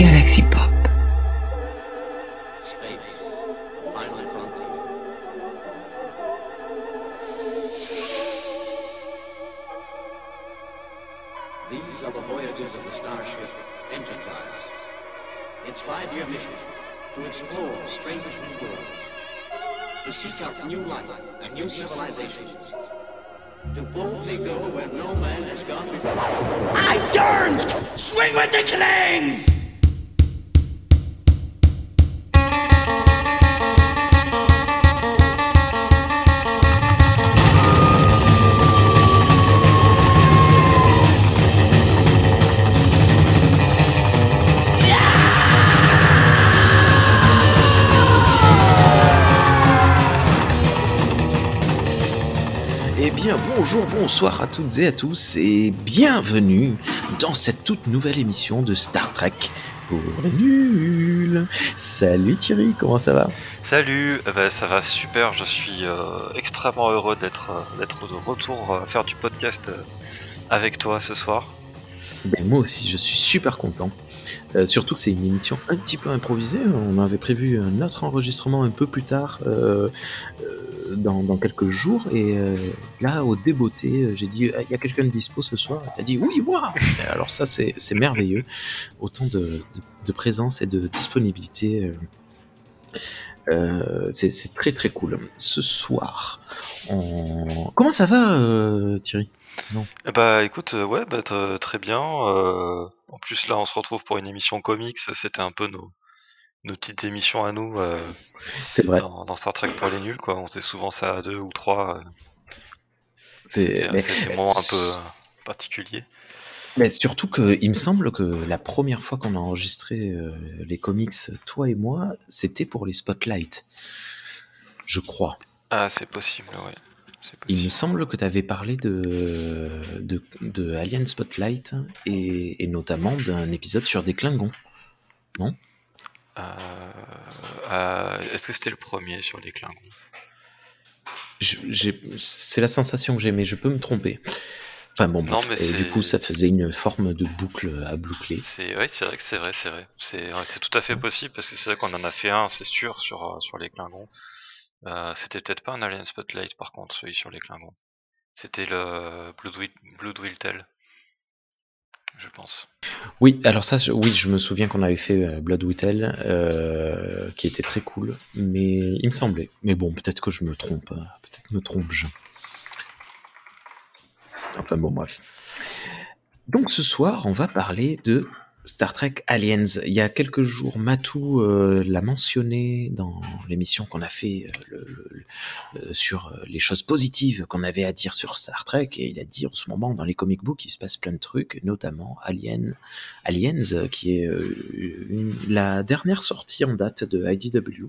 Galaxy Pop. À toutes et à tous et bienvenue dans cette toute nouvelle émission de Star Trek pour les nuls. Salut Thierry, comment ça va? Salut, eh ben, ça va super, je suis euh, extrêmement heureux d'être euh, d'être de retour euh, faire du podcast avec toi ce soir. ben, Moi aussi, je suis super content. Euh, surtout que c'est une émission un petit peu improvisée. On avait prévu un autre enregistrement un peu plus tard, euh, euh, dans, quelques jours. Et là, au débeauté, j'ai dit il y a quelqu'un de dispo ce soir? T'as dit oui, moi Alors, ça, c'est merveilleux. Autant de, présence et de disponibilité. c'est très très cool. Ce soir, comment ça va, Thierry? Eh bah écoute, ouais, bah, très bien. En plus là, on se retrouve pour une émission comics. C'était un peu nos nos petites émissions à nous euh, C'est vrai. dans, dans Star Trek pour les nuls, quoi. On faisait souvent ça à deux ou trois. euh, C'est C'était mais- c'était des moments un peu euh, particuliers. Mais surtout que il me semble que la première fois qu'on a enregistré euh, les comics, toi et moi, c'était pour les spotlights. Je crois. Ah, c'est possible, ouais. Il me semble que tu avais parlé de, de, de Alien Spotlight et, et notamment d'un épisode sur des Klingons. Euh, euh, Est-ce que c'était le premier sur les Klingons? C'est la sensation que j'ai, mais je peux me tromper. Enfin bon, Non, bref. mais et du coup, ça faisait une forme de boucle à boucler. C'est ouais, c'est vrai que c'est vrai, c'est vrai. C'est tout à fait possible parce que c'est vrai qu'on en a fait un, c'est sûr, sur euh, sur les Klingons. Euh, c'était peut-être pas un Alien Spotlight par contre, celui sur les Klingons. C'était le Blood Will, Will Tell, je pense. Oui, alors ça, oui, je me souviens qu'on avait fait euh, Blood Whittle, euh, qui était très cool, mais il me semblait. Mais bon, peut-être que je me trompe, hein. peut-être me trompe-je. Enfin bon, bref. Donc ce soir, on va parler de Star Trek Aliens. Il y a quelques jours, Matou euh, l'a mentionné dans l'émission qu'on a fait euh, euh, sur les choses positives qu'on avait à dire sur Star Trek, et il a dit en ce moment dans les comic books, il se passe plein de trucs, notamment Alien, Aliens, qui est la dernière sortie en date de IDW.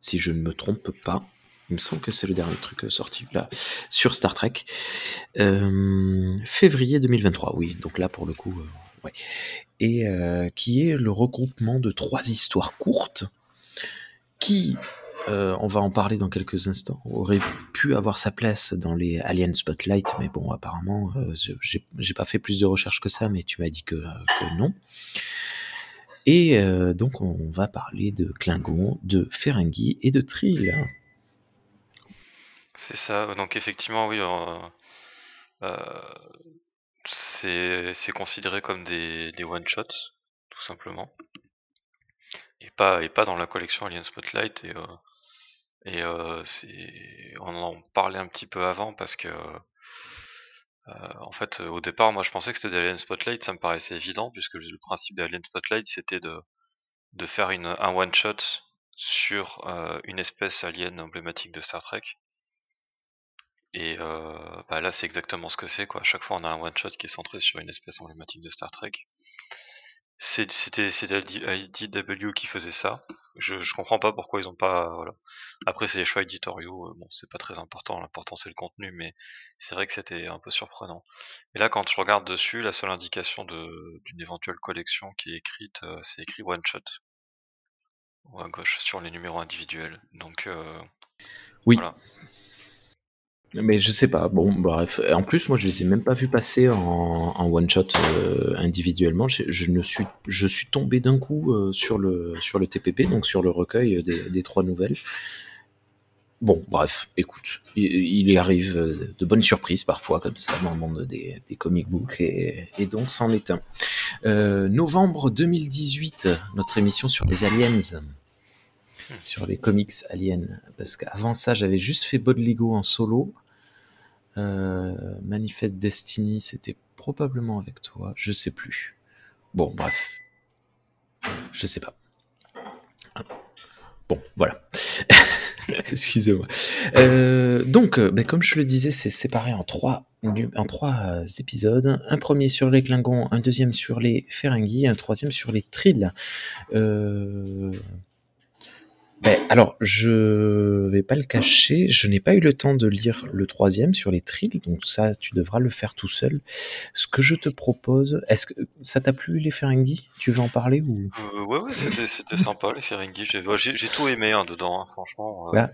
Si je ne me trompe pas. Il me semble que c'est le dernier truc sorti là sur Star Trek. Février 2023, oui. Donc là, pour le coup, ouais. Et euh, qui est le regroupement de trois histoires courtes qui, euh, on va en parler dans quelques instants, aurait pu avoir sa place dans les Alien Spotlight, mais bon, apparemment, euh, j'ai pas fait plus de recherches que ça, mais tu m'as dit que, que non. Et euh, donc, on va parler de Klingon, de Ferengi et de Trill. C'est ça. Donc effectivement, oui. euh, euh, c'est considéré comme des one shots, tout simplement. Et pas dans la collection Alien Spotlight et euh, euh, on en parlait un petit peu avant parce que Euh, en fait, au départ, moi je pensais que c'était des Alien Spotlight, ça me paraissait évident, puisque le principe des Alien Spotlight c'était de, faire un one-shot sur euh, une espèce alien emblématique de Star Trek. Et euh, bah là, c'est exactement ce que c'est, quoi. À chaque fois, on a un one-shot qui est centré sur une espèce emblématique de Star Trek. C'était IDW qui faisait ça. Je, je comprends pas pourquoi ils ont pas. Voilà. Après, c'est les choix éditoriaux. euh, Bon, c'est pas très important. L'important c'est le contenu, mais c'est vrai que c'était un peu surprenant. Et là, quand je regarde dessus, la seule indication d'une éventuelle collection qui est écrite, euh, c'est écrit one shot. Ou à gauche sur les numéros individuels. Donc euh, Oui. voilà. Mais je sais pas. Bon, bref. En plus, moi, je les ai même pas vus passer en, one shot euh, individuellement. Je, ne suis, je suis tombé d'un coup euh, sur le sur le TPP, donc sur le recueil des, trois nouvelles. Bon, bref, écoute, il, il, arrive de bonnes surprises parfois comme ça dans le monde des, des comic books et, et donc c'en est un. Euh, novembre 2018, notre émission sur les aliens sur les comics aliens. Parce qu'avant ça, j'avais juste fait Bodligo en solo. Euh, Manifest Destiny, c'était probablement avec toi, je sais plus. Bon, bref. Je sais pas. Bon, voilà. Excusez-moi. Euh, donc, ben, comme je le disais, c'est séparé en trois, en trois euh, épisodes. Un premier sur les Klingons, un deuxième sur les Ferengi, un troisième sur les Trill. Euh, ben, alors, je vais pas le cacher, je n'ai pas eu le temps de lire le troisième sur les trills, donc ça, tu devras le faire tout seul. Ce que je te propose, est-ce que ça t'a plu les Ferengi? Tu veux en parler ou? Euh, Ouais, ouais, c'était sympa les Ferengi. J'ai tout aimé hein, dedans, hein, franchement. Euh,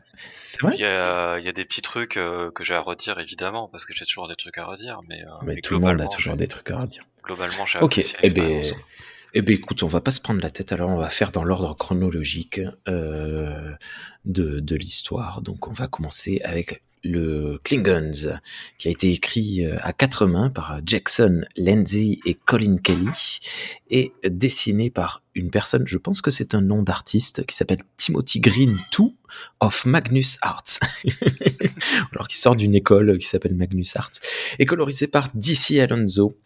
c'est vrai? Il y a, y a, des petits trucs euh, que j'ai à redire évidemment, parce que j'ai toujours des trucs à redire, mais. Euh, mais, mais tout le monde a toujours des trucs à redire. Globalement, j'ai. Ok, eh ben. Eh bien, écoute, on va pas se prendre la tête, alors on va faire dans l'ordre chronologique euh, de, de l'histoire. Donc, on va commencer avec le Klingons, qui a été écrit euh, à quatre mains par Jackson Lindsay et Colin Kelly, et dessiné par une personne, je pense que c'est un nom d'artiste, qui s'appelle Timothy Green 2 of Magnus Arts, alors qui sort d'une école qui s'appelle Magnus Arts, et colorisé par DC Alonso,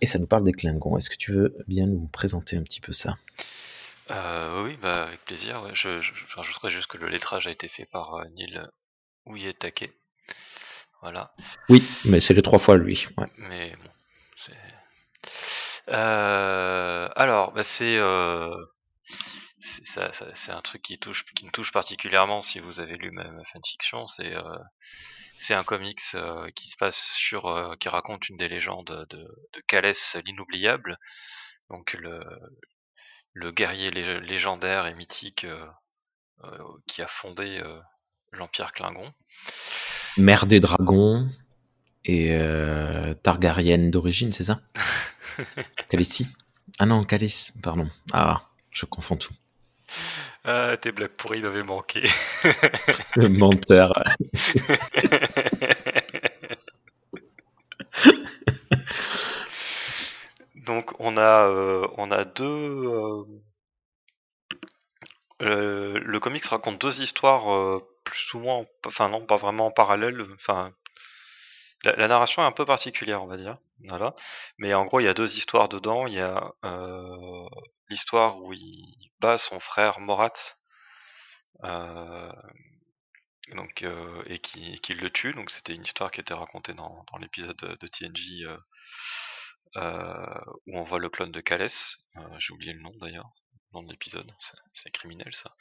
et ça nous parle des Klingons. Est-ce que tu veux bien nous présenter un petit peu ça? Euh, Oui, bah, avec plaisir. Je, je rajouterais juste que le lettrage a été fait par euh, Neil Voilà. Oui, mais c'est les trois fois lui. Ouais. Mais bon, c'est. Euh, alors, bah c'est euh, c'est un truc qui touche qui me touche particulièrement si vous avez lu ma, ma fanfiction. C'est euh, c'est un comics euh, qui se passe sur euh, qui raconte une des légendes de, de Calès l'inoubliable. Donc le le guerrier lég légendaire et mythique qui a fondé l'Empire Klingon. Mère des dragons et euh, Targaryen d'origine, c'est ça? Khaleesi? Ah non, Khalees, pardon. Ah, je confonds tout. Ah, tes blagues pourries m'avaient manqué. Menteur. Donc on a euh, on a deux euh, euh, le comics raconte deux histoires euh, plus souvent, enfin non, pas vraiment en parallèle. Enfin, la, narration est un peu particulière, on va dire. Voilà. Mais en gros, il y a deux histoires dedans. Il y a euh, l'histoire où il bat son frère Morat, euh, donc euh, et qui, le tue. Donc c'était une histoire qui était racontée dans, l'épisode de, de, TNJ où on voit le clone de Calès. J'ai oublié le nom d'ailleurs nom de l'épisode. C'est criminel ça.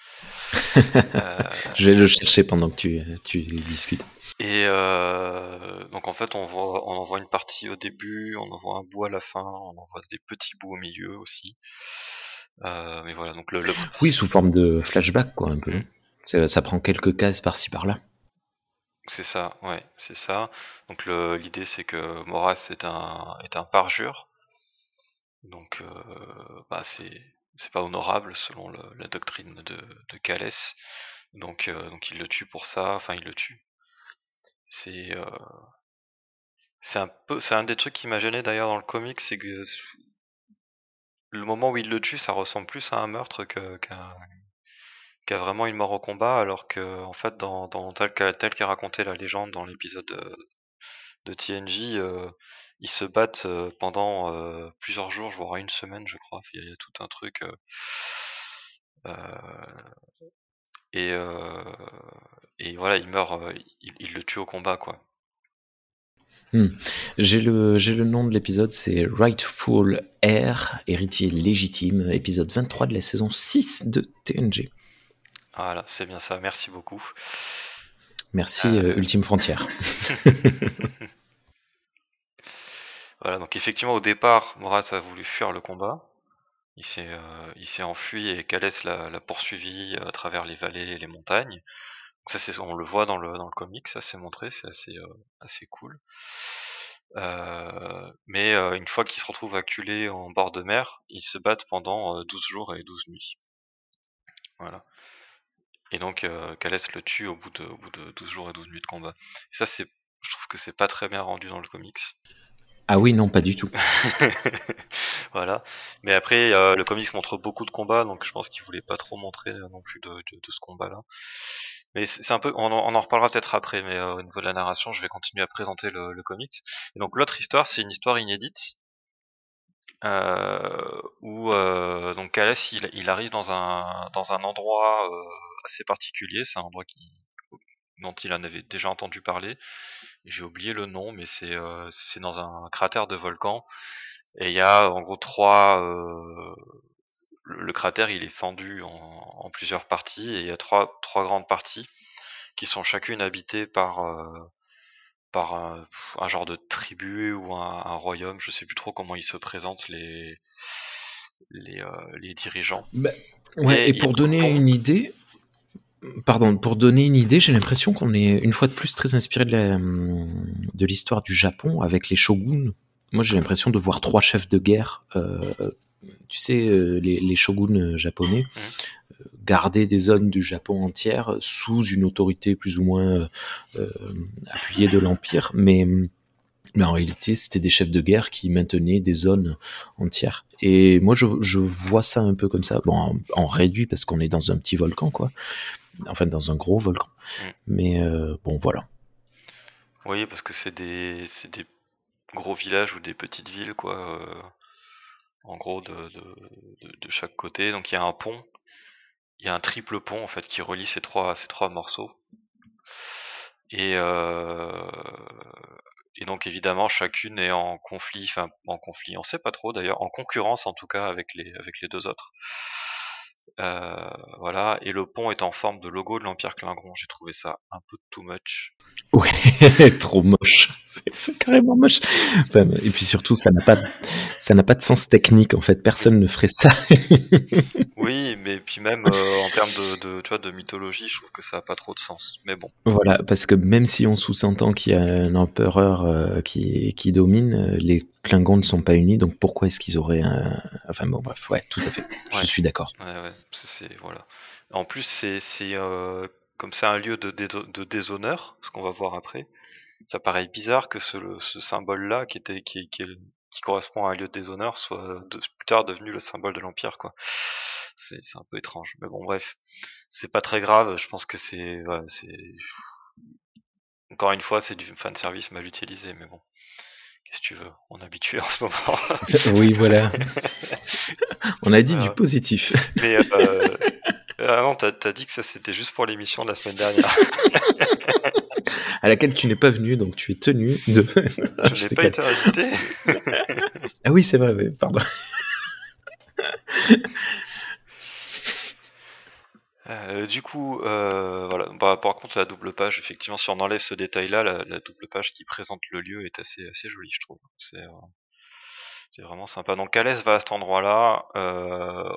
euh... Je vais le chercher pendant que tu, tu discutes. Et euh, donc en fait on voit, on en voit une partie au début, on en voit un bout à la fin, on en voit des petits bouts au milieu aussi. Euh, mais voilà, donc le, le... Oui, sous forme de flashback quoi un peu. Mmh. Ça prend quelques cases par-ci par-là. C'est ça, ouais, c'est ça. Donc l'idée c'est que Moras est un, est un parjure. Donc euh, bah, c'est c'est pas honorable selon la doctrine de, de Calès. Donc, euh, donc il le tue pour ça. Enfin, il le tue. C'est euh, c'est un peu, c'est un des trucs qui m'a gêné d'ailleurs dans le comic, c'est que le moment où il le tue, ça ressemble plus à un meurtre qu'à qu qu vraiment une mort au combat, alors que en fait, dans, tel qu'est raconté la légende dans l'épisode de, de TNJ, euh, ils se battent euh, pendant euh, plusieurs jours, voire une semaine, je crois. Il y a, il y a tout un truc. Euh, et, et voilà, il meurt, il, il, le tue au combat, quoi. Hmm. J'ai le, j'ai le nom de l'épisode, c'est Rightful Heir, héritier légitime, épisode 23 de la saison 6 de TNG. Voilà, c'est bien ça, merci beaucoup. Merci, euh... Ultime Frontière. Voilà, donc effectivement au départ, Moras a voulu fuir le combat. Il s'est euh, il s'est enfui et Calès l'a poursuivi à travers les vallées et les montagnes. Ça, c'est, on le voit dans le, dans le comic, ça c'est montré, c'est assez, assez cool. mais une fois qu'ils se retrouvent acculés en bord de mer, ils se battent pendant 12 jours et 12 nuits. Voilà. Et donc, euh, le tue au bout, de, au bout de 12 jours et 12 nuits de combat. Et ça, c'est, je trouve que c'est pas très bien rendu dans le comics. Ah oui, non, pas du tout. voilà. Mais après, euh, le comics montre beaucoup de combats, donc je pense qu'il voulait pas trop montrer euh, non plus de, ce combat-là. Mais c'est un peu, on en, reparlera peut-être après, mais euh, au niveau de la narration, je vais continuer à présenter le, comics. Et donc l'autre histoire, c'est une histoire inédite où donc Calès il, il, arrive dans un dans un endroit assez particulier, c'est un endroit qui dont il en avait déjà entendu parler. J'ai oublié le nom, mais c'est euh, c'est dans un cratère de volcan et il y a en gros trois le, cratère il est fendu en, en, plusieurs parties et il y a trois trois grandes parties qui sont chacune habitées par par un, genre de tribu ou un, royaume, je sais plus trop comment ils se présentent les les, euh, les dirigeants. Bah, ouais, et, pour donner une idée, pardon, pour donner une idée, j'ai l'impression qu'on est une fois de plus très inspiré de l'histoire du Japon avec les shoguns. Moi, j'ai l'impression de voir trois chefs de guerre. Euh, tu sais, euh, les, les, shoguns japonais. Mmh garder des zones du Japon entière sous une autorité plus ou moins euh, euh, appuyée de l'Empire, mais, mais en réalité c'était des chefs de guerre qui maintenaient des zones entières. Et moi je, je vois ça un peu comme ça, bon en, réduit parce qu'on est dans un petit volcan quoi, enfin dans un gros volcan, mm. mais euh, bon voilà. Oui parce que c'est des, des gros villages ou des petites villes quoi. en gros de, de, de, chaque côté. Donc il y a un pont il y a un triple pont en fait qui relie ces trois ces trois morceaux. Et euh, et donc évidemment chacune est en conflit, enfin en conflit, on sait pas trop d'ailleurs, en concurrence en tout cas avec les avec les deux autres. Euh, voilà, et le pont est en forme de logo de l'Empire Klingon. J'ai trouvé ça un peu too much. Ouais, trop moche. C'est carrément moche. et puis surtout, ça n'a pas, ça n'a pas de sens technique en fait. Personne ne ferait ça. oui, mais puis même euh, en termes de, tu vois, de mythologie, je trouve que ça n'a pas trop de sens. Mais bon. Voilà, parce que même si on sous-entend qu'il y a un empereur euh, qui, qui domine, les Klingons ne sont pas unis, donc pourquoi est-ce qu'ils auraient un... Enfin bon, bref, ouais, tout à fait. Je suis d'accord. Ouais, ouais, c'est voilà. En plus, c'est euh, comme c'est un lieu de, de, déshonneur, ce qu'on va voir après. Ça paraît bizarre que ce, ce symbole-là, qui était qui, qui, qui, correspond à un lieu de déshonneur, soit de, plus tard devenu le symbole de l'empire, quoi. C'est un peu étrange, mais bon, bref, c'est pas très grave. Je pense que c'est, c'est encore une fois, c'est du fan service mal utilisé, mais bon. Qu'est-ce que tu veux On est habitué en ce moment. oui, voilà. On a dit du positif. Mais euh, ah non, t'as as dit que ça c'était juste pour l'émission de la semaine dernière. à laquelle tu n'es pas venu, donc tu es tenu de. Je n'ai pas été invité. ah oui, c'est vrai, pardon. Euh, du coup, euh, voilà. Bah, par contre, la double page, effectivement, si on enlève ce détail-là, la, double page qui présente le lieu est assez, jolie, je trouve. C'est, euh, vraiment sympa. Donc, Calès va à cet endroit-là.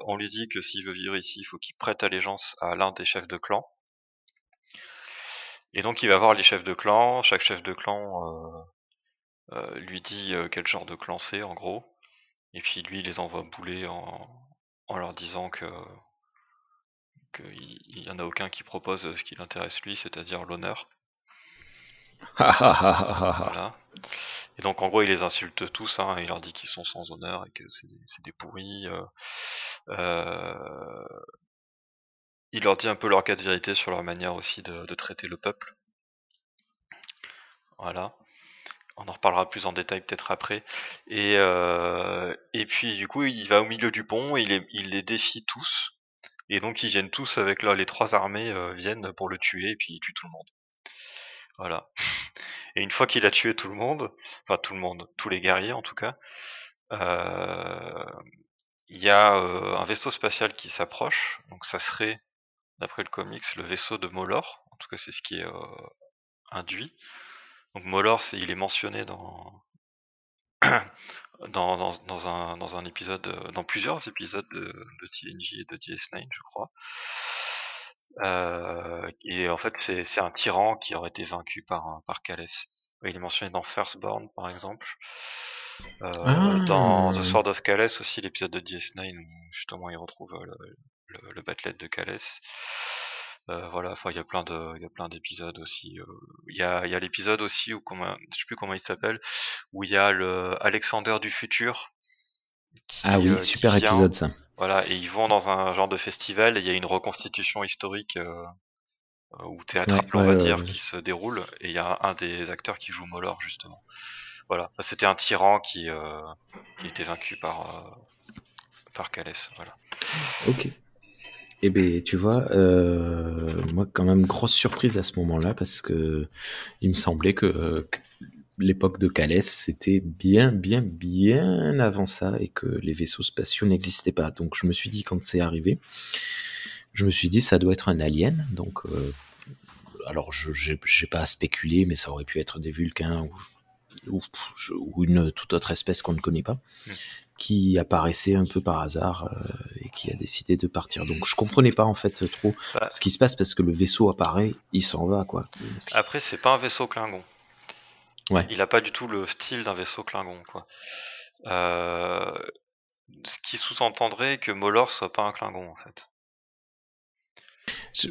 on lui dit que s'il veut vivre ici, il faut qu'il prête allégeance à l'un des chefs de clan. Et donc, il va voir les chefs de clan. Chaque chef de clan lui dit quel genre de clan c'est, en gros. Et puis, lui, il les envoie bouler en, en leur disant que qu'il n'y en a aucun qui propose ce qui l'intéresse lui, c'est-à-dire l'honneur. voilà. Et donc en gros il les insulte tous, hein, il leur dit qu'ils sont sans honneur et que c'est des, pourris. Euh, euh, il leur dit un peu leur cas de vérité sur leur manière aussi de, traiter le peuple. Voilà. On en reparlera plus en détail peut-être après. Et, euh, et puis du coup il va au milieu du pont, il les défie tous. Et donc ils viennent tous avec là, les trois armées euh, viennent pour le tuer et puis il tue tout le monde. Voilà. Et une fois qu'il a tué tout le monde, enfin tout le monde, tous les guerriers en tout cas, euh, il y a euh, un vaisseau spatial qui s'approche. Donc ça serait, d'après le comics, le vaisseau de Molor. En tout cas c'est ce qui est induit. Donc Molor, c'est, il est mentionné dans dans, dans, dans, un, dans un épisode, euh, dans plusieurs épisodes de, de TNG et de DS9, je crois. Euh, et en fait, c'est un tyran qui aurait été vaincu par, par Calès. Il est mentionné dans Firstborn, par exemple. Euh, Ah. Dans The Sword of Calès aussi, l'épisode de DS9 où justement il retrouve euh, le, le, le battelet de Calès. Euh, voilà, enfin il y a plein de, il y a plein d'épisodes aussi. euh, Il y a, il y a l'épisode aussi où comment, je sais plus comment il s'appelle, où il y a le Alexander du futur. qui, Ah oui, euh, super vient. épisode ça. Voilà, et ils vont dans un genre de festival et il y a une reconstitution historique ou théâtrale, Ouais, on va ouais, dire, ouais. qui se déroule et il y a un des acteurs qui joue Molor justement. Voilà, c'était un tyran qui euh, qui était vaincu par euh, par Calès. Voilà. Ok. Eh ben, tu vois, euh, moi quand même grosse surprise à ce moment-là parce que il me semblait que l'époque de Calès c'était bien, bien, bien avant ça et que les vaisseaux spatiaux n'existaient pas. Donc je me suis dit quand c'est arrivé, je me suis dit ça doit être un alien. Donc euh, alors je j'ai pas à spéculer, mais ça aurait pu être des Vulcains ou une toute autre espèce qu'on ne connaît pas Mm. Qui apparaissait un peu par hasard euh, et qui a décidé de partir. Donc je comprenais pas en fait trop Bah. ce qui se passe parce que le vaisseau apparaît, il s'en va quoi. Donc, Après, c'est pas un vaisseau Klingon. Ouais. Il a pas du tout le style d'un vaisseau Klingon, quoi. Euh, ce qui sous-entendrait que Molor soit pas un Klingon, en fait.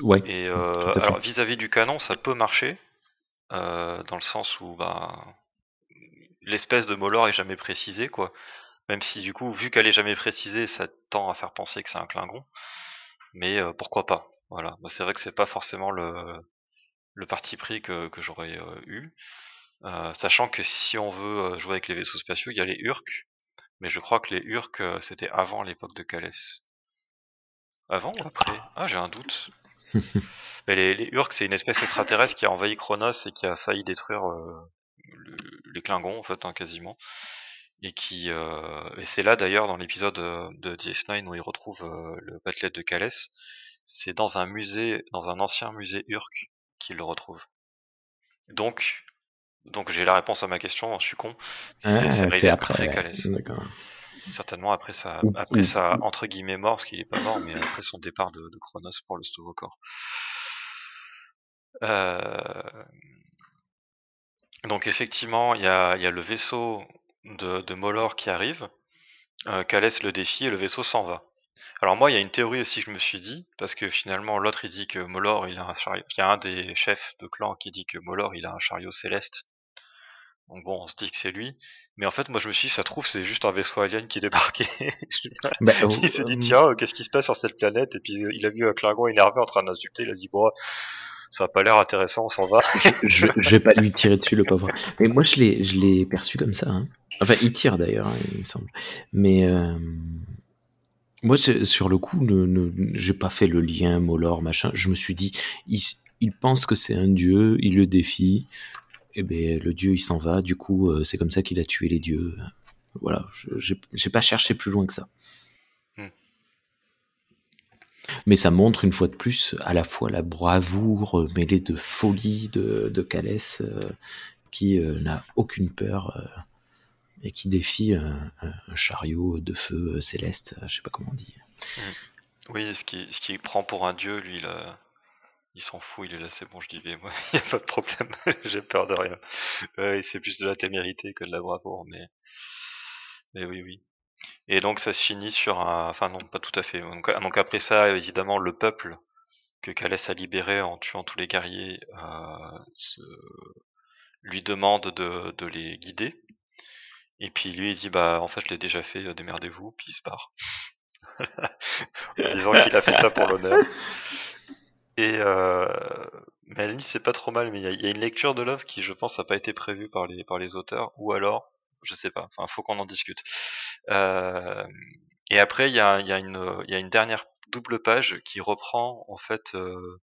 ouais, Et euh, fait. alors vis-à-vis du canon, ça peut marcher dans le sens où bah l'espèce de Molor est jamais précisée, quoi. Même si du coup, vu qu'elle est jamais précisée, ça tend à faire penser que c'est un Klingon. Mais euh, pourquoi pas Voilà. C'est vrai que c'est pas forcément le le parti pris que, que j'aurais euh, eu. Euh, sachant que si on veut jouer avec les vaisseaux spatiaux, il y a les Urk, mais je crois que les Urk euh, c'était avant l'époque de Calès. Avant ou après? Ah, j'ai un doute. mais les, les Urk, c'est une espèce extraterrestre qui a envahi Chronos et qui a failli détruire le- les Klingons en fait, hein, quasiment. Et qui euh, et c'est là d'ailleurs dans l'épisode euh, de DS9 où il retrouve euh, le battelet de Calès. C'est dans un musée, dans un ancien musée Urk qu'il le retrouve. Donc, donc j'ai la réponse à ma question, je suis con. Ah, c'est après. Calès. D'accord. Certainement après sa, après sa entre guillemets mort, parce qu'il est pas mort, mais après son départ de, de Chronos pour le Stovokor. Euh... Donc effectivement, il y a, il y a le vaisseau de, de Molor qui arrive. Euh, Calès le défie et le vaisseau s'en va. Alors moi, il y a une théorie aussi que je me suis dit, parce que finalement l'autre il dit que Molor il a un chariot. Il y a un des chefs de clan qui dit que Molor il a un chariot céleste. Donc bon, on se dit que c'est lui. Mais en fait, moi je me suis dit, ça trouve, c'est juste un vaisseau alien qui débarquait. Bah, il s'est dit, euh, tiens, euh, qu'est-ce qui se passe sur cette planète? Et puis euh, il a vu un Klingon énervé en train d'insulter, il a dit, bon, ça a pas l'air intéressant, on s'en va. je, je vais pas lui tirer dessus, le pauvre. Mais moi, je l'ai, je l'ai perçu comme ça. hein. Enfin, il tire d'ailleurs, hein, il me semble. Mais euh, moi, sur le coup, ne, ne- j'ai pas fait le lien Molor, machin. Je me suis dit, il, pense que c'est un dieu, il le défie. Et ben, le dieu, il s'en va. Du coup, euh, c'est comme ça qu'il a tué les dieux. Voilà, je- j'ai pas cherché plus loin que ça. Mais ça montre une fois de plus à la fois la bravoure euh, mêlée de folie de, de Calès euh, qui euh, n'a aucune peur et qui défie un, chariot de feu céleste, je sais pas comment on dit. Oui, ce qui, ce qui prend pour un dieu, lui, il, s'en fout, il est là, c'est bon, je dis vais, moi, il n'y a pas de problème, j'ai peur de rien. C'est plus de la témérité que de la bravoure, mais, mais oui, oui. Et donc ça se finit sur un, enfin non, pas tout à fait. Donc, donc après ça, évidemment, le peuple que Calès a libéré en tuant tous les guerriers euh, lui demande de, les guider. Et puis lui, il dit, bah en fait, je l'ai déjà fait, euh, démerdez-vous, puis il se barre. en disant qu'il a fait ça pour l'honneur. Et euh, mais à la limite, c'est pas trop mal, mais il y y, a une lecture de l'œuvre qui, je pense, n'a pas été prévue par les, par les auteurs, ou alors, je sais pas, enfin, faut qu'on en discute. Euh, et après, il y a, y, a une- y a une dernière double page qui reprend, en fait, euh,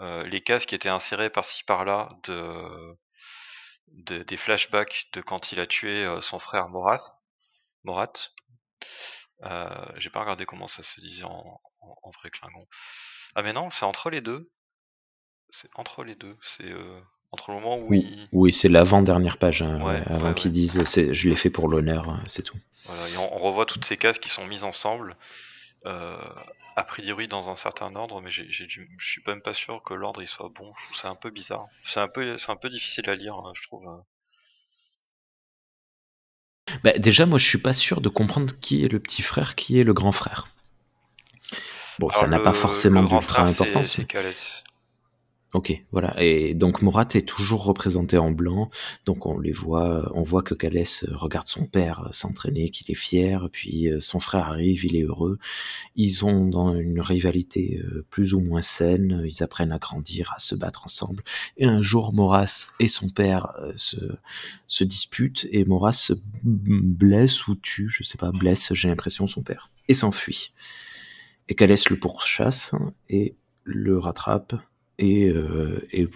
euh, les cases qui étaient insérées par-ci par-là de, de- des flashbacks de quand il a tué euh, son frère Morat. Morat. Euh, J'ai pas regardé comment ça se disait en, en, en vrai Klingon. Ah mais non, c'est entre les deux. C'est entre les deux. C'est euh, entre le moment où Oui, il... oui c'est l'avant-dernière page, hein, Ouais, ouais, avant ouais, qu'ils ouais. disent c'est- je l'ai fait pour l'honneur, hein, c'est tout. Voilà, et on, on revoit toutes ces cases qui sont mises ensemble. euh, a priori dans un certain ordre, mais je suis même pas sûr que l'ordre il soit bon. Je trouve ça un peu bizarre. C'est un peu, c'est un peu difficile à lire, hein, je trouve. Bah, déjà, moi, je suis pas sûr de comprendre qui est le petit frère, qui est le grand frère. Bon, ça n'a pas forcément d'ultra c'est- importance. C'est Calès. Ok, voilà. Et donc Morat est toujours représenté en blanc. Donc on les voit, on voit que Calès regarde son père s'entraîner, qu'il est fier. Puis euh, son frère arrive, il est heureux. Ils ont dans une rivalité euh, plus ou moins saine. Ils apprennent à grandir, à se battre ensemble. Et un jour, Moras et son père euh, se, se disputent et Moras se blesse ou tue, je sais pas, blesse, j'ai l'impression, son père et s'enfuit. Et Calès le pourchasse et le rattrape et, euh, et,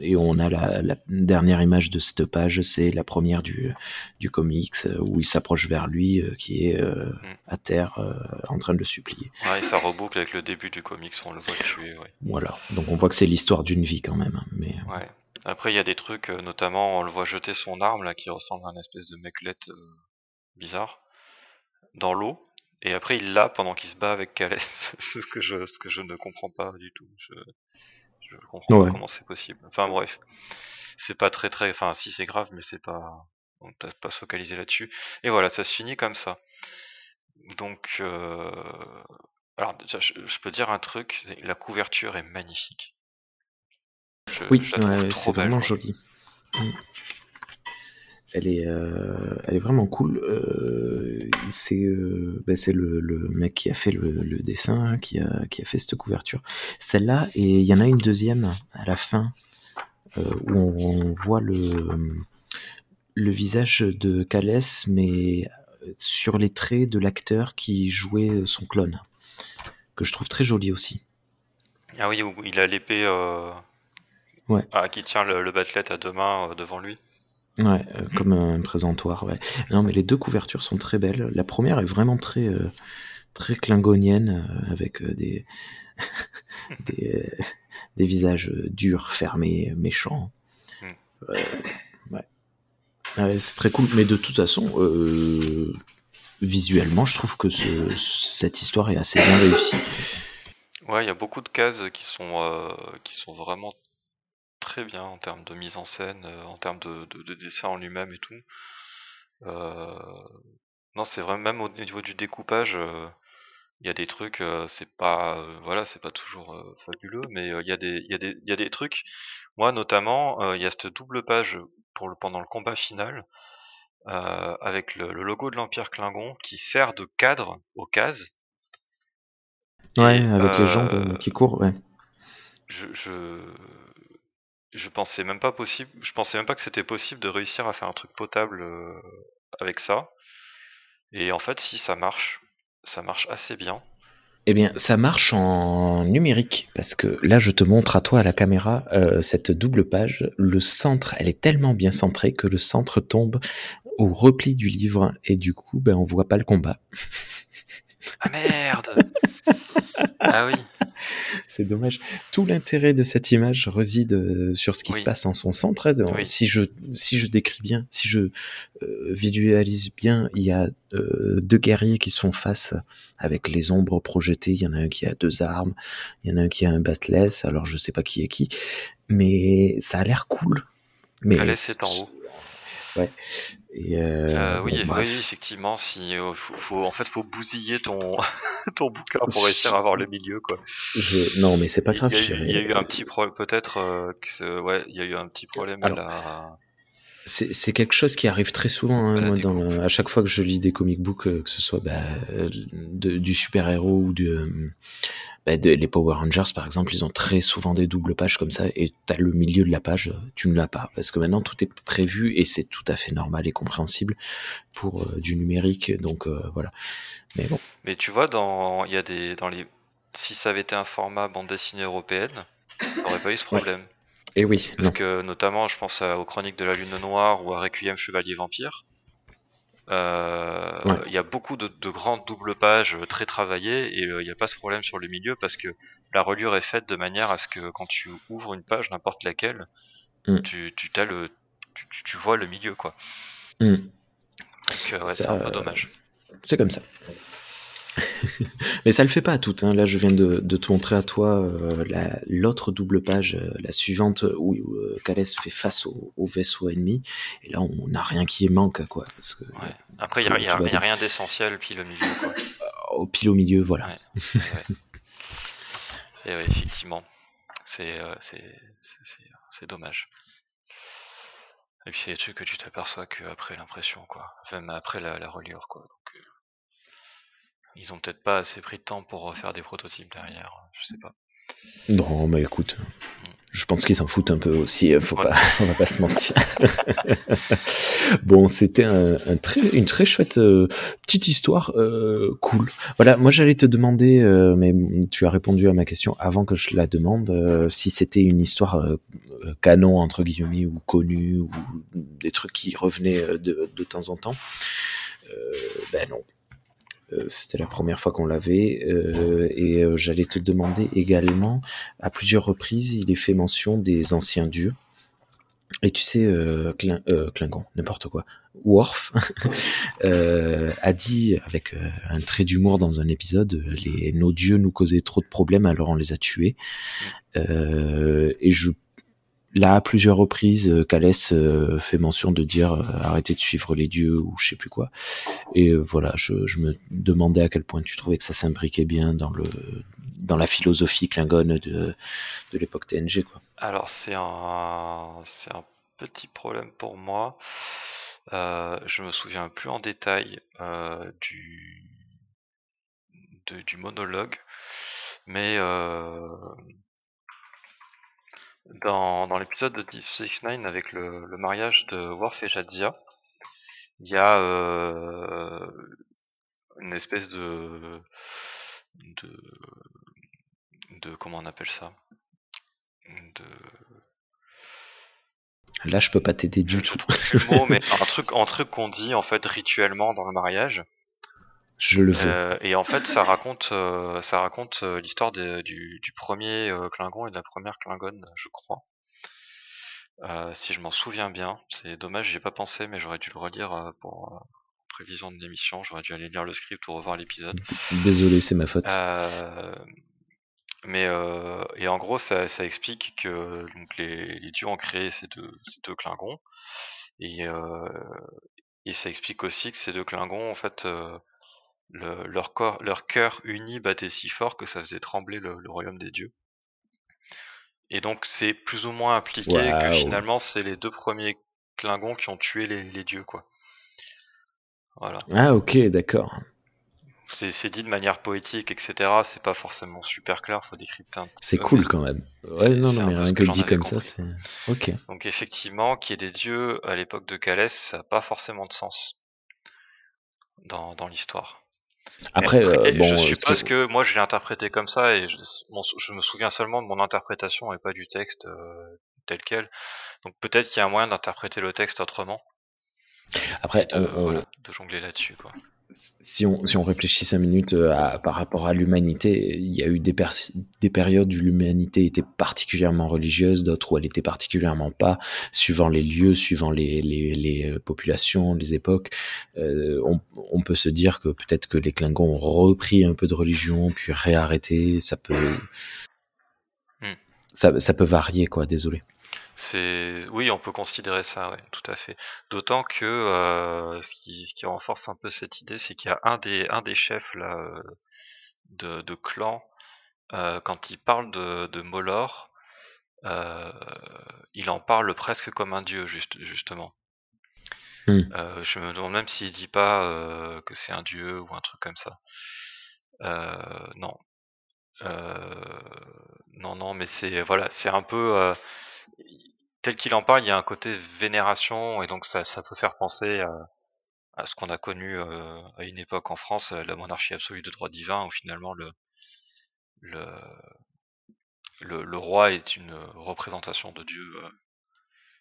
et on a la, la dernière image de cette page, c'est la première du, du comics euh, où il s'approche vers lui, euh, qui est euh, Mm. à terre en train de le supplier. Ouais, et ça reboucle avec le début du comics, on le voit tuer, ouais. Voilà. Donc on voit que c'est l'histoire d'une vie quand même. hein, Mais Ouais. Après, il y a des trucs, notamment, on le voit jeter son arme, là, qui ressemble à une espèce de meclette bizarre, dans l'eau. Et après, il l'a pendant qu'il se bat avec Calès. ce, que je, ce que je ne comprends pas du tout. Je, je comprends Ouais. pas comment c'est possible. Enfin, bref. C'est pas très très. Enfin, si, c'est grave, mais c'est pas. On ne pas se focaliser là-dessus. Et voilà, ça se finit comme ça. Donc. Euh... Alors, déjà, je, je peux dire un truc, la couverture est magnifique. Je- oui, ouais, c'est vraiment joli. Elle est, euh, elle est vraiment cool. Euh, c'est euh, ben, le, le mec qui a fait le, le dessin, hein, qui a, qui a fait cette couverture. Celle-là, et il y en a une deuxième à la fin, où on, on voit le, le visage de Calès, mais sur les traits de l'acteur qui jouait son clone, que je trouve très joli aussi. Ah oui, il a l'épée. Ouais. ah, qui tient le, le à deux mains devant lui. Ouais, euh, comme un présentoir, ouais. Non, mais les deux couvertures sont très belles. La première est vraiment très, euh, très klingonienne, euh, avec euh, des, des, des visages durs, fermés, méchants. Mm. Euh, ouais. Ouais, c'est très cool. Mais de toute façon, visuellement, je trouve que ce- cette histoire est assez bien réussie. Ouais, il y a beaucoup de cases qui sont qui sont vraiment très bien en termes de mise en scène, euh, en termes de, de, de dessin en lui-même et tout. Euh, Non, c'est vraiment même au niveau du découpage, euh, il y a des trucs, c'est pas voilà, c'est pas toujours fabuleux, mais il y a des il y a des il y a des trucs. Moi notamment, il y a cette double page pour le pendant le combat final. euh, avec le, le logo de l'Empire Klingon qui sert de cadre aux cases. Ouais, Et, avec les euh, jambes euh, qui courent, ouais. je, je je pensais même pas possible je pensais même pas que c'était possible de réussir à faire un truc potable euh, avec ça. Et en fait si ça marche. Ça marche assez bien. Eh bien, ça marche en numérique parce que là, je te montre à toi à la caméra euh, cette double page. Le centre, elle est tellement bien centrée que le centre tombe au repli du livre et du coup, ben, on voit pas le combat. ah merde. Ah oui C'est dommage. Tout l'intérêt de cette image réside euh, sur ce qui Oui. se passe en son centre. Oui. Si je si je décris bien, si je euh, visualise bien, il y a euh, deux guerriers qui sont face avec les ombres projetées. Il y en a un qui a deux armes, il y en a un qui a un batless. Alors je sais pas qui est qui, mais ça a l'air cool. Mais c'est en haut Ouais. Et euh, Euh, bon, oui, oui, bref. effectivement si euh, faut, faut- en fait faut bousiller ton ton bouquin pour réussir à avoir le milieu quoi Je... Non, mais c'est pas il grave. y, a eu- il y a eu un petit problème peut-être euh, ouais il y a eu un petit problème Alors, à la C'est quelque chose qui arrive très souvent. hein, moi, dans découpe. le- à chaque fois que je lis des comic books, euh, que ce soit bah, de- du super-héros ou de, euh, bah, de- les Power Rangers, par exemple, ils ont très souvent des doubles pages comme ça, et t'as le milieu de la page, tu ne l'as pas, parce que maintenant tout est prévu et c'est tout à fait normal et compréhensible pour euh, du numérique. Donc voilà. Mais bon, Mais tu vois, dans il y a des dans les si ça avait été un format bande dessinée européenne, on aurait pas eu ce problème. Et oui, Parce non. que notamment, je pense aux Chroniques de la Lune Noire ou à Requiem Chevalier Vampire. Euh, Il Ouais. y a beaucoup de, de grandes doubles pages très travaillées et euh, il n'y a pas ce problème sur le milieu parce que la reliure est faite de manière à ce que quand tu ouvres une page, n'importe laquelle, Mm. tu, tu, t'as le, tu, vois le milieu quoi. Donc euh, ouais, c'est un peu dommage. C'est comme ça. Mais ça le fait pas à toutes. Hein. Là, je viens de, de te montrer à toi euh, la- l'autre double page, euh, la suivante, où, euh, Calès fait face au, au vaisseau ennemi. Et là, on n'a rien qui manque, quoi. Parce que, Ouais. Après, il n'y a, rien d'essentiel pile au milieu. Quoi. au pile au milieu, voilà. Ouais. Et ouais. Et effectivement, c'est euh, dommage. Et puis c'est des trucs que tu t'aperçois qu'après l'impression, quoi. Même après la, la reliure, quoi. Donc, euh, ils ont peut-être pas assez pris de temps pour refaire des prototypes derrière, je sais pas. Non, mais écoute, je pense qu'ils s'en foutent un peu aussi. euh, Faut Ouais. pas, on va pas se mentir. bon, c'était un, un très, une très chouette euh, petite histoire, euh, cool. Voilà, moi j'allais te demander, euh, mais tu as répondu à ma question avant que je la demande, si c'était une histoire canon entre guillemets ou connue ou des trucs qui revenaient de, de temps en temps. Ben non. Euh, C'était la première fois qu'on l'avait euh, et euh, j'allais te demander également à plusieurs reprises il est fait mention des anciens dieux. Et tu sais Klingon n'importe quoi Worf a dit avec un trait d'humour dans un épisode les nos dieux nous causaient trop de problèmes alors on les a tués. Et je Là, à plusieurs reprises, euh, Calès euh, fait mention de dire euh, arrêtez de suivre les dieux ou je sais plus quoi. Et voilà, je, me demandais à quel point tu trouvais que ça s'imbriquait bien dans le dans la philosophie klingone de, de l'époque TNG, quoi. Alors c'est un c'est un petit problème pour moi. Je me souviens plus en détail du du monologue, mais dans, dans l'épisode de Deep Six Nine avec le, le mariage de Worf et Jadzia, il y a euh, une espèce de de de comment on appelle ça? De Là, je peux pas t'aider du tout. mot, mais un truc, un truc qu'on dit en fait rituellement dans le mariage. Je le veux. Euh, et en fait, ça raconte, euh, ça raconte euh, l'histoire du, du premier Klingon et de la première Klingone, je crois. Si je m'en souviens bien, c'est dommage, j'y ai pas pensé, mais j'aurais dû le relire pour prévision de l'émission. J'aurais dû aller lire le script ou revoir l'épisode. Désolé, c'est ma faute. Mais et en gros, ça, ça explique que donc les, les dieux ont créé ces deux, ces deux Klingons et et ça explique aussi que ces deux Klingons, en fait, le- leur corps, leur cœur uni battait si fort que ça faisait trembler le, le royaume des dieux. Et donc c'est plus ou moins impliqué que finalement c'est les deux premiers Klingons qui ont tué les, les dieux, quoi. Voilà. Ah, ok, d'accord. C'est dit de manière poétique, etc. C'est pas forcément super clair, faut décrypter un C'est cool mais- quand même. Ouais, non, non, mais rien que dit comme ça, c'est. Ok. Donc effectivement, qu'il y ait des dieux à l'époque de Calès, ça n'a pas forcément de sens dans, dans l'histoire. Mais Après, euh, je bon, suppose c'est- que moi je l'ai interprété comme ça et je, je me souviens seulement de mon interprétation et pas du texte euh, tel quel. Donc peut-être qu'il y a un moyen d'interpréter le texte autrement après, de, voilà, de jongler là-dessus. Quoi. Si on, si on réfléchit cinq minutes euh, à- par rapport à l'humanité, il y a eu des, des périodes où l'humanité était particulièrement religieuse, d'autres où elle était particulièrement pas, suivant les lieux, suivant les, les, les euh, populations, les époques. Euh, on, on peut se dire que peut-être que les Klingons ont repris un peu de religion, puis réarrêté. Ça peut, Hmm. ça, ça peut varier, quoi. Désolé. C'est oui, on peut considérer ça, ouais, tout à fait. D'autant que euh, ce, qui, ce qui renforce un peu cette idée, c'est qu'il y a un des un des chefs là euh, de, de clan euh, quand il parle de, de Molor, euh, il en parle presque comme un dieu, juste, justement. Hmm. Euh, je me demande même s'il dit pas euh, que c'est un dieu ou un truc comme ça. Euh, non. Euh, non, non, mais c'est voilà, c'est un peu euh, tel qu'il en parle, il y a un côté vénération et donc ça, peut faire penser à, ce qu'on a connu euh, à une époque en France, euh, la monarchie absolue de droit divin, où finalement le roi est une représentation de Dieu euh,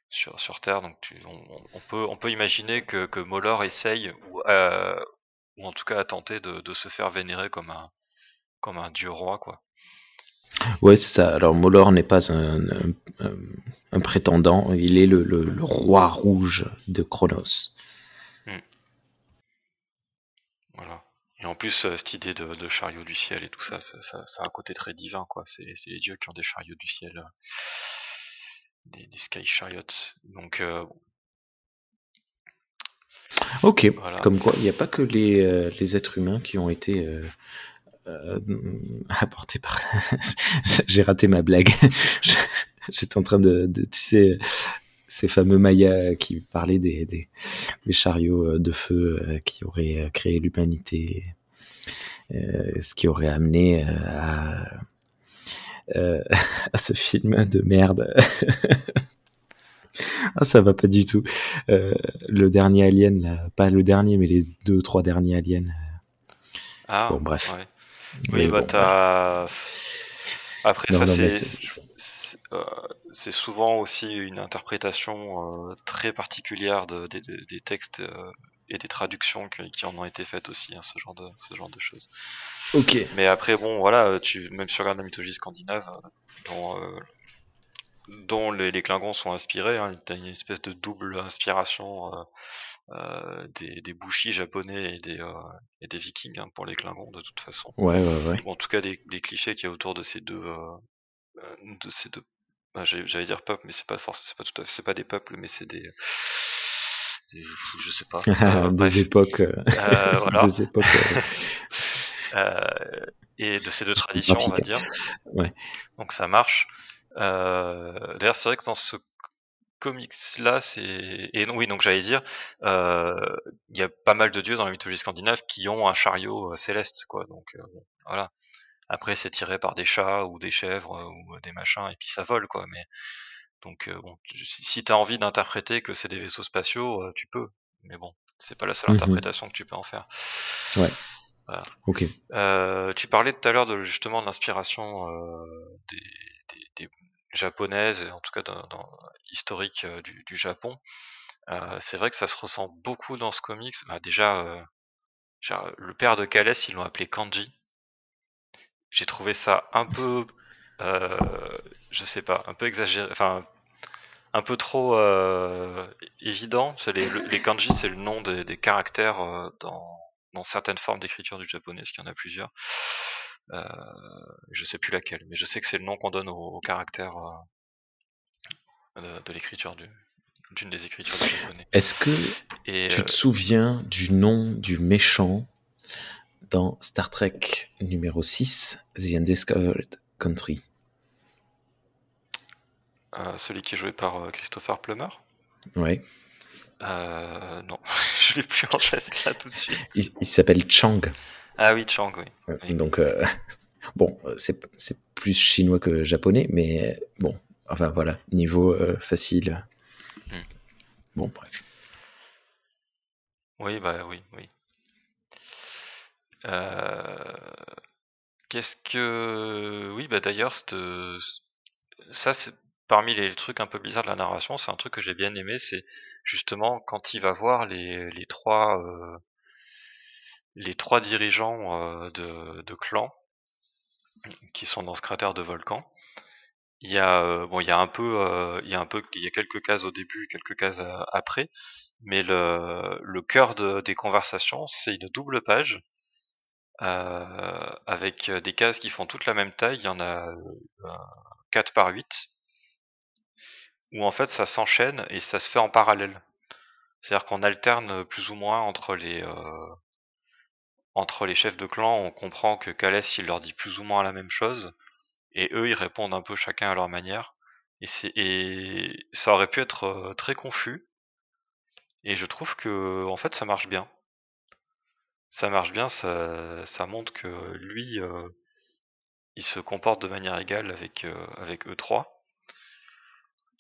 sur, Terre. Donc on, peut imaginer que, Molor essaye ou, en tout cas a tenté de, de se faire vénérer comme un comme un dieu roi quoi. Ouais, c'est ça. Alors, Molor n'est pas un, un, un- un prétendant, il est le, le- le roi rouge de Chronos. Voilà. Et en plus, euh, cette idée de, de, chariot du ciel et tout ça, ça, ça, ça, a un côté très divin, quoi. C'est les dieux qui ont des chariots du ciel, euh, des, des, sky chariots. Donc, euh, ok. Voilà. Comme quoi, il n'y a pas que les, euh, les, êtres humains qui ont été euh, apportés par. J'ai raté ma blague. J'étais en train de, de, tu sais, ces fameux Mayas qui parlaient des, des, des chariots de feu qui auraient créé l'humanité, euh, ce qui aurait amené à, euh, à ce film de merde. ah, ça va pas du tout. Euh, le dernier Alien, là, pas le dernier, mais les deux, trois derniers Aliens. Ah, bon, bref. Ouais. Oui, bah bon, t'as. Après, non, ça, non, c'est euh, c'est souvent aussi une interprétation euh, très particulière de, de, de, des textes euh, et des traductions qui, qui, en ont été faites aussi, hein, ce genre de ce genre de choses. Ok. Mais après, bon, voilà, tu même sur la mythologie scandinave, dont dont les, les, Klingons sont inspirés, hein, t'as une espèce de double inspiration. Euh, des, des bushis japonais et des, euh, et des vikings hein, pour les Klingons de toute façon. Ouais, ouais, ouais. en tout cas, des, des clichés qu'il y a autour de ces deux, euh, de ces deux bah, j'allais dire peuple, mais c'est pas forcément, c'est pas tout à fait, c'est pas des peuples, mais c'est des, des, je sais pas, euh, des époques, euh, voilà. des époques. et de ces deux traditions, on va dire. Ouais. Donc ça marche. D'ailleurs, c'est vrai que dans ce comics là, c'est et oui, donc j'allais dire, il y a pas mal de dieux dans la mythologie scandinave qui ont un chariot céleste, quoi. Donc voilà. Après, c'est tiré par des chats ou des chèvres euh, ou des machins, et puis ça vole, quoi. Mais donc, euh, bon, si t'as envie d'interpréter que c'est des vaisseaux spatiaux, euh, tu peux. Mais bon, c'est pas la seule mmh interprétation que tu peux en faire. Ouais. Voilà. Ok. Euh, tu parlais tout à l'heure de justement de l'inspiration euh, des, des, des, japonaises, en tout cas dans, dans historique euh, du, Japon. c'est vrai que ça se ressent beaucoup dans ce comics. Bah, déjà, le père de Calès, ils l'ont appelé Kanji j'ai trouvé ça un peu, euh, je sais pas, un peu exagéré, enfin, un peu trop euh, évident. Les, kanji, c'est le nom des, caractères euh, dans, dans certaines formes d'écriture du japonais, parce qu'il y en a plusieurs. Euh, je sais plus laquelle, mais je sais que c'est le nom qu'on donne aux, aux caractères euh, de, de l'écriture du d'une des écritures japonais. Est-ce que Et, tu te souviens du nom du méchant dans Star Trek numéro 6, The Undiscovered Country? Euh, celui qui est joué par euh, Christopher Plummer? Oui. Euh, non, je l'ai plus en tête là tout de suite. Il, il s'appelle Chang. Ah oui, Chang, oui. oui. Donc, euh, bon, c'est plus chinois que japonais, mais bon, enfin voilà, niveau euh, facile. Hmm. Bon, bref. Oui, bah oui, oui. Euh, qu'est-ce que... Oui, bah d'ailleurs, ça, c'est parmi les trucs un peu bizarres de la narration, c'est un truc que j'ai bien aimé, c'est justement quand il va voir les, les trois euh, les trois dirigeants euh, de, de clan qui sont dans ce cratère de volcan. Il y a euh, bon, il y a un peu, euh, il y a un peu, il y a quelques cases au début, quelques cases après, mais le le cœur de, des conversations, c'est une double page avec des cases qui font toute la même taille. Il y en a euh, 4 par 8 où en fait ça s'enchaîne et ça se fait en parallèle. C'est-à-dire qu'on alterne plus ou moins entre les entre les chefs de clan. On comprend que Calès il leur dit plus ou moins la même chose et eux ils répondent un peu chacun à leur manière. Et, et ça aurait pu être euh, très confus. Et je trouve que en fait ça marche bien ça marche bien, ça, montre que lui, euh, il se comporte de manière égale avec, euh, avec E3.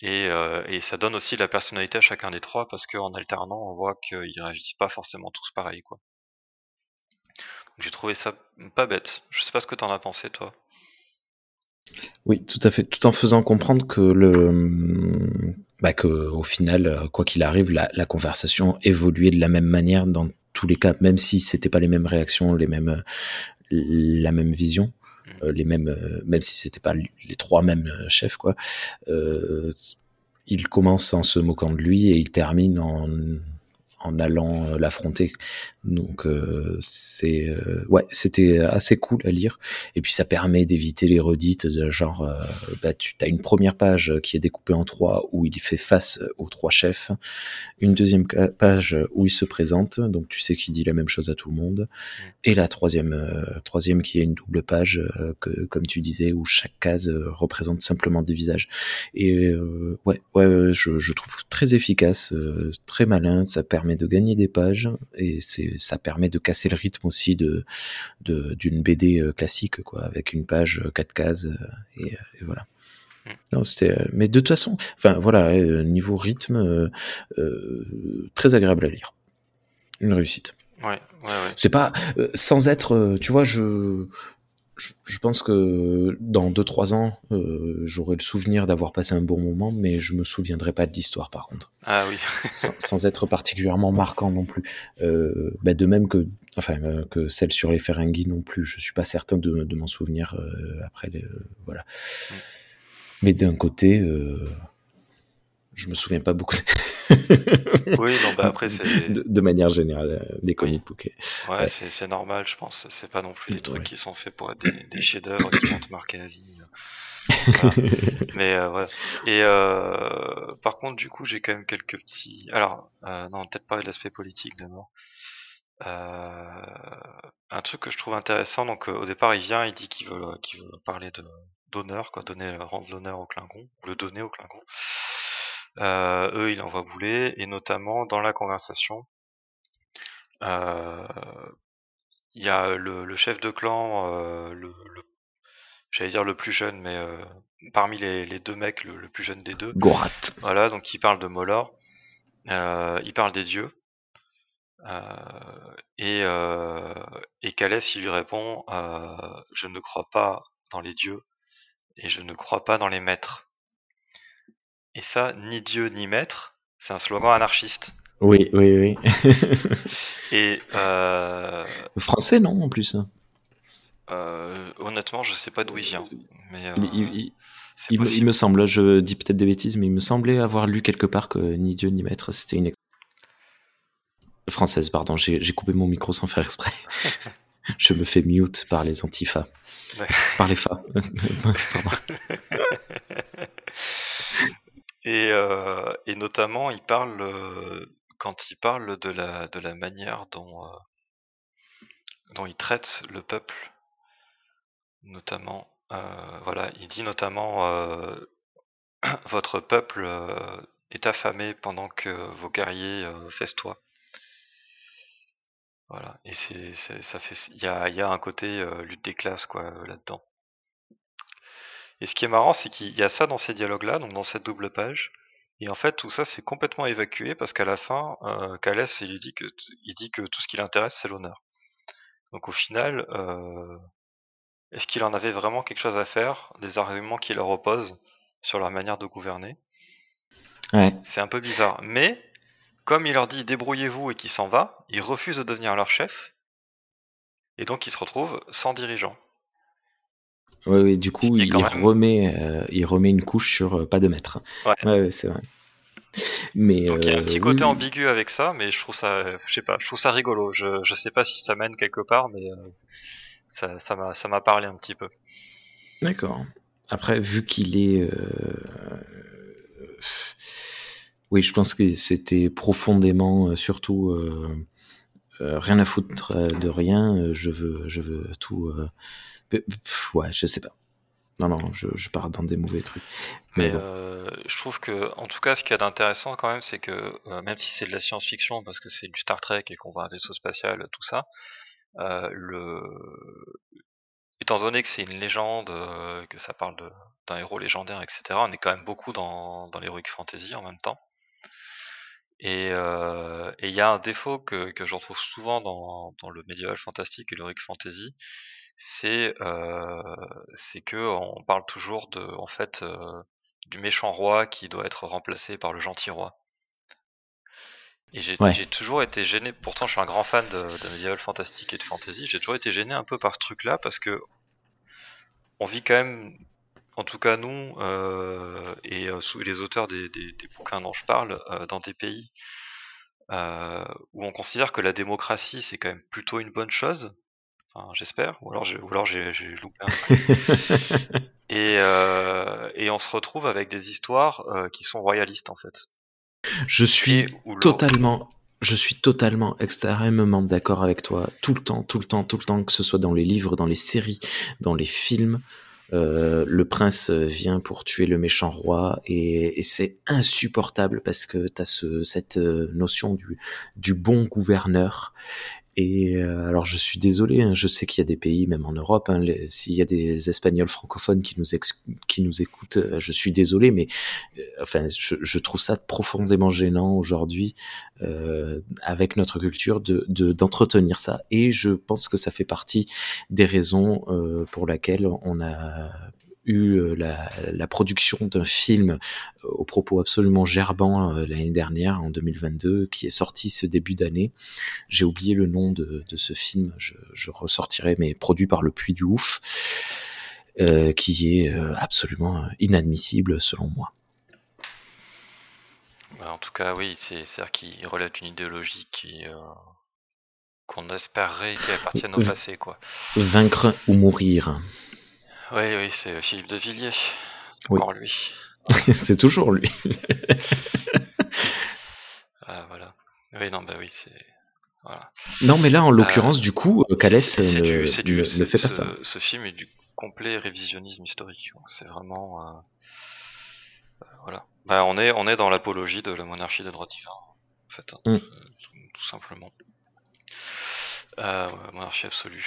Et, euh, et, ça donne aussi la personnalité à chacun des trois parce qu'en alternant, on voit qu'ils réagissent pas forcément tous pareil, quoi. J'ai trouvé ça pas bête. Je sais pas ce que t'en as pensé, toi. Oui, tout à fait. Tout en faisant comprendre que le, bah que au final, quoi qu'il arrive, la, la, conversation évoluait de la même manière dans tous les cas, même si c'était pas les mêmes réactions, les mêmes, la même vision, mmh. euh, les mêmes, euh, même si c'était pas les trois mêmes euh, chefs, quoi. Euh, il commence en se moquant de lui et il termine en, en allant euh, l'affronter. Donc euh, c'est euh, ouais, c'était assez cool à lire. Et puis ça permet d'éviter les redites de genre bah tu as une première page qui est découpée en trois où il fait face aux trois chefs, une deuxième page où il se présente, donc tu sais qu'il dit la même chose à tout le monde, et la troisième troisième qui est une double page que comme tu disais où chaque case représente simplement des visages. Et ouais ouais je, je trouve très efficace, très malin, ça permet de gagner des pages et c'est ça permet de casser le rythme aussi de d'une BD euh, classique quoi avec une page euh, quatre cases euh, et, voilà. Mm. Non, c'était mais de toute façon, enfin voilà, niveau rythme très agréable à lire. Une réussite. Ouais, ouais, ouais. C'est pas sans être tu vois je je, pense que dans 2-3 ans, euh, j'aurai le souvenir d'avoir passé un bon moment, mais je me souviendrai pas de l'histoire par contre. Ah oui. sans, être particulièrement marquant non plus. Euh, bah, de même que, enfin, euh, que celle sur les Ferengi non plus. Je suis pas certain de, de m'en souvenir après. Les, voilà. Mm. Mais d'un côté, je me souviens pas beaucoup. oui, non, bah après, c'est. De, manière générale, euh, des comic books. Ouais, c'est normal, je pense. C'est pas non plus des trucs qui sont faits pour être des, des chefs-d'œuvre qui vont te marquer la vie. Mais euh, voilà. Et euh, par contre, du coup, j'ai quand même quelques petits. Alors, euh, non, peut-être pas de l'aspect politique d'abord. Euh, un truc que je trouve intéressant, donc au départ, il vient, il dit qu'il veut, qu'il veut parler de d'honneur, quoi, donner, rendre l'honneur au Klingon, le donner au Klingon. Euh, eux, il envoient bouler, et notamment dans la conversation, euh, il y a le, chef de clan, euh, le, j'allais dire le plus jeune, mais parmi les, deux mecs, le, plus jeune des deux. Gorat. Voilà, donc il parle de Molor, il parle des dieux. et, et Calès, il lui répond Je ne crois pas dans les dieux et je ne crois pas dans les maîtres. Et ça, ni Dieu ni maître, c'est un slogan anarchiste. Oui, oui, oui. et euh... français, non, en plus. Euh, honnêtement, je sais pas d'où il vient. Mais, euh, il, me semble, je dis peut-être des bêtises, mais il me semblait avoir lu quelque part que ni Dieu ni maître, c'était une française, pardon. J'ai coupé mon micro sans faire exprès. je me fais mute par les antifas. Par les fa. pardon. Et, euh, et notamment, il parle euh, quand il parle de la manière dont euh, dont il traite le peuple, notamment, voilà, il dit notamment votre peuple est affamé pendant que vos guerriers festoient. Voilà, et c'est ça fait il y a il y a un côté lutte des classes quoi là-dedans. Et ce qui est marrant, c'est qu'il y a ça dans ces dialogues-là, donc dans cette double page. Et en fait, tout ça, c'est complètement évacué parce qu'à la fin, euh, Calès, il dit que, il dit que tout ce qui l'intéresse, c'est l'honneur. Donc au final, euh, est-ce qu'il en avait vraiment quelque chose à faire des arguments qui leur opposent sur leur manière de gouverner? Ouais. C'est un peu bizarre. Mais, comme il leur dit débrouillez-vous et qu'il s'en va, il refuse de devenir leur chef. Et donc il se retrouve sans dirigeant. Oui, oui, du coup, il, remet, euh, il remet une couche sur euh, pas de maître. Ouais, ouais, c'est vrai. Mais Donc il y a un petit euh, côté ambigu avec ça, mais je trouve ça, je sais pas, je trouve ça rigolo. Je, je sais pas si ça mène quelque part, mais ça, ça m'a, ça m'a parlé un petit peu. D'accord. Après, vu qu'il est, oui, je pense que c'était profondément, surtout, rien à foutre de rien. Je veux, je veux tout ouais, je sais pas. Non, non, je, je pars dans des mauvais trucs. Mais, euh, je trouve que, en tout cas, ce qu'il y a d'intéressant quand même, c'est que euh, même si c'est de la science-fiction, parce que c'est du Star Trek et qu'on voit un vaisseau spatial, tout ça, euh, le... étant donné que c'est une légende, que ça parle d'un héros légendaire, etc., on est quand même beaucoup dans, dans l'heroic fantasy en même temps. Et il y a un défaut que, que je retrouve souvent dans, dans le médiéval fantastique et l'heroic fantasy, c'est euh, c'est que on parle toujours de en fait euh, du méchant roi qui doit être remplacé par le gentil roi. Et j'ai toujours été gêné, pourtant je suis un grand fan de, de médiéval fantastique et de fantasy, j'ai toujours été gêné un peu par ce truc-là parce que on vit quand même, en tout cas nous, euh, et euh, les auteurs des, des, des, bouquins dont je parle, euh, dans des pays où on considère que la démocratie c'est quand même plutôt une bonne chose. Enfin, j'espère, ou alors j'ai, ou alors j'ai, j'ai loupé un truc. et, et on se retrouve avec des histoires qui sont royalistes en fait. Je suis totalement, je suis totalement, extrêmement d'accord avec toi. Tout le temps, tout le temps, tout le temps, que ce soit dans les livres, dans les séries, dans les films. Euh, le prince vient pour tuer le méchant roi et, c'est insupportable parce que tu as ce, cette euh, notion du bon gouverneur et euh, alors je suis désolé, hein, je sais qu'il y a des pays, même en Europe, hein, s'il y a des Espagnols francophones qui nous, qui nous écoutent, euh, je suis désolé, mais euh, enfin je, je, trouve ça profondément gênant aujourd'hui euh, avec notre culture de d'entretenir ça. Et je pense que ça fait partie des raisons pour lesquelles on a eu euh, la, la production d'un film euh, au propos absolument gerbant euh, l'année dernière, en 2022, qui est sorti ce début d'année. J'ai oublié le nom de, de ce film, je, je, ressortirai, mais produit par le Puy du Ouf, euh, qui est absolument inadmissible selon moi. Bah, en tout cas, oui, c'est dire qu'il relève d'une idéologie qui qu'on espérerait qu'elle appartienne au passé, quoi. Vaincre ou mourir. Oui, oui, c'est Philippe de Villiers. Encore lui. c'est toujours lui. ah, voilà. Oui, non, bah oui, c'est. Voilà. Non, mais là, en l'occurrence, euh, du coup, Calès ne, ne, ne, fait pas ça. Ce film est du complet révisionnisme historique. C'est vraiment. Euh, euh, voilà. Bah, on, est, on est dans l'apologie de la monarchie de droit divin, en fait, hein, mm. tout simplement. Absolue.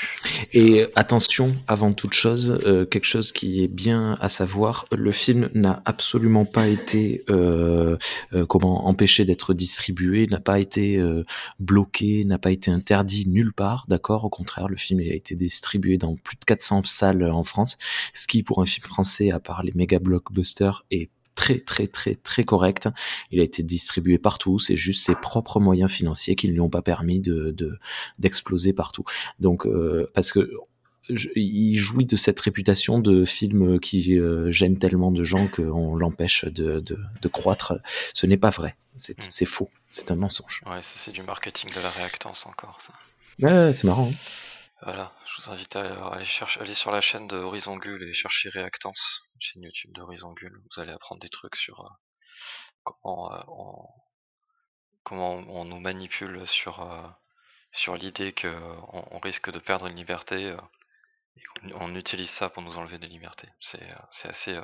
Et attention, avant toute chose, euh, quelque chose qui est bien à savoir, le film n'a absolument pas été euh, euh comment empêché d'être distribué, n'a pas été euh, bloqué, n'a pas été interdit nulle part, d'accord? Au contraire, le film il a été distribué dans plus de 400 salles en France, ce qui pour un film français, à part les méga blockbusters, est très très très très correct. Il a été distribué partout. C'est juste ses propres moyens financiers qui ne lui ont pas permis de d'exploser partout. Donc euh, parce que il jouit de cette réputation de film qui euh, gêne tellement de gens qu'on l'empêche de, de, de, croître. Ce n'est pas vrai. C'est mm. faux. C'est un mensonge. Ouais, c'est du marketing de la réactance encore, ça. Ouais, c'est marrant. Hein. Voilà, je vous invite à aller, sur la chaîne de Horizon Gull et chercher Réactance, chaîne YouTube de Horizon Gull. Vous allez apprendre des trucs sur euh, comment, euh, on, comment on nous manipule sur, euh, sur l'idée qu'on on risque de perdre une liberté et qu'on utilise ça pour nous enlever des libertés. C'est assez,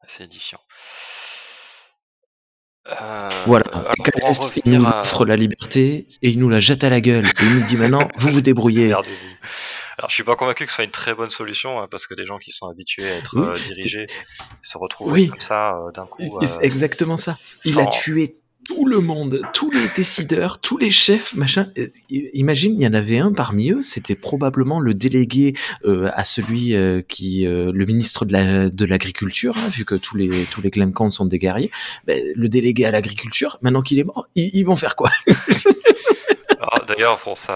assez édifiant. Euh, voilà, il nous offre la liberté et il nous la jette à la gueule. Et il nous dit maintenant, vous vous débrouillez. Alors je suis pas convaincu que ce soit une très bonne solution hein, parce que des gens qui sont habitués à être euh, dirigés se retrouvent comme ça euh, d'un coup. C'est exactement ça. Il a tué tout le monde, tous les décideurs, tous les chefs, machin. Euh, imagine, il y en avait un parmi eux, c'était probablement le délégué euh, à celui euh, qui, le ministre de la de l'agriculture, hein, vu que tous les tous les sont des guerriers. Ben, le délégué à l'agriculture, maintenant qu'il est mort, ils, vont faire quoi? D'ailleurs, pour ça,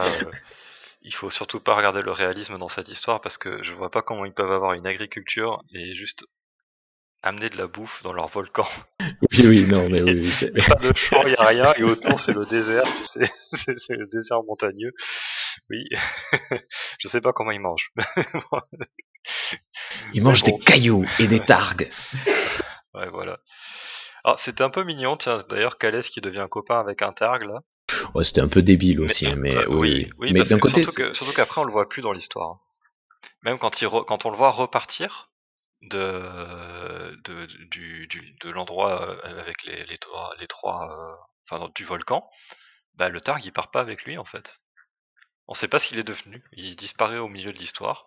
il faut surtout pas regarder le réalisme dans cette histoire parce que je vois pas comment ils peuvent avoir une agriculture et juste amener de la bouffe dans leur volcan. Oui, oui, non, mais oui. A pas de champ, il n'y a rien, et autour c'est le désert, c'est le désert montagneux. Oui, je sais pas comment ils mangent. ils mangent des cailloux et des targues. Ouais, voilà. Alors, c'était un peu mignon, tiens, d'ailleurs, Calès qui devient copain avec un targue, là. Ouais, c'était un peu débile aussi, mais, mais oui. oui, mais d'un côté. Surtout qu'après, on le voit plus dans l'histoire. Même quand, il quand on le voit repartir, de, de, du, du, de l'endroit euh, avec les, les, trois, les trois euh, enfin du volcan, bah le Targ il part pas avec lui en fait. On sait pas ce qu'il est devenu, il disparaît au milieu de l'histoire.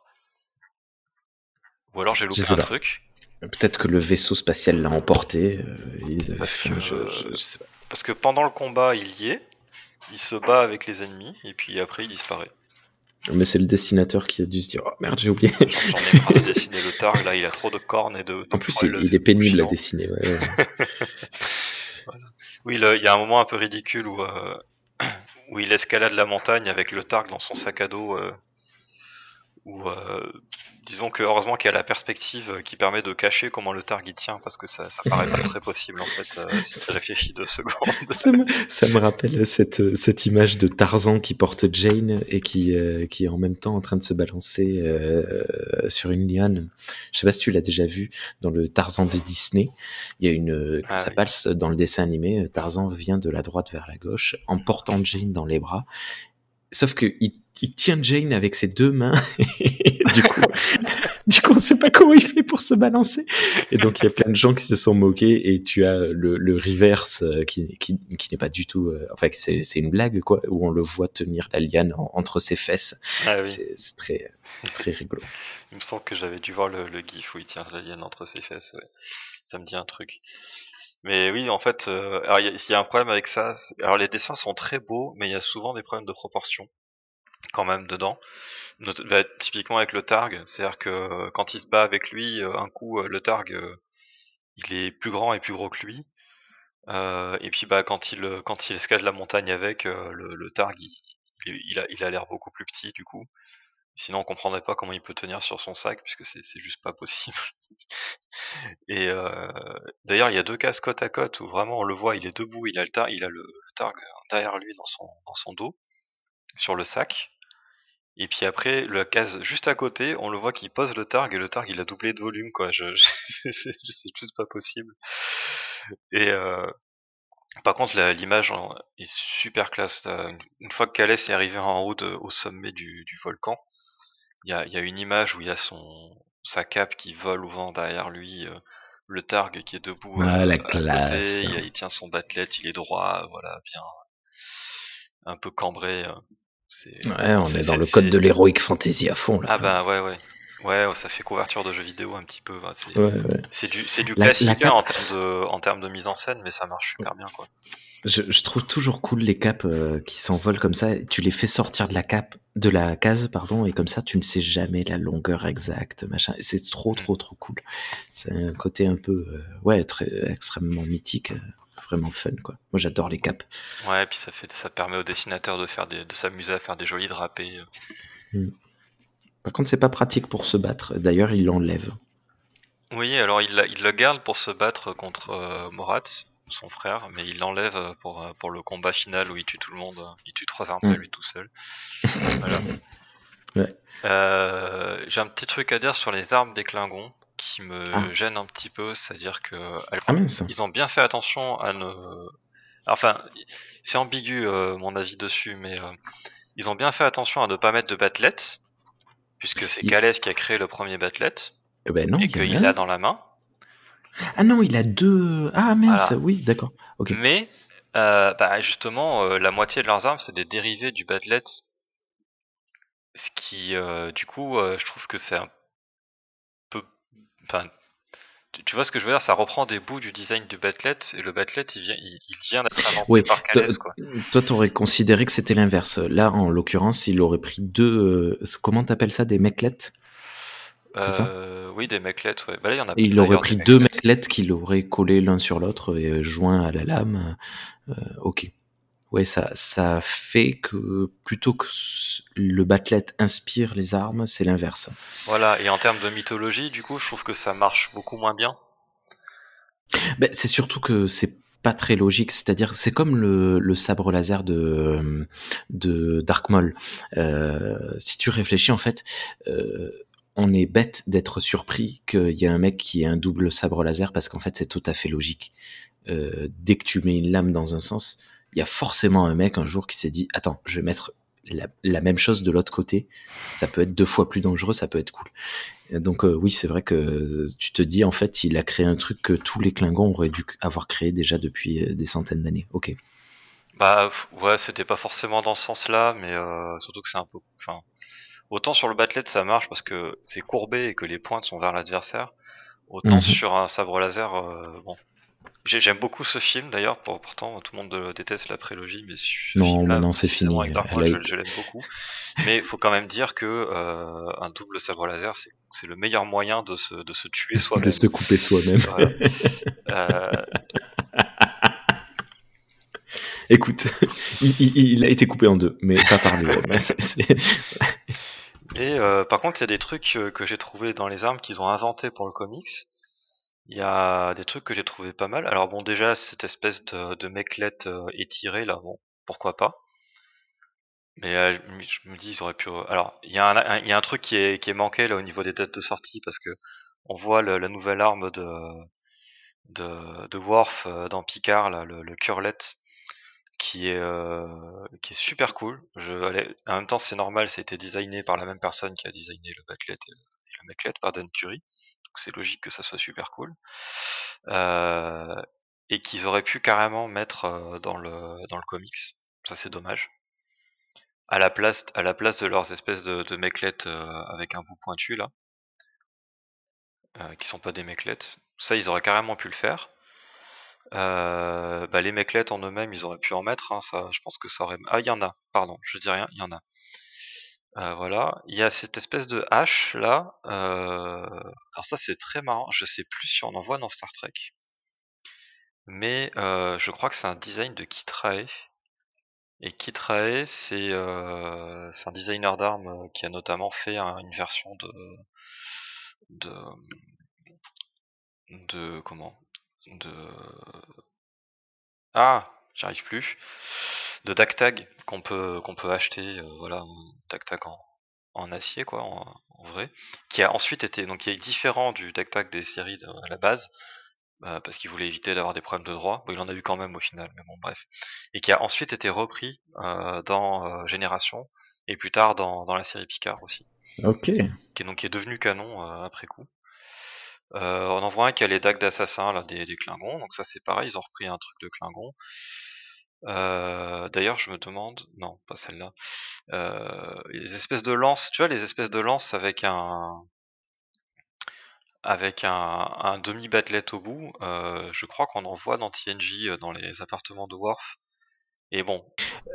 Ou alors j'ai loupé un truc. Peut-être que le vaisseau spatial l'a emporté. Euh, parce, que, parce que pendant le combat il y est, il se bat avec les ennemis et puis après il disparaît. Mais c'est le dessinateur qui a dû se dire Oh merde, j'ai oublié. J'en ai marre de dessiner le Targ, là, il a trop de cornes et de. en plus, il, est pénible à dessiner, ouais. Oui, il y a un moment un peu ridicule où, euh, où il escalade la montagne avec le Targ dans son sac à dos, euh, Ou euh, disons que heureusement qu'il y a la perspective qui permet de cacher comment le target tient parce que ça, ça paraît pas très possible en fait euh, si tu réfléchis deux secondes. ça, me, ça me rappelle cette, cette image de Tarzan qui porte Jane et qui, euh, qui est en même temps en train de se balancer euh, sur une liane. Je sais pas si tu l'as déjà vu dans le Tarzan de Disney. Il y a une Ah ça oui. passe dans le dessin animé. Tarzan vient de la droite vers la gauche en portant Jane dans les bras. Sauf que il, il tient Jane avec ses deux mains. Et du coup, du coup, on sait pas comment il fait pour se balancer. Et donc, il y a plein de gens qui se sont moqués et tu as le, le reverse euh, qui, qui, qui n'est pas du tout, euh, enfin, c'est, c'est une blague, quoi, où on le voit tenir la liane en- entre ses fesses. Ah oui. C'est, c'est très, très rigolo. Il me semble que j'avais dû voir le, le gif où il tient la liane entre ses fesses. ouais. Ça me dit un truc. Mais oui, en fait, euh, alors il y, y a un problème avec ça. Alors les dessins sont très beaux, mais il y a souvent des problèmes de proportion quand même dedans. Bah, typiquement avec le Targ, c'est-à-dire que euh, quand il se bat avec lui, euh, un coup euh, le Targ, il est plus grand et plus gros que lui. Euh, et puis bah quand il quand il escalade la montagne avec le, le Targ, il, il- a il a l'air beaucoup plus petit du coup. Sinon, on comprendrait pas comment il peut tenir sur son sac, puisque c'est juste pas possible. Et euh, d'ailleurs, il y a deux cases côte à côte où vraiment on le voit, il est debout, il a le, targ derrière lui dans son, dos, sur le sac. Et puis après, la case juste à côté, on le voit qu'il pose le targ et le targ il a doublé de volume, quoi. C'est juste pas possible. Et euh, par contre, l'image est super classe. T'as- Une, fois que Calès est arrivé en haut au sommet du volcan, il y a, il y a une image où il y a son sa cape qui vole au vent derrière lui, euh, le targ qui est debout Ah, euh, la à classe. côté, il, il tient son battelette, il est droit, voilà, bien un peu cambré. euh, C'est, Ouais, on est dans le code de l'heroic fantasy à fond, là. Ah bah ouais ouais. Ouais, ouais, ça fait couverture de jeux vidéo un petit peu. ouais, c'est, Ouais, ouais. c'est du, c'est du La- la classique hein, en termes de, en termes de mise en scène, mais ça marche super bien quoi. Je, je trouve toujours cool les capes euh, qui s'envolent comme ça. Tu les fais sortir de la cape, de la case, pardon, et comme ça, tu ne sais jamais la longueur exacte, machin. C'est trop, trop, trop cool. C'est un côté un peu, euh, ouais, très extrêmement mythique, euh, vraiment fun, quoi. Moi, j'adore les capes. Ouais, et puis ça fait, ça permet aux dessinateurs de faire des, de s'amuser à faire des jolis drapés. euh. Par contre, c'est pas pratique pour se battre. D'ailleurs, il l'enlève. Oui, alors il, la- il le garde pour se battre contre Morat, son frère, mais il l'enlève euh, pour, euh, pour le combat final où il tue tout le monde. euh, Il tue trois armes à Mm. lui tout seul. voilà. Ouais. Euh, J'ai un petit truc à dire sur les armes des Klingons qui me Ah. gêne un petit peu, c'est-à-dire que Ah ils ont bien fait attention à ne. Enfin, c'est ambigu euh, mon avis dessus, mais euh, ils ont bien fait attention à ne pas mettre de battelet, puisque c'est Il- qui a créé le premier battelet Eh ben et a qu'il l'a dans la main. Ah non, il a deux. Ah mince, Voilà. oui, d'accord. Ok. Mais euh, bah, justement, euh, la moitié de leurs armes, c'est des dérivés du battelet. Ce qui, euh, du coup, je trouve que c'est un peu. Enfin, tu, tu vois ce que je veux dire Ça reprend des bouts du design du battelet, et le battelet, il vient, il, il vient d'être inventé Oui, par Calès, quoi. Toi, t'aurais considéré que c'était l'inverse. Là, en l'occurrence, il aurait pris deux. comment t'appelles ça, des meclettes ça Euh, Oui, des meclets, ouais. Bah là, il y en a Et il d'ailleurs, aurait pris deux meclettes qu'il aurait collés l'un sur l'autre et euh, joints à la lame. Euh, ok. Ouais, ça, ça fait que plutôt que le battelet inspire les armes, c'est l'inverse. Voilà, et en termes de mythologie, du coup, je trouve que ça marche beaucoup moins bien. Ben, c'est surtout que c'est pas très logique. C'est-à-dire, c'est comme le, le sabre laser de, de Dark Maul. Euh, si tu réfléchis, en fait, euh, on est bête d'être surpris qu'il y a un mec qui ait un double sabre laser parce qu'en fait, c'est tout à fait logique. Euh, dès que tu mets une lame dans un sens, il y a forcément un mec un jour qui s'est dit Attends, je vais mettre la, même chose de l'autre côté. Ça peut être deux fois plus dangereux, ça peut être cool. Donc euh, oui, c'est vrai que tu te dis en fait, il a créé un truc que tous les Klingons auraient dû avoir créé déjà depuis euh, des centaines d'années. Ok. Bah ouais, c'était pas forcément dans ce sens-là, mais euh, surtout que c'est un peu. Enfin, autant sur le battelet ça marche parce que c'est courbé et que les pointes sont vers l'adversaire. Autant Mhm. sur un sabre laser, euh, bon. J'ai- J'aime beaucoup ce film d'ailleurs, pour- pourtant tout le monde déteste la prélogie, mais ce Non, film-là, maintenant, c'est fini, je, l'aime beaucoup. Mais il faut quand même dire que euh, un double sabre laser, c'est le meilleur moyen de se, de se tuer De soi-même. se couper soi-même. Voilà. Euh, Écoute, il, il- il a été coupé en deux, mais pas par lui. Et euh, par contre, il y a des trucs euh, que j'ai trouvé dans les armes qu'ils ont inventé pour le comics. Il y a des trucs que j'ai trouvé pas mal. Alors bon, déjà cette espèce de, de meclette euh, étirée là, bon, pourquoi pas. Mais euh, je me- dis, ils auraient pu. Alors, il y, a un- un- truc qui est, manqué là au niveau des dates de sortie parce que on voit le- la nouvelle arme de de, Worf dans Picard, là, le, le Curlet, qui est euh, qui est super cool. En même temps, c'est normal, ça a été designé par la même personne qui a designé le Batlet et le, et le Meclet par Dan Curry. Donc c'est logique que ça soit super cool. Euh, et qu'ils auraient pu carrément mettre euh, dans le comics. Ça c'est dommage. À la place de leurs espèces de, de avec un bout pointu là, euh, qui sont pas des meclettes. Ça ils auraient carrément pu le faire. Euh, bah, les meclettes en eux-mêmes, ils auraient pu en mettre. Hein, ça, je pense que ça aurait. Ah, il y en a. Pardon, je dis rien. Il y en a. Euh, voilà. Il y a cette espèce de hache là. Euh... Alors ça, c'est très marrant. Je sais plus si on en voit dans Star Trek, mais euh, je crois que c'est un design de Kit Rae. Et Kit Rae, c'est euh, un designer d'armes qui a notamment fait un- une version de de de comment? De ah j'y arrive plus de Dactag qu'on peut qu'on peut acheter euh, voilà un Dactag en, en acier quoi en, en vrai qui a ensuite été donc qui est différent du Dactag des séries de- à la base euh, parce qu'il voulait éviter d'avoir des problèmes de droit bon il en a eu quand même au final mais bon bref et qui a ensuite été repris euh, dans euh, Génération et plus tard dans, dans la série Picard aussi Ok. qui est donc qui est devenu canon après coup. Euh, on en voit un qui a les dagues d'assassin là des, des Klingons, donc ça c'est pareil, ils ont repris un truc de Klingon. Euh, D'ailleurs, je me demande, non, pas celle-là. Euh, les espèces de lances, tu vois, les espèces de lances avec un avec un, demi battelet au bout. je crois qu'on en voit dans euh, dans les appartements de Worf. Et bon,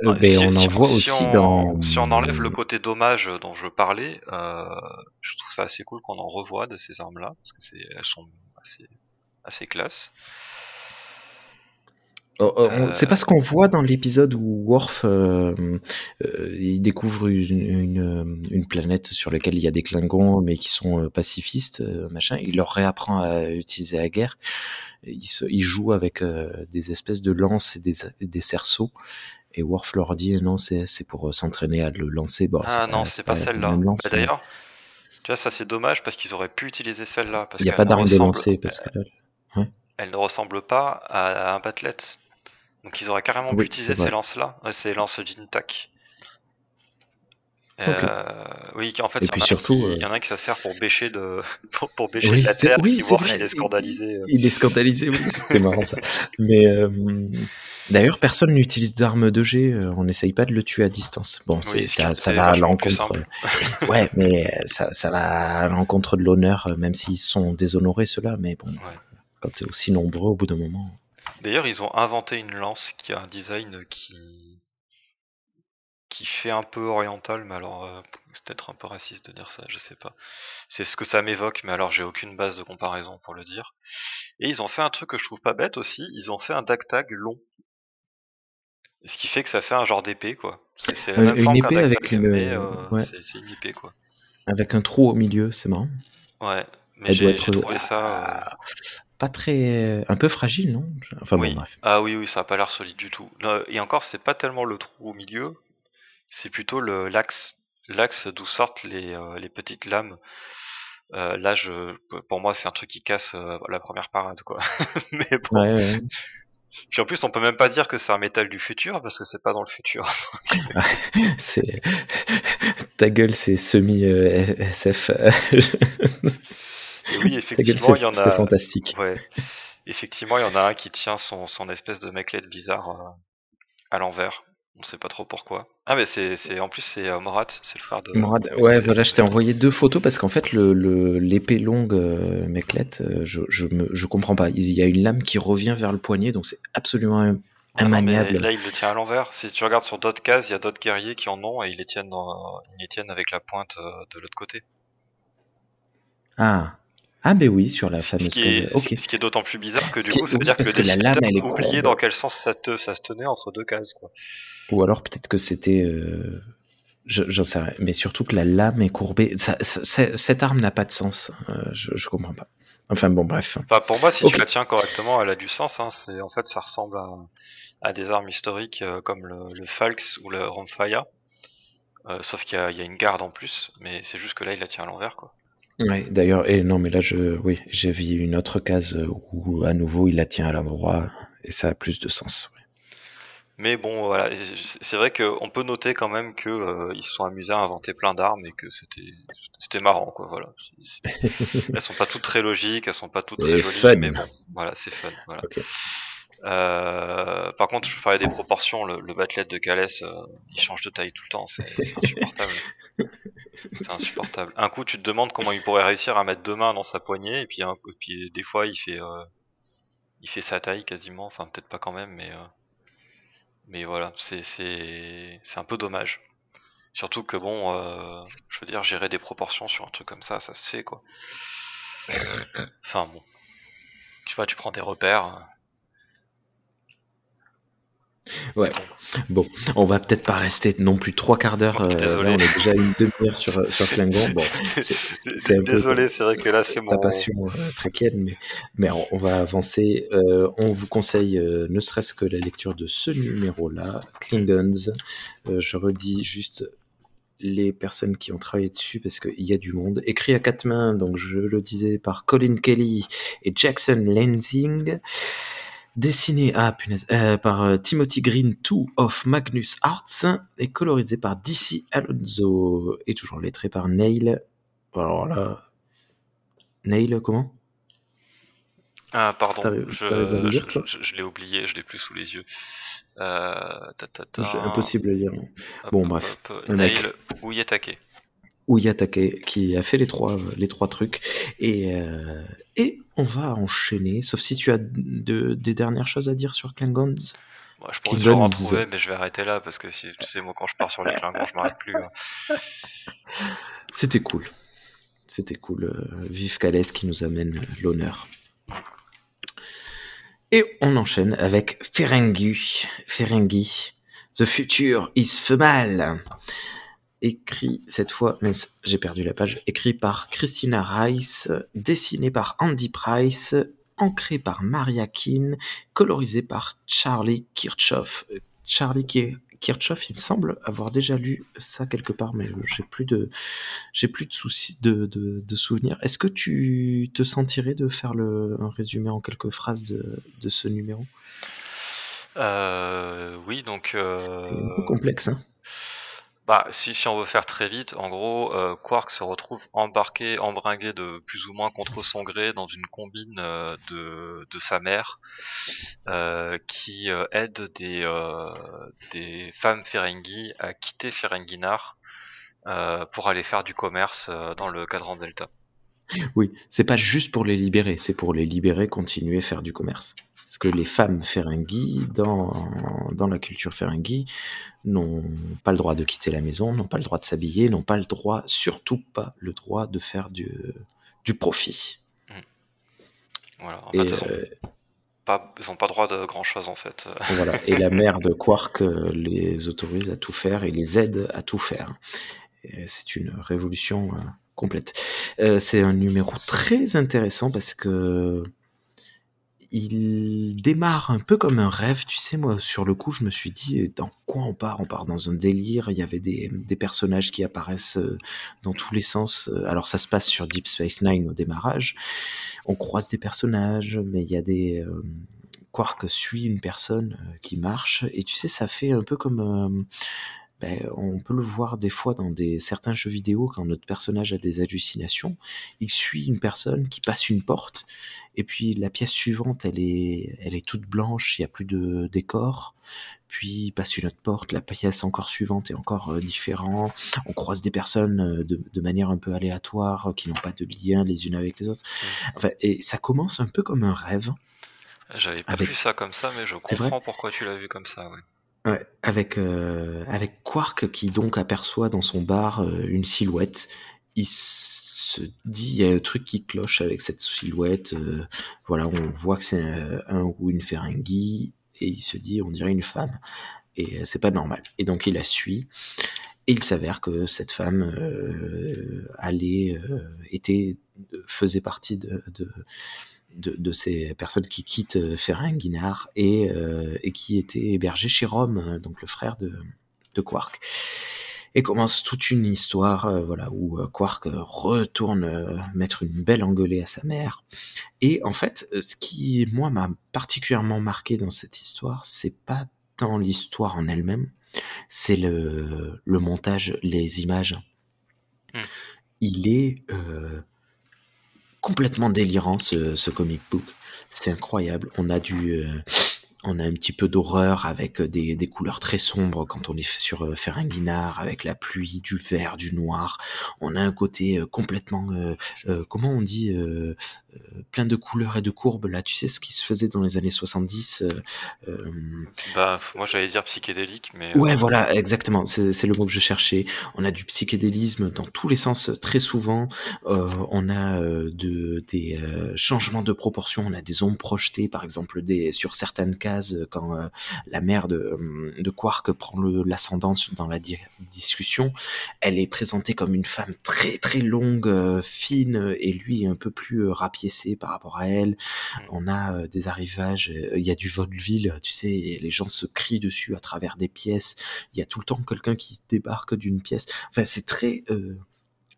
Euh, ben, si- on si en voit si aussi on- dans. Si on enlève le côté dommage dont je parlais, euh, je trouve ça assez cool qu'on en revoie de ces armes-là, parce que c'est, elles sont assez, assez classe. Oh, oh, on- Euh, C'est pas ce qu'on voit dans l'épisode où Worf euh, euh, il découvre une, une, une planète sur laquelle il y a des Klingons mais qui sont pacifistes, machin. Il leur réapprend à utiliser la guerre. Il, se, il joue avec des espèces de lances et des, des cerceaux. Et Worf leur dit non, c'est c'est pour s'entraîner à le lancer. Bon, ah non, c'est pas, celle-là. Bah, mais D'ailleurs, tu vois, ça c'est dommage parce qu'ils auraient pu utiliser celle-là. il n'y a pas d'arme de lancer parce que là, Elle ne ressemble pas à, à un battelet. Donc ils auraient carrément pu utiliser ces lances-là, euh, ces lances Jintak. Ok. Euh, oui, en fait, Et il y, puis en a euh, il y en a un qui ça sert pour bêcher de, pour, pour bêcher Oui, de la terre. oui, s'il est scandalisé. Il est scandalisé, oui, c'était marrant ça. Mais euh, d'ailleurs, personne n'utilise d'armes de euh, On n'essaye pas de le tuer à distance. Bon, Oui, ça, va à l'encontre. ouais, mais ça, ça va à l'encontre de l'honneur, même s'ils sont déshonorés ceux-là. Mais bon, Ouais. quand t'es aussi nombreux, au bout d'un moment. D'ailleurs, ils ont inventé une lance qui a un design qui qui fait un peu oriental, mais alors euh, c'est peut-être un peu raciste de dire ça, je sais pas. C'est ce que ça m'évoque, mais alors j'ai aucune base de comparaison pour le dire. Et ils ont fait un truc que je trouve pas bête aussi, ils ont fait un tag long. Ce qui fait que ça fait un genre d'épée, quoi. C'est la Une- épée dactag, avec une- euh, ouais. c'est une épée, quoi. Avec un trou au milieu, c'est marrant. Ouais, Elle doit être j'ai trouvé ça... euh, pas très, un peu fragile, non? Enfin oui. bon, bref. Ah oui, oui, ça a pas l'air solide du tout. Et encore, c'est pas tellement le trou au milieu, c'est plutôt le l'axe, l'axe d'où sortent les, euh, les petites lames. Euh, là, je, pour moi, c'est un truc qui casse euh, la première parade, quoi. Mais bon. Ouais, ouais. Puis en plus, on peut même pas dire que c'est un métal du futur parce que c'est pas dans le futur. C'est ta gueule, c'est semi euh, SF. Oui, effectivement, il y en a. fantastique. Ouais. Effectivement, il y en a un qui tient son, son espèce de meclette bizarre euh, à l'envers. On sait pas trop pourquoi. Ah, mais c'est, en plus c'est euh, Morat, c'est le frère de. Morad, ouais, voilà, je t'ai envoyé deux photos parce qu'en fait, le, le- l'épée longue euh, Meclette, euh, je, je, me, je comprends pas. Il y a une lame qui revient vers le poignet, donc c'est absolument Ah non, immaniable. là, il le tient à l'envers. Si tu regardes sur d'autres cases, il y a d'autres guerriers qui en ont et ils les tiennent, dans, ils les tiennent avec la pointe euh, de l'autre côté. Ah. Ah, ben oui, sur la Ce fameuse qui case. est, ce qui est d'autant plus bizarre que Ce du qui coup, ça veut dire que, que la lame, elle est oublié dans quel sens ça, te, ça se tenait entre deux cases. Quoi. Ou alors peut-être que c'était. euh, Je- J'en sais rien. Mais surtout que la lame est courbée. Ça- ça- ça- cette arme n'a pas de sens. Euh, je, je comprends pas. Enfin bon, bref. Enfin, pour moi, si tu la tiens correctement, elle a du sens. Hein. C'est en fait, ça ressemble à, à des armes historiques euh, comme le, le Falx ou le Ramphaya. Euh, sauf qu'il y, y a une garde en plus, mais c'est juste que là, il la tient à l'envers, quoi. Ouais, d'ailleurs, et non, mais là, je, oui, j'ai vu une autre case où, à nouveau, il la tient à l'endroit, et ça a plus de sens. ouais. Mais bon, voilà, c'est- vrai qu'on peut noter quand même que euh, ils se sont amusés à inventer plein d'armes et que c'était c'était marrant, quoi. Voilà. Elles sont pas toutes très logiques, elles sont pas toutes C'est très jolies, fun. mais bon, voilà, c'est fun. Voilà. Euh, par contre, je parlais des proportions. Le, le de Calès, euh, il change de taille tout le temps. C'est insupportable. c'est insupportable. Un coup, tu te demandes comment il pourrait réussir à mettre deux mains dans sa poignée, et puis, un, des fois, il fait, euh, il fait sa taille quasiment. Enfin, peut-être pas quand même, mais, mais voilà, c'est, un peu dommage. Surtout que bon, je veux dire, gérer des proportions sur un truc comme ça, ça se fait quoi. Enfin bon, tu vois, tu prends des repères. Bon, on va peut-être pas rester non plus trois quarts d'heure. Oh, euh, là, on est déjà une demi-heure sur, sur Klingon. Bon, c'est- Désolé, c'est vrai que là c'est mon. ta passion euh, tréquienne, mais, mais on, on va avancer. Euh, on vous conseille euh, ne serait-ce que la lecture de ce numéro-là, Klingons. Euh, je redis juste les personnes qui ont travaillé dessus parce qu'il y a du monde. Écrit à quatre mains, donc je le disais, par Colin Kelly et Jackson Lansing. Dessiné ah, punaise, euh, par euh, Timothy Green 2 of Magnus Arts et colorisé par DC Alonso et toujours lettré par Neil. Alors là, Neil comment? Ah pardon, je, l'ai oublié, je l'ai plus sous les yeux. Euh, ta, ta, impossible à lire. hop, Bon, hop, bref, hop, un mec. Nail Uyetake. Uyatake qui a fait les trois les trois trucs et euh, et on va enchaîner sauf si tu as de, des dernières choses à dire sur Klingons Moi, je pourrais Klingons. en trouver, mais je vais arrêter là parce que si tu sais, moi quand je pars sur les Klingons, je m'arrête plus. hein. c'était cool c'était cool euh, vive Calès qui nous amène l'honneur et on enchaîne avec Ferengi Ferengi The Future is Femal écrit cette fois, mais j'ai perdu la page, écrit par Christina Rice, dessiné par Andy Price, ancré par Maria Keane, colorisé par Charlie Kirchhoff. Charlie Ki- Kirchhoff, il me semble avoir déjà lu ça quelque part, mais j'ai plus de, j'ai plus de soucis de, de, de souvenirs. Est-ce que tu te sentirais de faire le, un résumé en quelques phrases de, de ce numéro? Euh, oui, donc. Euh, C'est un peu complexe, hein Bah, si, si on veut faire très vite, en gros, euh, Quark se retrouve embarqué, embringué de plus ou moins contre son gré dans une combine euh, de, de sa mère, euh, qui aide des, des femmes Ferengi à quitter Ferenginar pour aller faire du commerce dans le cadran Delta. Oui, c'est pas juste pour les libérer, c'est pour les libérer, continuer à faire du commerce. Parce que les femmes Ferengi, dans, dans la culture Ferengi, n'ont pas le droit de quitter la maison, n'ont pas le droit de s'habiller, n'ont pas le droit, surtout pas le droit de faire du, du profit. Voilà. En Et, fait, euh, pas, ils ont pas droit de grand chose en fait. voilà. Et la mère de Quark euh, les autorise à tout faire et les aide à tout faire. C'est une révolution euh, complète. C'est un numéro très intéressant parce que il démarre un peu comme un rêve. Tu sais, moi, sur le coup, je me suis dit, dans quoi on part? On part dans un délire. Il y avait des, personnages qui apparaissent euh, dans tous les sens. Euh, Alors, ça se passe sur Deep Space Nine au démarrage. On croise des personnages, mais il y a des... euh, Quark suit une personne euh, qui marche, et tu sais, ça fait un peu comme... euh, ben, on peut le voir des fois dans des, certains jeux vidéo quand notre personnage a des hallucinations. Il suit une personne qui passe une porte et puis la pièce suivante, elle est, elle est toute blanche, il n'y a plus de décor. Puis il passe une autre porte, la pièce encore suivante est encore euh, différente. On croise des personnes euh, de, de manière un peu aléatoire, qui n'ont pas de lien les unes avec les autres. Enfin, et ça commence un peu comme un rêve. J'avais pas Avec- vu ça comme ça, mais je comprends pourquoi tu l'as vu comme ça. Ouais. Ouais, avec euh, avec Quark qui donc aperçoit dans son bar euh, une silhouette. Il se dit il y a un truc qui cloche avec cette silhouette. euh, voilà, on voit que c'est un, ou une Ferengi et il se dit on dirait une femme et euh, c'est pas normal. Et donc il la suit Et il s'avère que cette femme allait, était, faisait partie de, de de, ces personnes qui quittent Ferrin Guinard et, et qui étaient hébergées chez Rome, donc le frère de, de Quark. Et commence toute une histoire euh, voilà où euh, Quark retourne euh, mettre une belle engueulée à sa mère. Et en fait ce qui moi m'a particulièrement marqué dans cette histoire c'est pas tant l'histoire en elle-même c'est le, le montage les images. Hmm. il est complètement délirant ce, comic book. C'est incroyable. On a du on a un petit peu d'horreur avec euh, des, des, couleurs très sombres quand on est sur euh, Ferringuinard, avec la pluie, du vert, du noir. On a un côté euh, complètement, comment on dit, plein de couleurs et de courbes. Là, tu sais ce qui se faisait dans les années 70. Bah, moi j'allais dire psychédélique, mais. Ouais, voilà, exactement. C'est le mot que je cherchais. On a du psychédélisme dans tous les sens très souvent. on a de, des changements de proportions. On a des ombres projetées, par exemple, des, sur certaines cas quand euh, la mère de, de Quark prend l'ascendance dans la discussion. Elle est présentée comme une femme très très longue, euh, fine, et lui un peu plus euh, rapiécé par rapport à elle. Mm. On a des arrivages, il y a du vaudeville, tu sais, et les gens se crient dessus à travers des pièces. Il y a tout le temps quelqu'un qui débarque d'une pièce. Enfin, c'est très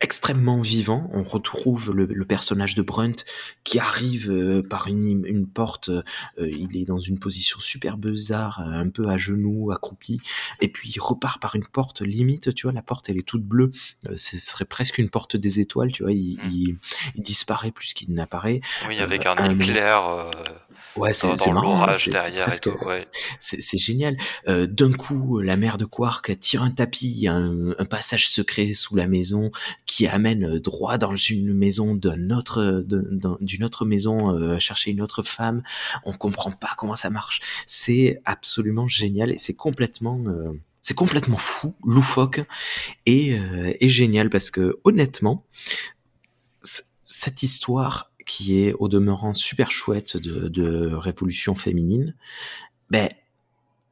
extrêmement vivant. On retrouve le, personnage de Brunt qui arrive euh, par une, une porte. Euh, il est dans une position super bizarre, euh, un peu à genoux, accroupi, et puis il repart par une porte limite. Tu vois, la porte elle est toute bleue. ce serait presque une porte des étoiles. Tu vois, il, mm. il, disparaît plus qu'il n'apparaît. Oui, avec un, un éclair. Ouais, c'est marrant. Hein, c'est génial. Euh, D'un coup, la mère de Quark tire un tapis, il y a un, un, passage secret sous la maison qui amène droit dans une maison d'une autre, d'une autre maison euh, chercher une autre femme. On comprend pas comment ça marche. C'est absolument génial et c'est complètement euh, c'est complètement fou, loufoque et, euh, et génial parce que honnêtement, cette histoire qui est au demeurant super chouette de, révolution féminine, ben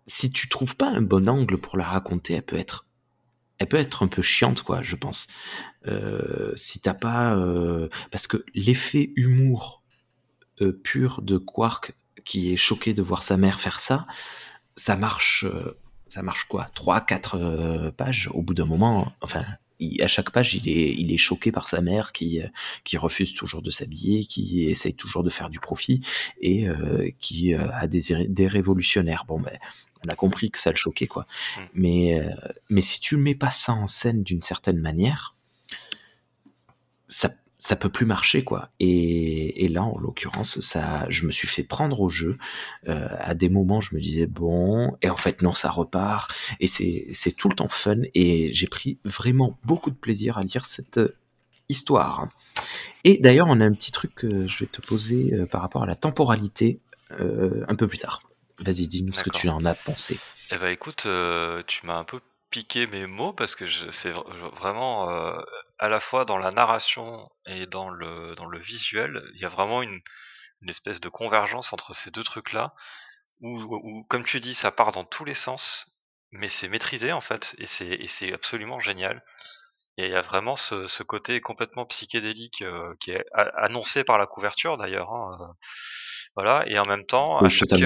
si tu trouves pas un bon angle pour la raconter, elle peut être elle peut être un peu chiante quoi, je pense. Euh, si t'as pas euh, parce que l'effet humour euh, pur de Quark qui est choqué de voir sa mère faire ça, ça marche ça marche quoi Trois, quatre pages au bout d'un moment, enfin à chaque page, il est, il est choqué par sa mère qui, qui refuse toujours de s'habiller, qui essaye toujours de faire du profit et euh, qui euh, a des, des révolutionnaires. Bon, ben, on a compris que ça le choquait, quoi. Mm. Mais, euh, mais si tu mets pas ça en scène d'une certaine manière, ça ça peut plus marcher quoi. Et, et là, en l'occurrence, ça, je me suis fait prendre au jeu. Euh, à des moments, je me disais bon, et en fait non, ça repart. Et c'est c'est tout le temps fun. Et j'ai pris vraiment beaucoup de plaisir à lire cette histoire. Et d'ailleurs, on a un petit truc que je vais te poser euh, par rapport à la temporalité euh, un peu plus tard. Vas-y, dis-nous ce que tu en as pensé. Eh ben écoute, euh, tu m'as un peu mes mots parce que c'est vraiment euh, à la fois dans la narration et dans le dans le visuel, il y a vraiment une, une espèce de convergence entre ces deux trucs-là où, comme tu dis, ça part dans tous les sens, mais c'est maîtrisé en fait et c'est et c'est absolument génial. Et il y a vraiment ce, ce côté complètement psychédélique euh, qui est annoncé par la couverture d'ailleurs. Hein, euh, voilà, et en même temps, à chaque,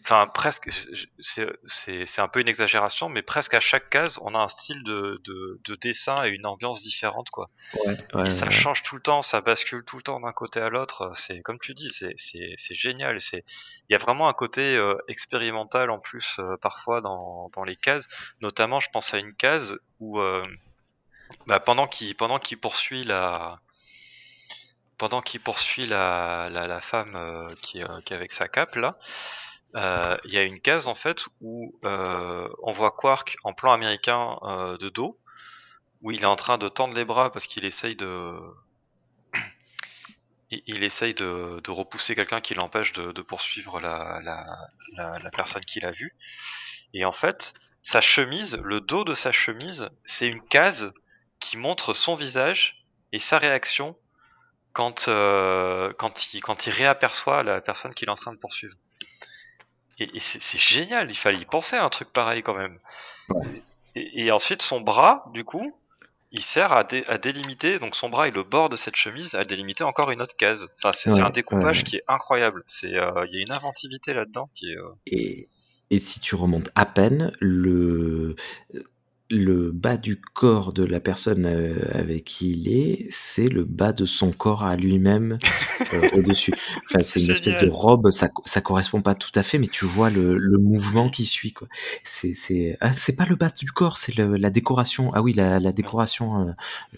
enfin presque c'est un peu une exagération mais presque à chaque case on a un style de, de, de dessin et une ambiance différente quoi. Ouais, et ça change tout le temps ça bascule tout le temps d'un côté à l'autre. C'est comme tu dis c'est c'est génial. C'est il y a vraiment un côté euh, expérimental en plus euh, parfois dans, dans les cases. Notamment je pense à une case où euh, bah, pendant qu'il pendant qu'il poursuit la pendant qu'il poursuit la, la, la femme qui, qui est avec sa cape là euh, il y a une case en fait où euh, on voit Quark en plan américain euh, de dos, où il est en train de tendre les bras parce qu'il essaye de il essaye de, repousser quelqu'un qui l'empêche de, poursuivre la, la, la, la personne qu'il a vue. Et en fait, sa chemise, le dos de sa chemise, c'est une case qui montre son visage et sa réaction quand, quand, il, quand il réaperçoit la personne qu'il est en train de poursuivre. Et, c'est génial, il fallait y penser à un truc pareil quand même. Et, et ensuite, son bras, du coup, il sert à, dé- à délimiter, donc son bras et le bord de cette chemise, à délimiter encore une autre case. Enfin, c'est Ouais, un découpage ouais. qui est incroyable. C'est, euh, il y a une inventivité là-dedans qui est. euh, Et, et si tu remontes à peine, le, le bas du corps de la personne euh, avec qui il est, c'est le bas de son corps à lui-même euh, au-dessus. Enfin, c'est une espèce de robe, ça, ça correspond pas tout à fait, mais tu vois le, le mouvement qui suit. quoi. C'est c'est ah, c'est pas le bas du corps, c'est le- la décoration. Ah oui, la, la décoration euh,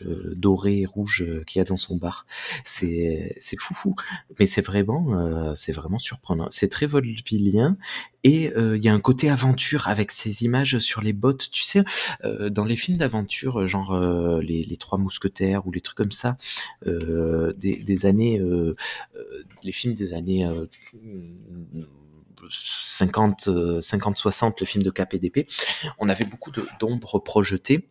euh, dorée et rouge euh, qu'il y a dans son bar. C'est c'est foufou, mais c'est vraiment euh, c'est vraiment surprenant. C'est très vaudevillien et euh, il y a un côté aventure avec ces images sur les bottes. Tu sais, euh, dans les films d'aventure, genre euh, les, les Trois Mousquetaires ou les trucs comme ça, des, années, les films des années 50, euh, 50, 60, le film de KPDP, on avait beaucoup d'ombres projetées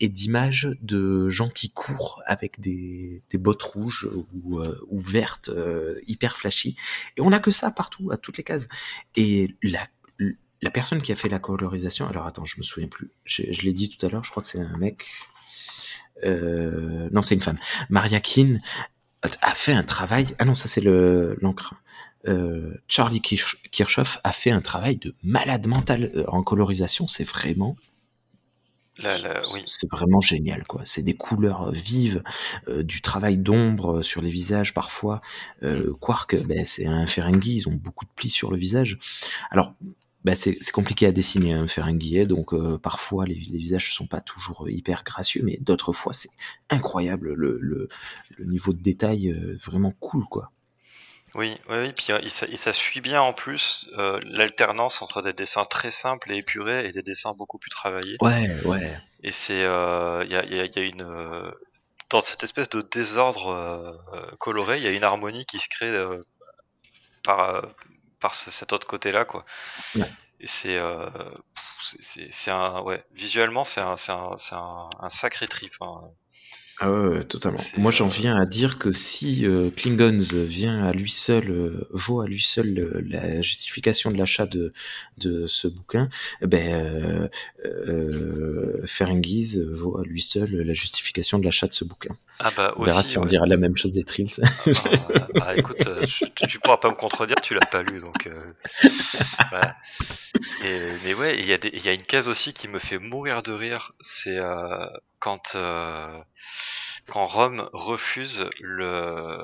et d'images de gens qui courent avec des, bottes rouges ou, euh, vertes, euh, hyper flashy. Et on a que ça partout, à toutes les cases. Et la, personne qui a fait la colorisation, alors attends, je me souviens plus, je, je l'ai dit tout à l'heure, je crois que c'est un mec. Euh, non, c'est une femme. Maria Keane a fait un travail. Ah non, ça c'est le l'encre. Euh, Charlie Kirch- Kirchhoff a fait un travail de malade mental euh, en colorisation. C'est vraiment, oui. c'est vraiment génial quoi. C'est des couleurs euh, vives, euh, du travail d'ombre sur les visages parfois. Euh, Quark, ben, c'est un Ferengi, ils ont beaucoup de plis sur le visage. Alors. Ben c'est compliqué à dessiner un hein, donc euh, parfois les, les visages sont pas toujours hyper gracieux, mais d'autres fois c'est incroyable le, le, le niveau de détail euh, vraiment cool quoi. Oui, oui, oui, puis il, ça, suit bien en plus euh, l'alternance entre des dessins très simples et épurés et des dessins beaucoup plus travaillés. Ouais, ouais. Et c'est, euh, il y, a, y a- y a une, euh, dans cette espèce de désordre coloré, il y a une harmonie qui se crée par, par ce- cet autre côté-là, quoi. Ouais. Et c'est, euh, c'est- un, ouais, visuellement c'est un, c'est un, un, un sacré trip. hein. Ah ouais, ouais, totalement. Moi, j'en viens à dire que si euh, Klingons vient à lui seul, euh, vaut à lui seul euh, la justification de l'achat de, de ce bouquin, eh ben, Ferengis vaut à lui seul la justification de l'achat de ce bouquin. Ah bah On verra aussi, si on dira la même chose des Trills. Ah, bah, écoute, euh, je- tu, pourras pas me contredire, tu l'as pas lu, donc. voilà. Et, mais ouais, il y y a une case aussi qui me fait mourir de rire. C'est quand euh, quand Rome refuse le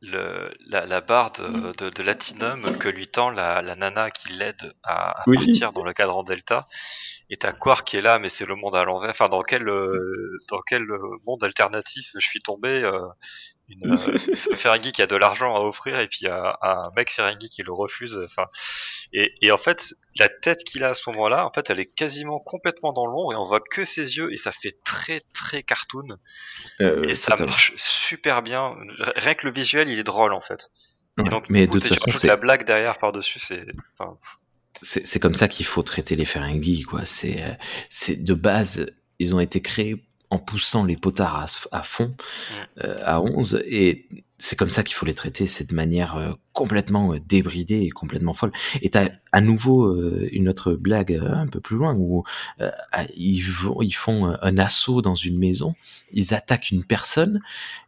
le la, la barre de, de, de Latinum que lui tend la, la nana qui l'aide à, à Oui. partir dans le cadran Delta. Et t'as Quark qui est là, mais c'est le monde à l'envers. Enfin, dans quel euh, dans quel euh, monde alternatif je suis tombé euh, une euh, Ferengi qui a de l'argent à offrir et puis un, un mec Ferengi qui le refuse. Enfin, et, et en fait, la tête qu'il a à ce moment-là, en fait, elle est quasiment complètement dans l'ombre et on voit que ses yeux et ça fait très très cartoon Euh, et ça totalement. marche super bien. Rien que le visuel, il est drôle en fait. Ouais. Donc, Mais coup, de toute façon, c'est la blague derrière par dessus, c'est. Enfin, c'est c'est comme ça qu'il faut traiter les Ferengi, quoi. C'est euh, c'est de base, ils ont été créés en poussant les potards à, à fond, euh, à 11, et c'est comme ça qu'il faut les traiter, c'est de manière euh, complètement euh, débridée et complètement folle. Et t'as à nouveau euh, une autre blague un peu plus loin où ils, vont, ils font un assaut dans une maison, ils attaquent une personne,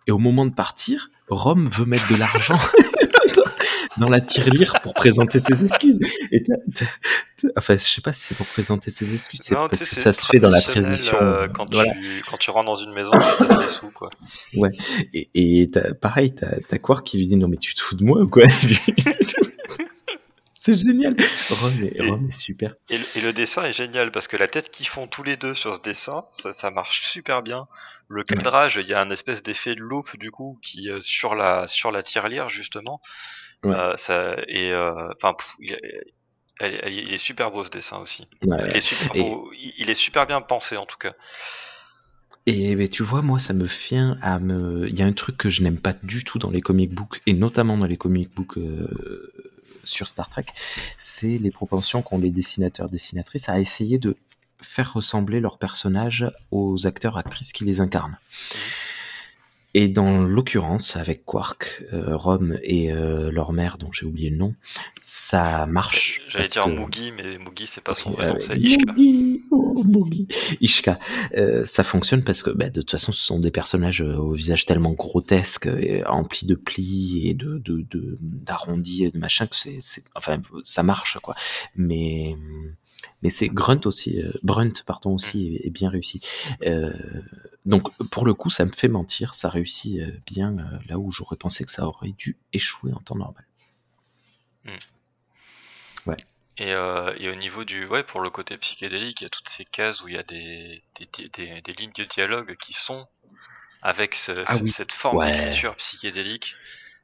et au moment de partir, Rome veut mettre de l'argent dans la tirelire pour présenter ses excuses. Et enfin, je sais pas si c'est pour présenter ses excuses, c'est parce que ça se fait dans la tradition. euh, quand, voilà. tu, quand tu rentres dans une maison, tu des sous, quoi. Et, et t'as- pareil, t'as Quark qui lui dit non mais tu te fous de moi ou quoi? C'est génial. Rome est, Et- Rome est super. Et, le- et le dessin est génial parce que la tête qu'ils font tous les deux sur ce dessin, ça, ça marche super bien. Le cadrage, il y a un espèce d'effet de loupe du coup qui euh, sur la sur la tirelire justement. Ouais. Euh, ça et euh, enfin il, est- il super beau ce dessin aussi. Ouais. Il est super Et- beau, il, il est super bien pensé en tout cas. Et mais tu vois, moi, ça me vient à me. Il y a un truc que je n'aime pas du tout dans les comic books, et notamment dans les comic books euh, sur Star Trek, c'est les propensions qu'ont les dessinateurs, dessinatrices à essayer de faire ressembler leurs personnages aux acteurs, actrices qui les incarnent. Et dans l'occurrence, avec Quark, euh, Rome et euh, leur mère, dont j'ai oublié le nom, ça marche. J'allais dire que- Mugi, mais Mugi c'est pas son vrai nom, c'est Ishka. Mugi, oh, Mugi. Ishka. Euh, ça fonctionne parce que bah, de toute façon, ce sont des personnages euh, au visage tellement grotesque, et emplis de plis et de de- de- d'arrondis et de machin que c'est, c'est- enfin, ça marche quoi. Mais mais c'est Grunt aussi, euh, Brunt pardon aussi est, est bien réussi. Euh, donc pour le coup, ça me fait mentir, ça réussit euh, bien là où j'aurais pensé que ça aurait dû échouer en temps normal. Et, euh, et au niveau du, ouais, pour le côté psychédélique, il y a toutes ces cases où il y a des, des, des, des- des lignes de dialogue qui sont avec ce- Ah ce- oui. cette forme Ouais. d'écriture psychédélique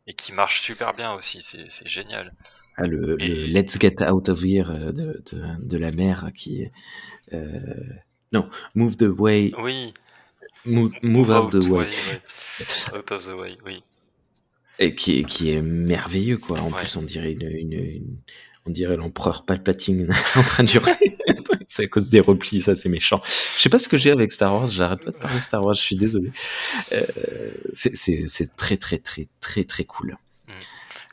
et qui marche super bien aussi. C'est génial. Ah, le, le Et- Let's Get Out of Here euh, de, de, de la mer qui euh, non, Move the Way, Oui. Move, move Out the Way, ouais. Out of the way, oui. et qui est, qui est merveilleux, quoi. En Ouais. plus, on dirait une, une, une- on dirait l'empereur Palpatine en train de durer. c'est à cause des replis, ça, c'est méchant. Je sais pas ce que j'ai avec Star Wars, j'arrête pas de parler Star Wars, je suis désolé. Euh, c'est- très, très, très, très, très cool.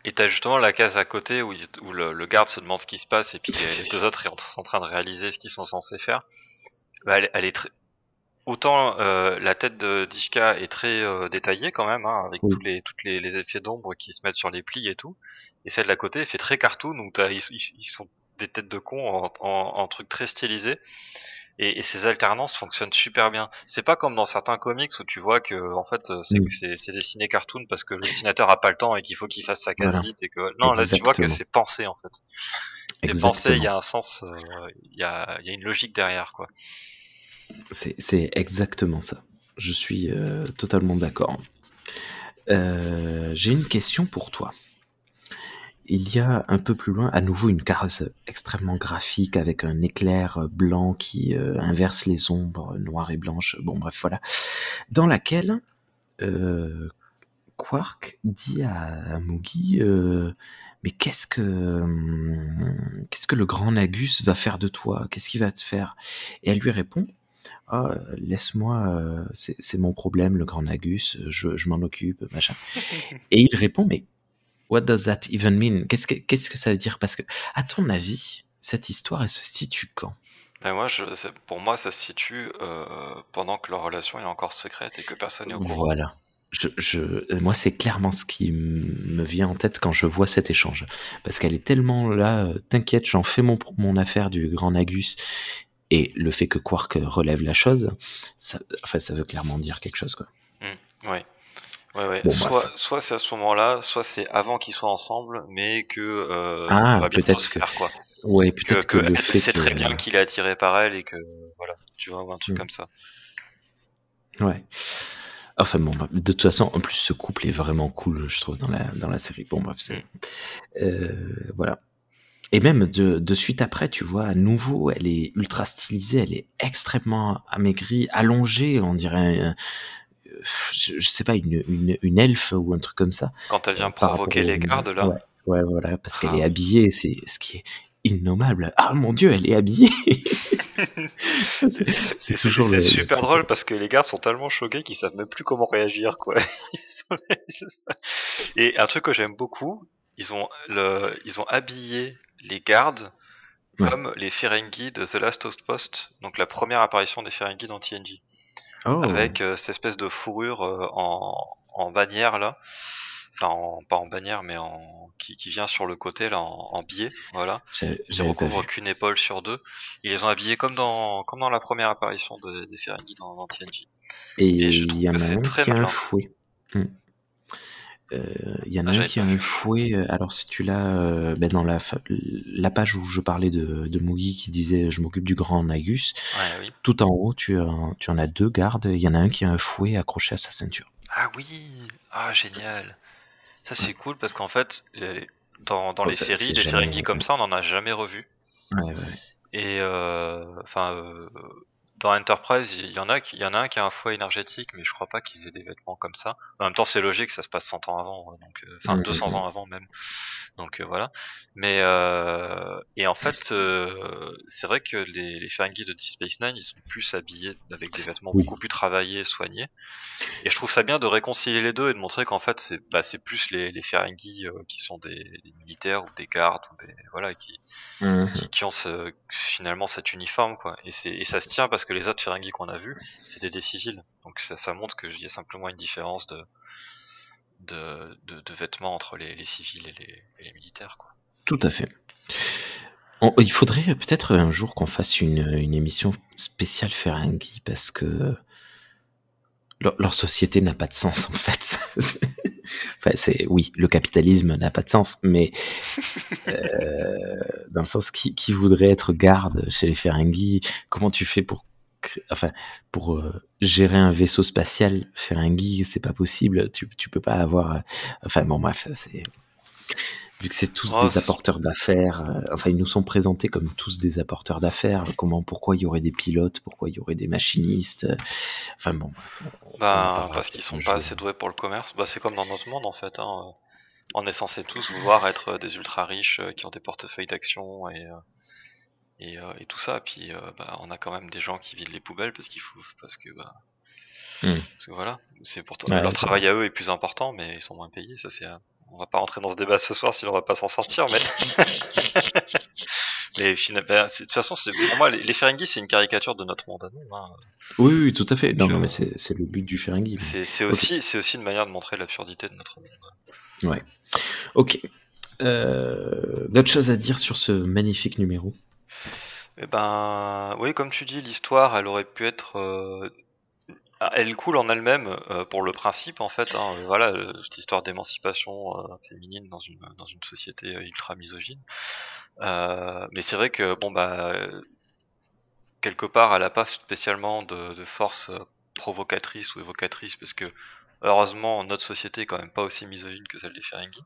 Et t'as justement la case à côté où, le, le garde se demande ce qui se passe et puis les, deux autres sont en train de réaliser ce qu'ils sont censés faire. Bah, elle, elle est. Autant euh, la tête de d'Ishka est très euh, détaillée quand même, hein, avec Oui. tous les, toutes les, les effets d'ombre qui se mettent sur les plis et tout. Et celle de la côté fait très cartoon où t'as, ils, ils- sont des têtes de cons en, en, en trucs très stylisés. Et, et ces alternances fonctionnent super bien. C'est pas comme dans certains comics où tu vois que en fait euh, c'est Mm. c'est c'est dessiné cartoon parce que le dessinateur a pas le temps et qu'il faut qu'il fasse sa case Voilà. vite et que non là tu vois que c'est pensé en fait. C'est pensé, il y a un sens, euh, il y, a, il y a une logique derrière quoi. C'est exactement ça. Je suis euh, totalement d'accord. Euh, J'ai une question pour toi. Il y a un peu plus loin, à nouveau, une case extrêmement graphique avec un éclair blanc qui euh, inverse les ombres noires et blanches. Bon, bref, voilà. Dans laquelle Quark dit à, à Mugi, mais qu'est-ce que hum, qu'est-ce que le grand Nagus va faire de toi? Qu'est-ce qu'il va te faire? Et elle lui répond, ah, laisse-moi, euh, c'est mon problème, le grand Nagus, je, je m'en occupe, machin. Et il répond, mais what does that even mean? Qu'est-ce que ça veut dire? Parce que, à ton avis, cette histoire, elle se situe quand? Mais moi, je, pour moi, ça se situe euh, pendant que leur relation est encore secrète et que personne n'est au courant. Voilà. Je, je, moi, c'est clairement ce qui me vient en tête quand je vois cet échange. Parce qu'elle est tellement là, euh, t'inquiète, j'en fais mon, mon affaire du grand Nagus. Et le fait que Quark relève la chose, ça, enfin, ça veut clairement dire quelque chose, quoi. Ouais. Ouais, ouais. Bon, soit soit c'est à ce moment-là, soit c'est avant qu'ils soient ensemble, mais que euh, Ah, peut-être que- quoi. Ouais, Que, peut-être que que, le elle fait sait que... très bien qu'il est attiré par elle et que voilà, tu vois, ou un truc Mm. comme ça. Ouais. Enfin bon, de toute façon, en plus, ce couple est vraiment cool, je trouve, dans la, dans la série. Bon, bref, c'est... Euh, voilà. Et même de, de suite après, tu vois, à nouveau, elle est ultra stylisée, elle est extrêmement amaigrie, allongée, on dirait, euh, je, je sais pas, une, une, une elfe ou un truc comme ça. Quand elle vient Euh, par provoquer les gardes là, Ouais, ouais voilà, parce qu'elle Ah. est habillée, c'est ce qui est innommable. Ah mon dieu, elle est habillée c'est- toujours le, super drôle parce que les gardes sont tellement choqués qu'ils savent même plus comment réagir quoi. Et un truc que j'aime beaucoup, ils ont le, ils ont habillé les gardes Ouais. comme les Ferengi de The Last Outpost, donc la première apparition des Ferengi dans TNG, Oh, avec euh, cette espèce de fourrure euh, en, en bannière là, enfin en, pas en bannière mais en qui, qui vient sur le côté là en, en biais, voilà. recouvrent vu. qu'une épaule sur deux. Ils les ont habillés comme dans comme dans la première apparition de- des Ferengi dans, dans TNG. Et Et je il trouve y en que a c'est un très qui a un fouet. Hmm. Euh, Il y en a Ah, un qui a un fouet. euh, Alors si tu l'as, euh, ben dans la, la page où je parlais de, de Mugi qui disait je m'occupe du grand Nagus, Ouais, oui. tout en haut tu, as- tu en as deux gardes. Il y en a un qui a un fouet accroché à sa ceinture. Ah oui, ah génial. Ça c'est cool parce qu'en fait, dans, dans Oh, les ça, séries, des jamais- Ferengi comme ça, on en a jamais revu. Ouais, ouais. Et euh, enfin, euh, dans Enterprise, il y en a il y en a un qui a un foie énergétique, mais je crois pas qu'ils aient des vêtements comme ça. En même temps, c'est logique, ça se passe 100 ans avant, donc euh, enfin Mhm, 200 mhm. ans avant même. Donc euh, voilà. Mais euh, et en fait, euh, c'est vrai que les, les Ferengi de Deep Space Nine, ils sont plus habillés avec des vêtements Oui. beaucoup plus travaillés, soignés. Et je trouve ça bien de réconcilier les deux et de montrer qu'en fait, c'est bah, c'est plus les, les Ferengi euh, qui sont des, des militaires ou des gardes ou des voilà qui qui, qui ont ce, finalement cet uniforme quoi et c'est et ça se tient parce que les autres Ferengi qu'on a vus c'était des civils donc ça, ça montre qu'il y a simplement une différence de de, de, de vêtements entre les, les civils et les, et les militaires quoi Tout à fait. On- il faudrait peut-être un jour qu'on fasse une, une émission spéciale Ferengi parce que leur, leur société n'a pas de sens en fait. enfin, c'est oui, le capitalisme n'a pas de sens, mais euh, dans le sens qui, qui voudrait être garde chez les Ferengi, comment tu fais pour enfin pour euh, gérer un vaisseau spatial Ferengi, c'est pas possible. Tu tu peux pas avoir euh, enfin bon bref, c'est vu que c'est tous Oh, des c'est- apporteurs d'affaires, euh, enfin ils nous sont présentés comme tous des apporteurs d'affaires. Comment, pourquoi il y aurait des pilotes, pourquoi il y aurait des machinistes, enfin bon. bah parce qu'ils sont un pas assez doués pour le commerce bah c'est comme dans notre monde en fait hein. on est censé tous vouloir être des ultra riches qui ont des portefeuilles d'actions et et, euh, et tout ça puis euh, bah on a quand même des gens qui vident les poubelles parce qu'il faut parce que bah Hmm. Parce que voilà, c'est pourtant Ouais, leur travail à eux est plus important, mais ils sont moins payés. Ça c'est, un- on va pas rentrer dans ce débat ce soir, sinon on va pas s'en sortir. Mais, mais finalement, bah, de toute façon, pour moi les, les Ferengi, c'est une caricature de notre monde à nous. hein. Oui, oui, tout à fait. Non, mais c'est le but du Ferengi. C'est, aussi, c'est aussi une manière de montrer l'absurdité de notre monde. Ok. Euh, D'autres choses à dire sur ce magnifique numéro? Eh ben, oui, comme tu dis, l'histoire, elle aurait pu être. euh, Elle coule en elle-même euh, pour le principe, en fait. hein, voilà, euh, cette histoire d'émancipation féminine dans une dans une société ultra misogyne. Mais c'est vrai que bon bah quelque part, elle a pas spécialement de, de force provocatrice ou évocatrice, parce que heureusement notre société est quand même pas aussi misogyne que celle des Ferengi.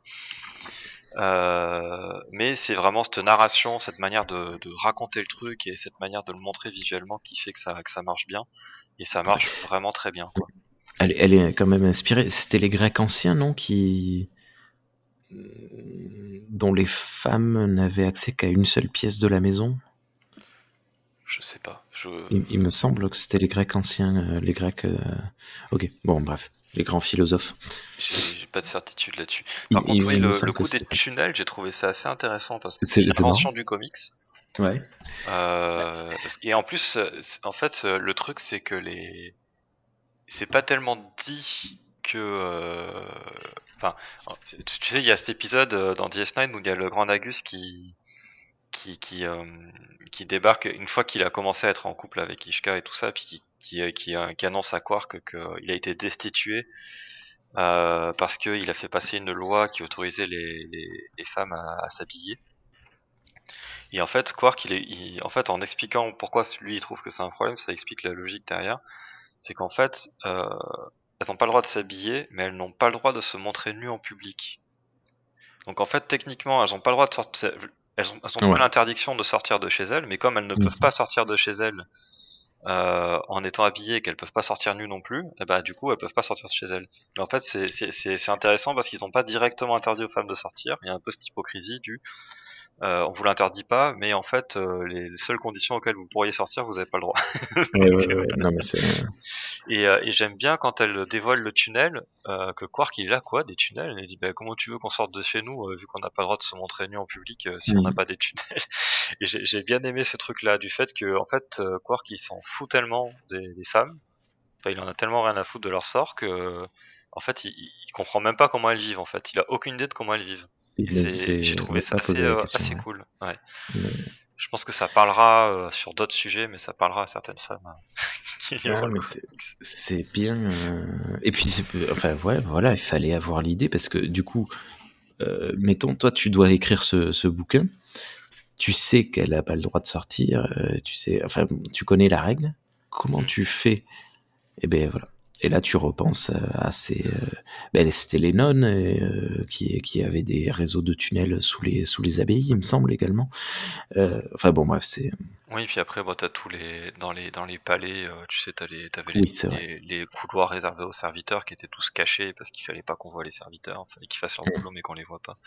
Euh, mais c'est vraiment cette narration, cette manière de, de raconter le truc et cette manière de le montrer visuellement qui fait que ça, que ça marche bien. Et ça marche vraiment très bien. Quoi. elle, elle est quand même inspirée. C'était les Grecs anciens, non Qui dont les femmes n'avaient accès qu'à une seule pièce de la maison? Je sais pas. Je... Il, il me semble que c'était les Grecs anciens, euh, les Grecs. euh, Ok, bon, bref, les grands philosophes. J'ai pas de certitude là-dessus. Il- Par contre, il oui, le, le coup des tunnels, j'ai trouvé ça assez intéressant parce que C'est- l'invention du comics. Ouais. Euh, et en plus, euh, en fait, euh, le truc, c'est que les, c'est pas tellement dit que, euh, enfin, tu sais, il y a cet épisode dans DS9 où il y a le grand Nagus qui, qui, qui, euh, qui débarque une fois qu'il a commencé à être en couple avec Ishka et tout ça, puis qui, qui, euh, euh, qui annonce à Quark qu'il a été destitué euh, parce qu'il a fait passer une loi qui autorisait les, les, femmes à, s'habiller. Et en fait, Quark, il en fait, en expliquant pourquoi lui il trouve que c'est un problème, ça explique la logique derrière. C'est qu'en fait, elles n'ont pas le droit de s'habiller, mais elles n'ont pas le droit de se montrer nues en public. Donc en fait, techniquement, elles n'ont pas le droit de sortir. Elles ont, elles ont Ouais. pas l'interdiction de sortir de chez elles, mais comme elles ne Mhm. peuvent pas sortir de chez elles euh, en étant habillées et qu'elles peuvent pas sortir nues non plus, et bah du coup elles peuvent pas sortir de chez elles. Mais en fait c'est c'est- c'est c'est intéressant parce qu'ils n'ont pas directement interdit aux femmes de sortir. Il y a un peu cette hypocrisie du euh, on vous l'interdit pas, mais en fait euh, les, les seules conditions auxquelles vous pourriez sortir vous avez pas le droit. Ouais, ouais, ouais. Non, mais. Et, euh, et j'aime bien quand elle dévoile le tunnel, euh, que Quark il a quoi des tunnels? Elle dit bah, comment tu veux qu'on sorte de chez nous vu qu'on n'a pas le droit de se montrer nu en public si on n'a pas des tunnels? Et j'ai bien aimé ce truc là du fait que en fait Quark il s'en fout tellement des, des femmes, enfin, il en a tellement rien à foutre de leur sort que en fait il, il comprend même pas comment elles vivent en fait. Il a aucune idée de comment elles vivent. J'ai trouvé ça assez, euh, question. assez ouais. cool. Ouais. Mais- Je pense que ça parlera euh, sur d'autres sujets, mais ça parlera à certaines femmes. hein, qui mais c'est- bien. euh, Et puis, enfin, ouais, voilà, il fallait avoir l'idée parce que du coup, euh, mettons, toi, tu dois écrire ce, ce bouquin. Tu sais qu'elle n'a pas le droit de sortir. tu sais, enfin, tu connais la règle. Comment Mm. tu fais? Eh ben voilà. Et là, tu repenses à ces. Euh, ben, c'était les nonnes euh, qui, qui avaient des réseaux de tunnels sous les, sous les abbayes, il me semble également. Euh, enfin bon, bref, c'est. Oui, puis après, bon, t'as tous les dans les dans les palais, euh, tu sais, les t'avais les, vrai. les, les couloirs réservés aux serviteurs qui étaient tous cachés parce qu'il fallait pas qu'on voit les serviteurs, fallait qu'ils fassent leur Mm. boulot mais qu'on les voit pas.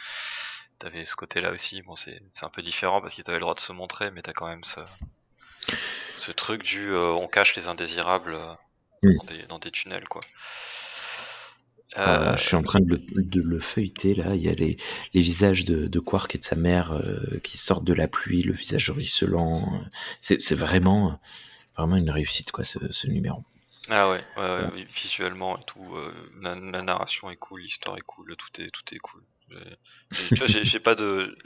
T'avais ce côté-là aussi. Bon, c'est un peu différent parce qu'ils avaient le droit de se montrer, mais t'as quand même ce ce truc du euh, on cache les indésirables Mm. dans, des, dans des tunnels, quoi. Voilà, Euh, je suis en train de le, de le feuilleter là. Il y a les, les visages de, de Quark et de sa mère euh, qui sortent de la pluie, le visage ruisselant. C'est vraiment, vraiment une réussite quoi, ce, ce numéro. Ah ouais, ouais, ouais, vi- visuellement et tout, euh, la, la narration est cool, l'histoire est cool, tout est tout est cool. J'ai pas de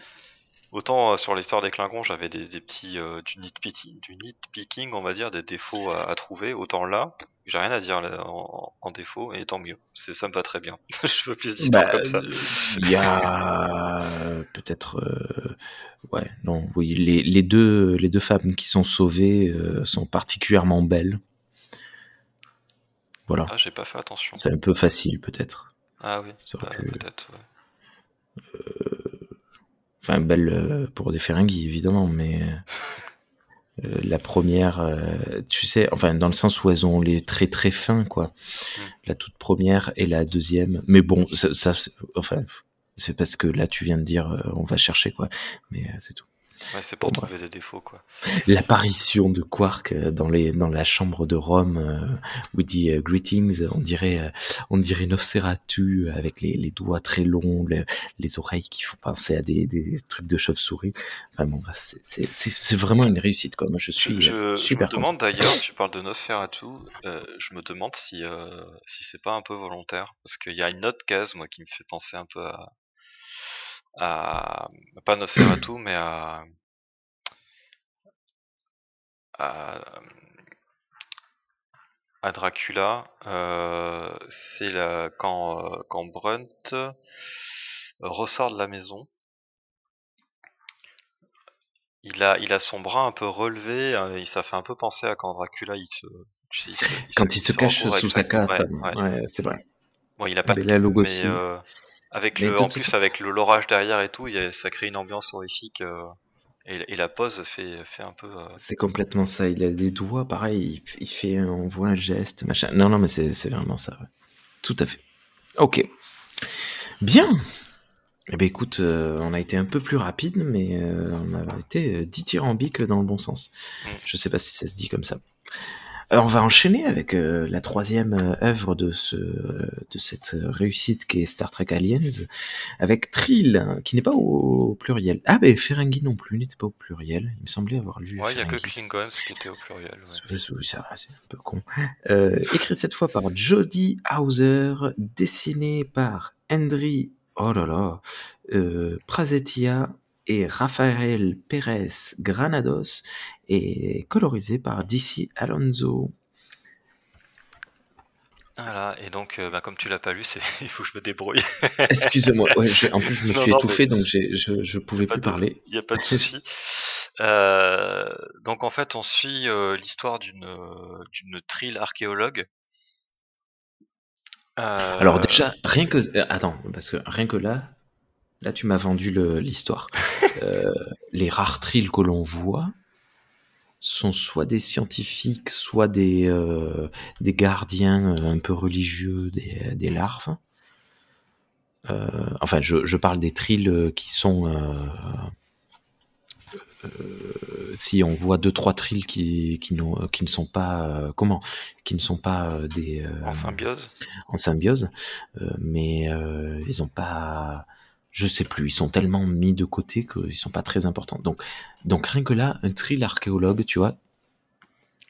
autant euh, sur l'histoire des Klingons, j'avais des, des petits euh, du nitpicking, du nitpicking, on va dire, des défauts à, à trouver. Autant là, j'ai rien à dire là, en, en défaut et tant mieux. C'est ça me va très bien. Je veux plus d'histoires Bah, comme ça. Il y a peut-être, euh, ouais, non, oui, les, les deux, les deux femmes qui sont sauvées sont particulièrement belles. Voilà, Ah, j'ai pas fait attention. c'est un peu facile peut-être. Ah oui, bah, pu- peut-être. ouais. Enfin, belle euh, pour des Ferengis, évidemment, mais euh, la première, euh, tu sais, enfin, dans le sens où elles ont les traits très fins, quoi. Mm. La toute première et la deuxième. Mais bon, ça, ça, c'est- enfin, c'est parce que là, tu viens de dire, on va chercher, quoi. Mais c'est tout. Ouais, c'est pour Bon, trouver des défauts quoi. L'apparition de Quark euh, dans les dans la chambre de Rome euh, où il dit euh, greetings, on dirait euh, on dirait Nosferatu avec les, les doigts très longs, le- les oreilles qui font penser à des, des trucs de chauve-souris. Enfin bon, bah, c'est vraiment une réussite quoi. Moi je suis je- je me content. demande d'ailleurs, tu parles de Nosferatu, je me demande si, si c'est pas un peu volontaire. Parce qu'il y a une autre case, moi, qui me fait penser un peu à. À pas Nosferatu, mais à. à, à Dracula. Euh, c'est la, quand, euh, quand Brunt euh, ressort de la maison. Il a, il a son bras un peu relevé, euh, et ça fait un peu penser à quand Dracula il se, il se, il Quand il se cache recouvre avec sous sa cape, Ouais, ouais. ouais, c'est vrai. Bon, il a pas cape, Lugosi. mais euh, avec le, en plus avec le l'orage derrière et tout, il y a- ça crée une ambiance horrifique. euh, et, et la pose fait, fait un peu. euh, C'est complètement ça. Il a des doigts, pareil. Il, il fait, on voit un geste, machin. Non, non, mais c'est vraiment ça. ouais. Tout à fait. Ok. Bien. Eh ben écoute, euh, on a été un peu plus rapide, mais on a été dithyrambique dans le bon sens. Mm. Je sais pas si ça se dit comme ça. Alors, on va enchaîner avec euh, la troisième euh, œuvre de ce de cette euh, réussite qui est Star Trek Aliens, avec Trill, qui n'est pas au, pluriel. Ah ben Ferengi non plus n'était pas au pluriel. Il me semblait avoir lu. Ouais, il y a que. Klingons qui était au pluriel. ouais. C'est un peu con. Euh, écrit cette fois par Jody Hauser, dessiné par Henry, oh là là, euh, Prazetia et Rafael Pérez Granados, et colorisé par DC Alonso. Voilà, et donc, euh, bah, comme tu l'as pas lu, il faut que je me débrouille. Ouais, je- en plus je me Non, suis non, étouffé, donc je, je pouvais plus de- parler. Il n'y a pas de souci. Euh, donc en fait, on suit euh, l'histoire d'une euh, d'une trill archéologue. Alors déjà, rien que... Attends, parce que rien que là, là tu m'as vendu le- l'histoire. Euh, les rares trilles que l'on voit sont soit des scientifiques, soit des, euh, des gardiens euh, un peu religieux des, des larves. Euh, enfin, je, je parle des trilles qui sont... si on voit deux trois trilles qui qui, n'ont- qui ne sont pas comment? Qui ne sont pas des en symbiose. en symbiose, mais ils ont pas, je sais plus, ils sont tellement mis de côté qu'ils sont pas très importants. Donc, donc rien que là, un trill archéologue, tu vois.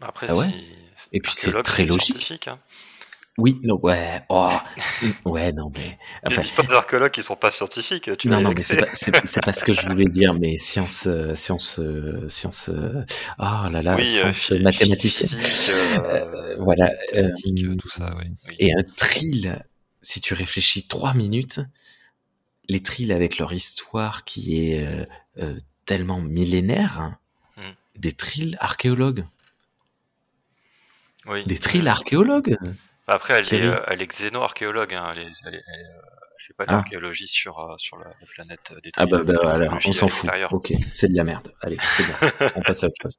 Après, Ah ouais Et puis c'est très logique. hein. Oui, non, ouais, oh, ouais, non, mais enfin, dis pas des archéologues qui sont pas scientifiques. Tu non, non, mais c'est pas, pas ce que je voulais dire, mais science, euh, science, euh, science, euh, oh là là, oui, euh, science mathématicienne. Euh, euh, voilà, mathématiques, tout ça, oui. oui. Et un trill, si tu réfléchis trois minutes, les trills avec leur histoire qui est euh, euh, tellement millénaire, Mm. des trills archéologues, Oui. des trills Euh, archéologues. Après, elle est, Thierry euh, elle est xéno-archéologue. Hein. Elle, elle, est- elle, elle fait pas Ah. d'archéologie sur, euh, sur la, la planète des Ah bah, bah, l'archéologie on s'en fout. Ok, c'est de la merde. Allez, c'est bon. on passe à autre chose.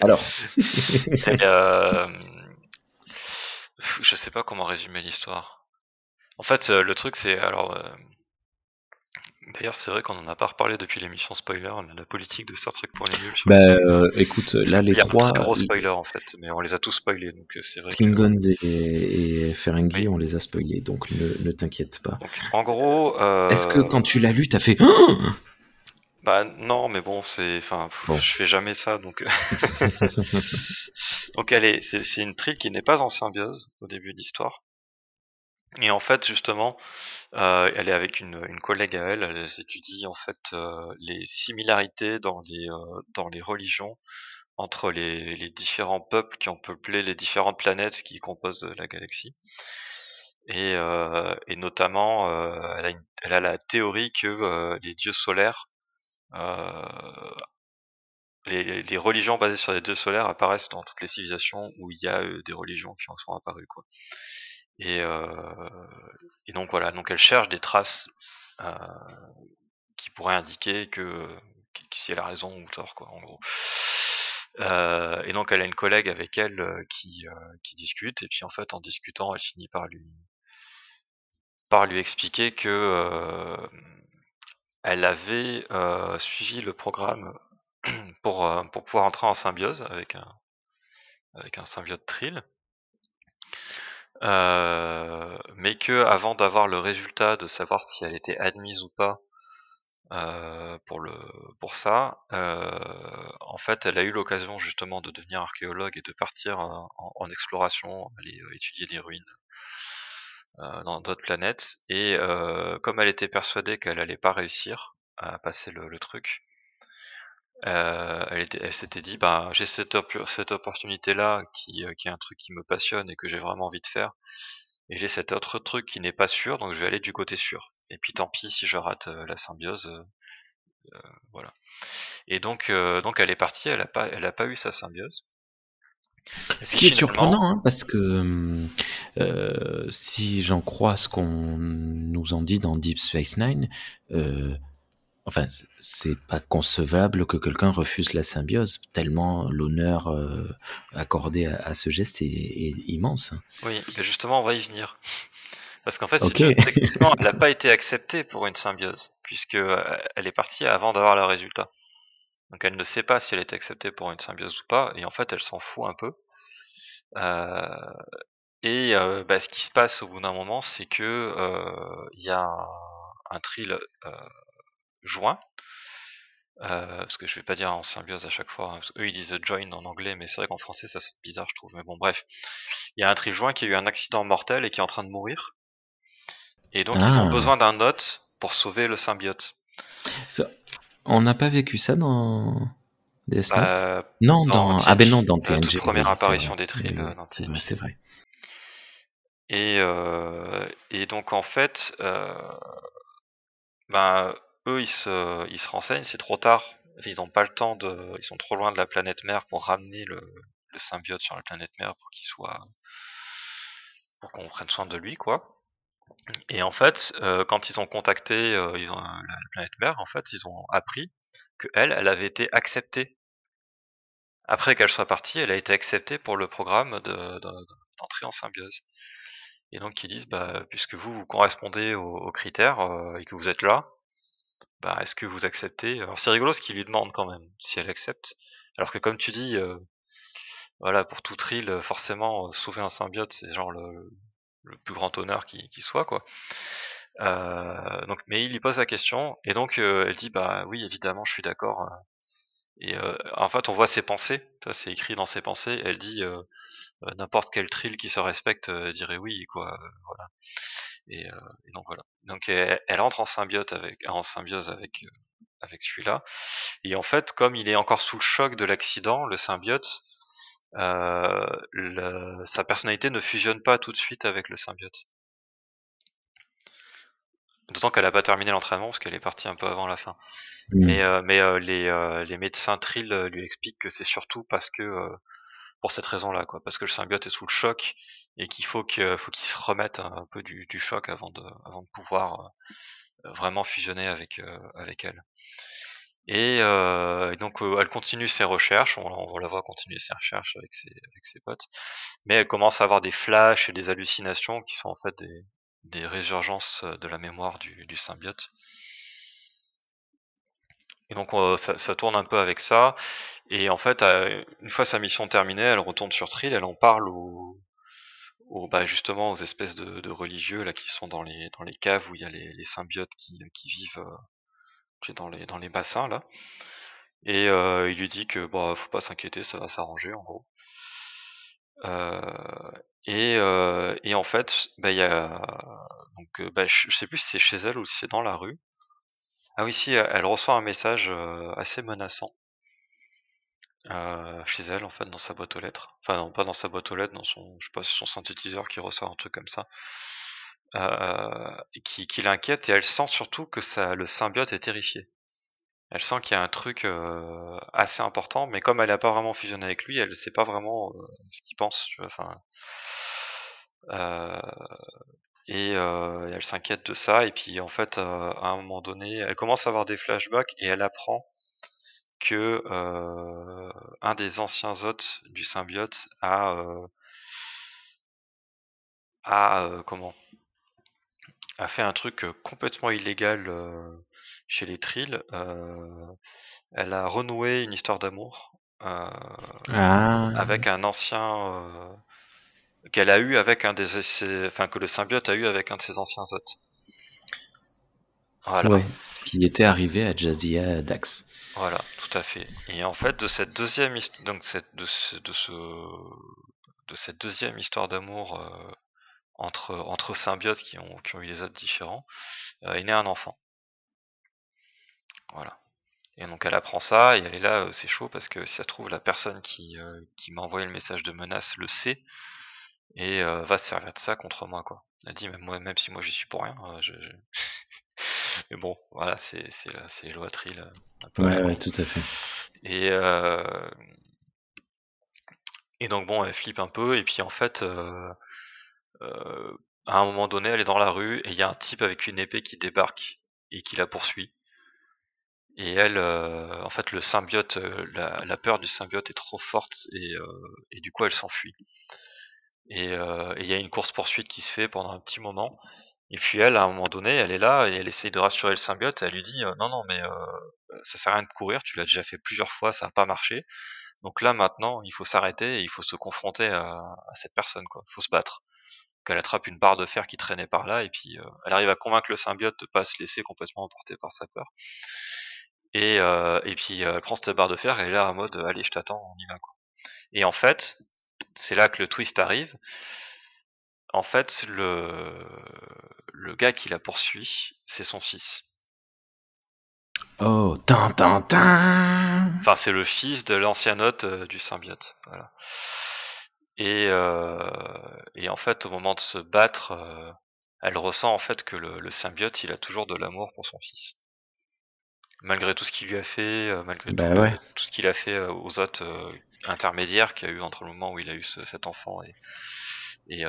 Alors, euh, je sais pas comment résumer l'histoire. En fait, le truc, c'est alors. D'ailleurs, c'est vrai qu'on en a pas reparlé depuis l'émission spoiler, la la politique de Star Trek pour les nuls. bah, euh, écoute, là les Il y a trois, très gros spoilers en fait, mais on les a tous spoilés, donc euh, c'est vrai. que- Klingons et, et Ferengi, Oui. on les a spoilés, donc ne, ne t'inquiète pas. Donc, en gros, euh, Est-ce que quand tu l'as lu, t'as fait Oh Bah non, mais bon, c'est, enfin, Bon. je fais jamais ça, donc. donc est, c'est, c'est une trill qui n'est pas en symbiose au début de l'histoire. Et en fait, justement, euh, elle est avec une, collègue à elle. Elle étudie en fait euh, les similarités dans les euh, dans les religions entre les, les différents peuples qui ont peuplé les différentes planètes qui composent la galaxie. Et, notamment, elle, a la théorie que les dieux solaires les, les- religions basées sur les dieux solaires apparaissent dans toutes les civilisations où il y a des religions qui en sont apparues quoi. Et, euh, et donc voilà, donc elle cherche des traces euh, qui pourraient indiquer que, que- si elle a raison ou tort quoi en gros. Euh, et donc elle a une collègue avec elle qui, discute et puis en fait en discutant elle finit par lui par lui expliquer que elle avait suivi le programme pour, pour pouvoir entrer en symbiose avec un, avec un symbiote Trill. Euh, mais que avant d'avoir le résultat de savoir si elle était admise ou pas euh, pour le pour ça, euh, en fait, elle a eu l'occasion justement de devenir archéologue et de partir euh, en, exploration, aller euh, étudier des ruines dans d'autres planètes. Et comme elle était persuadée qu'elle allait pas réussir à passer le truc, euh, elle, était- elle s'était dit bah j'ai cette, op- cette opportunité là qui, euh, qui est un truc qui me passionne et que j'ai vraiment envie de faire. Et j'ai cet autre truc qui n'est pas sûr donc je vais aller du côté sûr. Et puis tant pis si je rate euh, la symbiose voilà. Et donc donc elle est partie elle a pas elle a pas eu sa symbiose. Ce qui est surprenant, hein, parce que si j'en crois ce qu'on nous en dit dans Deep Space Nine, enfin, c'est pas concevable que quelqu'un refuse la symbiose, tellement l'honneur euh, accordé à, à ce geste est, est immense. Oui, mais justement, on va y venir. Parce qu'en fait, techniquement, elle n'a pas été acceptée pour une symbiose, puisque euh, elle est partie avant d'avoir le résultat. Donc elle ne sait pas si elle est acceptée pour une symbiose ou pas, et en fait, elle s'en fout un peu. Euh, et euh, bah, ce qui se passe au bout d'un moment, c'est que euh, il y a un, un trill euh, joint. Euh, parce que je vais pas dire en symbiose à chaque fois, hein, parce qu'eux ils disent join en anglais, mais c'est vrai qu'en français ça sonne bizarre je trouve, mais bon bref. Il y a un trill joint qui a eu un accident mortel et qui est en train de mourir. Et donc ils Ah. ont besoin d'un hôte pour sauver le symbiote. Ça, on n'a pas vécu ça dans DS9 Euh, Non, dans dans ah ben non, dans la toute TNG. première oui, c'est apparition des euh, dans C'est vrai. Et, euh, et donc en fait, euh, ben, eux ils se, ils se renseignent, c'est trop tard, ils n'ont pas le temps de, ils sont trop loin de la planète mère pour ramener le, le symbiote sur la planète mère pour qu'il soit, pour qu'on prenne soin de lui quoi. Et en fait, euh, quand ils ont contacté euh, la planète mère, en fait, ils ont appris que elle, avait été acceptée. Après qu'elle soit partie, elle a été acceptée pour le programme de- de- d'entrée en symbiose. Et donc ils disent, bah, puisque vous, vous correspondez aux, aux critères euh, et que vous êtes là, bah, est-ce que vous acceptez? Alors c'est rigolo ce qu'ils lui demandent quand même, si elle accepte. Alors que comme tu dis, euh, voilà, pour tout trill, euh, forcément, euh, sauver un symbiote, c'est genre le, plus grand honneur qui, soit, quoi. Donc, mais il lui pose la question, et donc elle dit, bah oui, évidemment, je suis d'accord. euh. Et en fait, on voit ses pensées, c'est écrit dans ses pensées. Elle dit, n'importe quel trill qui se respecte dirait oui, quoi. voilà. Et, euh, et donc voilà. Donc elle, elle entre en symbiote avec, en symbiose avec euh, avec celui-là. Et en fait, comme il est encore sous le choc de l'accident, le symbiote, euh, le- sa personnalité ne fusionne pas tout de suite avec le symbiote. D'autant qu'elle n'a pas terminé l'entraînement parce qu'elle est partie un peu avant la fin. Hmm. Mais, euh, mais euh, les, les médecins Trill lui expliquent que c'est surtout parce que pour cette raison-là, quoi, parce que le symbiote est sous le choc et qu'il faut qu'il se remette un peu du, choc avant de, avant de pouvoir vraiment fusionner avec, avec elle. Et, euh, donc elle continue ses recherches, on, on, la voit continuer ses recherches avec ses, potes, mais elle commence à avoir des flashs et des hallucinations qui sont en fait des, résurgences de la mémoire du symbiote. Et donc ça, ça, tourne un peu avec ça, et en fait, une fois sa mission terminée, elle retourne sur Trill, elle en parle aux, aux bah justement aux espèces de, religieux là qui sont dans les dans les caves où il y a les, symbiotes qui, vivent euh, dans les, dans les bassins là. Et euh, il lui dit que bah faut pas s'inquiéter, ça va s'arranger en gros. Euh, et, euh, et en fait, bah y a donc euh, bah, je sais plus si c'est chez elle ou si c'est dans la rue. Ah oui si, elle reçoit un message euh, assez menaçant. Euh, chez elle en fait dans sa boîte aux lettres enfin non pas dans sa boîte aux lettres dans son je sais pas son synthétiseur qui reçoit un truc comme ça euh, qui, qui l'inquiète et elle sent surtout que ça, le symbiote est terrifié. Elle sent qu'il y a un truc euh, assez important, mais comme elle n'a pas vraiment fusionné avec lui, elle ne sait pas vraiment euh, ce qu'il pense. Tu vois, et euh, elle s'inquiète de ça. Et puis en fait, euh, à un moment donné, elle commence à avoir des flashbacks et elle apprend que un des anciens hôtes du symbiote a a comment a fait un truc complètement illégal chez les Trills. elle a renoué une histoire d'amour ah. avec un ancien qu'elle a eu avec un des enfin que le symbiote a eu avec un de ses anciens hôtes. Voilà. Ouais, ce qui était arrivé à Jazia Dax. Voilà, tout à fait. Et en fait, de cette deuxième donc cette, de, ce, de, ce, de cette deuxième histoire d'amour entre, entre symbiotes qui ont, qui ont eu des êtres différents, euh, est né un enfant. Voilà. Et donc elle apprend ça, et elle est là, euh, c'est chaud, parce que si ça se trouve, la personne qui, euh, qui m'a envoyé le message de menace le sait, et euh, va se servir de ça contre moi, quoi. Elle dit, même, moi, même si moi j'y suis pour rien, je, je... mais bon, voilà, c'est les lois Trill. Ouais, ouais, tout à fait. Et, et donc bon, elle flippe un peu, et puis en fait, euh, à un moment donné, elle est dans la rue et il y a un type avec une épée qui débarque et qui la poursuit. Et elle, euh, en fait, le symbiote, euh, la, peur du symbiote est trop forte et, et du coup, elle s'enfuit. Et il y a une course poursuite qui se fait pendant un petit moment. Et puis elle, à un moment donné, elle est là et elle essaye de rassurer le symbiote. Et elle lui dit non, non, mais ça sert à rien de courir. Tu l'as déjà fait plusieurs fois, ça n'a pas marché. Donc là, maintenant, il faut s'arrêter et il faut se confronter à, à cette personne. Quoi. Il faut se battre qu'elle attrape une barre de fer qui traînait par là, et puis euh, elle arrive à convaincre le symbiote de pas se laisser complètement emporter par sa peur. Et, euh, et puis euh, elle prend cette barre de fer et elle est là en mode allez je t'attends, on y va quoi. Et en fait, c'est là que le twist arrive. En fait, le, le gars qui la poursuit, c'est son fils. Oh, tan tan Enfin, c'est le fils de l'ancien hôte du symbiote. Voilà. Et, euh, et en fait, au moment de se battre, euh, elle ressent en fait que le, le, symbiote, il a toujours de l'amour pour son fils. Malgré tout ce qu'il lui a fait, euh, malgré bah tout, ouais. tout, ce qu'il a fait aux autres intermédiaires qu'il y a eu entre le moment où il a eu ce, cet enfant et, et,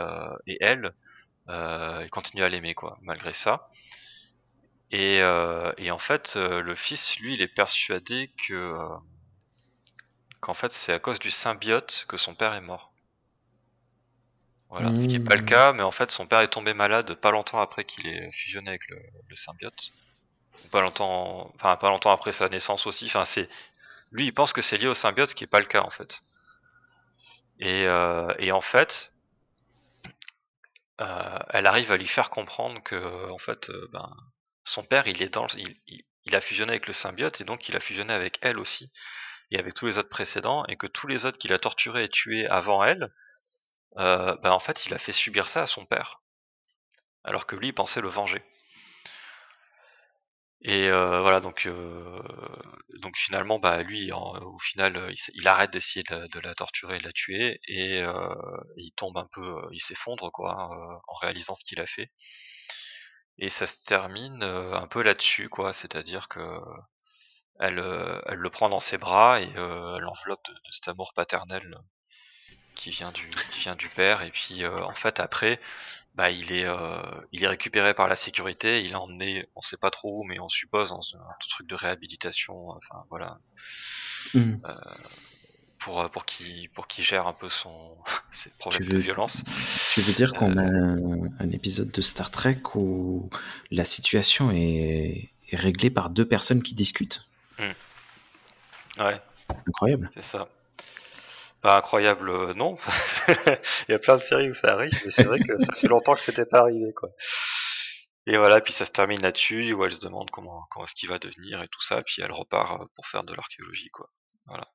et elle, il continue à l'aimer quoi, malgré ça. Et, et en fait, le fils, lui, il est persuadé que qu'en fait c'est à cause du symbiote que son père est mort. Voilà, ce qui n'est pas le mmh. cas, mais en fait son père est tombé malade pas longtemps après qu'il ait fusionné avec le, le symbiote. Pas longtemps, après sa naissance aussi. Enfin c'est, lui il pense que c'est lié au symbiote, ce qui est pas le cas en fait. Et, euh, en fait, euh, elle arrive à lui faire comprendre que en fait, euh, ben, son père il est dans, il, a fusionné avec le symbiote et donc il a fusionné avec elle aussi et avec tous les autres précédents et que tous les autres qu'il a torturés et tués avant elle, bah en fait il a fait subir ça à son père, alors que lui il pensait le venger. Et euh, voilà donc euh, donc finalement bah lui au final il, arrête d'essayer de, la torturer de la tuer et euh, il tombe un peu il s'effondre quoi hein, en réalisant ce qu'il a fait. Et ça se termine un peu là-dessus quoi c'est-à-dire que elle elle le prend dans ses bras et l'enveloppe de, de, cet amour paternel qui vient du qui vient du père. Et puis en fait après bah il est il est récupéré par la sécurité il est emmené on sait pas trop où mais on suppose dans un, truc de réhabilitation enfin voilà. Mmh. pour pour qu'il pour qu'il gère un peu son ses problèmes de violence. tu veux dire qu'on a un, épisode de Star Trek où la situation est, est réglée par deux personnes qui discutent? Mmh. ouais. Incroyable. C'est ça pas incroyable, euh, non. Il y a plein de séries où ça arrive, mais c'est vrai que ça fait longtemps que c'était pas arrivé, quoi. Et voilà, puis ça se termine là-dessus, où elle se demande comment, comment est-ce qu'il va devenir et tout ça, puis elle repart euh, pour faire de l'archéologie, quoi. Voilà.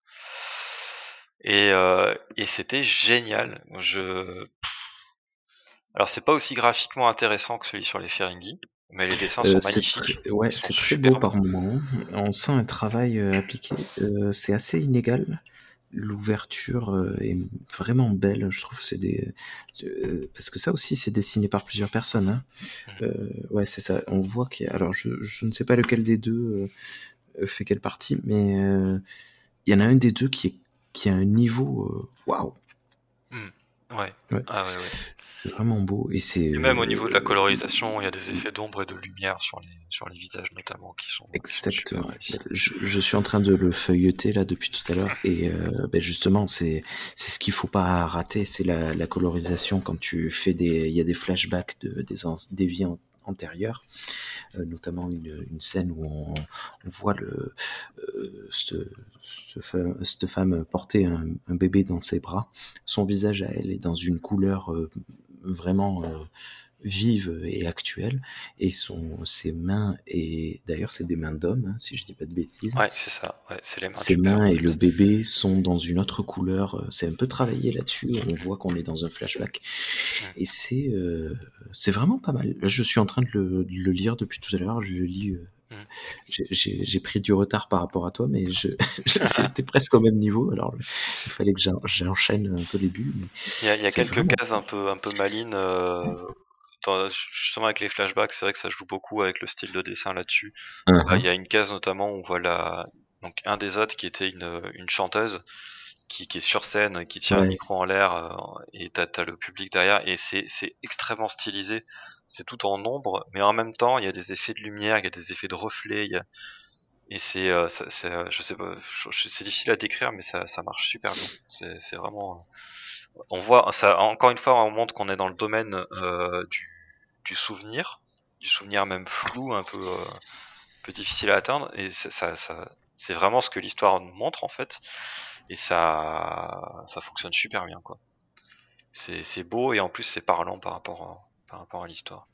Et, euh, et c'était génial. Je, alors c'est pas aussi graphiquement intéressant que celui sur les Ferengi, mais les dessins sont magnifiques. ouais, c'est très beau par moment. On sent un travail appliqué. c'est assez inégal l'ouverture euh, est vraiment belle. Je trouve c'est des euh, parce que ça aussi c'est dessiné par plusieurs personnes. Hein. Mmh. Euh, ouais, c'est ça. On voit qu'il y a... alors je, je ne sais pas lequel des deux fait quelle partie, mais il y en a un des deux qui est qui a un niveau waouh. Mmh. Ouais. ouais. Ah ouais, ouais. C'est vraiment beau. Et, c'est, même au niveau de la colorisation, il y a des effets d'ombre et de lumière sur les, sur les visages notamment qui sont. Exactement. Je, je, suis en train de le feuilleter là depuis tout à l'heure et euh, ben justement c'est c'est ce qu'il faut pas rater, c'est la, la colorisation quand tu fais des il y a des flashbacks de des des vies euh, notamment une, scène où on, voit euh, cette, femme porter un, bébé dans ses bras. Son visage à elle est dans une couleur euh, vraiment vive et actuelle et son ses mains et d'ailleurs c'est des mains d'homme hein, si je dis pas de bêtises ouais c'est ça ouais, c'est les mains ses mains et le bébé sont dans une autre couleur euh, c'est un peu travaillé là-dessus on voit qu'on est dans un flashback et c'est euh, c'est vraiment pas mal je suis en train de le, de le lire depuis tout à l'heure je lis euh, j'ai pris du retard par rapport à toi, mais c'était presque au même niveau. Alors, il fallait que j'enchaîne un peu les bulles. il y a, il y a quelques cases un peu, un peu malines. Euh, justement, avec les flashbacks, c'est vrai que ça joue beaucoup avec le style de dessin là-dessus. Uh-huh. Il y a une case notamment où on voit la, donc un des autres qui était une, une chanteuse qui, qui, est sur scène, qui tient un micro en l'air, euh, et t'as as le public derrière, et c'est extrêmement stylisé c'est tout en ombre, mais en même temps, il y a des effets de lumière, il y a des effets de reflets, il y a... et c'est, euh, euh je sais pas, c'est difficile à décrire, mais ça, ça marche super bien. C'est vraiment, euh, on voit, ça, encore une fois, on montre qu'on est dans le domaine euh, du, souvenir, du souvenir même flou, un peu, euh, difficile à atteindre, et ça, ça, c'est vraiment ce que l'histoire nous montre en fait, et ça, fonctionne super bien quoi. C'est beau et en plus c'est parlant par rapport à l'histoire.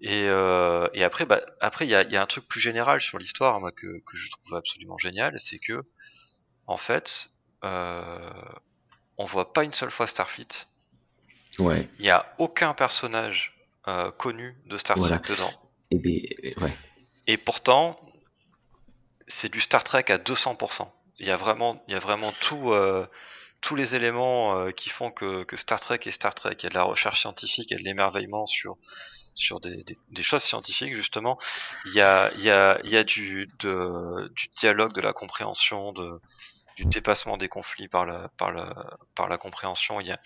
Et, euh, et, après, bah, il y a, un truc plus général sur l'histoire que, je trouve absolument génial, c'est que en fait, on voit pas une seule fois Starfleet. Ouais. Il y a aucun personnage euh, connu de Starfleet dedans. Et, ouais. et pourtant, c'est du Star Trek à 200%. Il y a vraiment, il y a vraiment tout. Euh, tous les éléments euh, qui font que, que, Star Trek est Star Trek. Il y a de la recherche scientifique, il y a de l'émerveillement sur sur des, des, des, choses scientifiques justement. Il y a il y a il y a du de, du dialogue, de la compréhension, de du dépassement des conflits par la par la par la compréhension. Il y a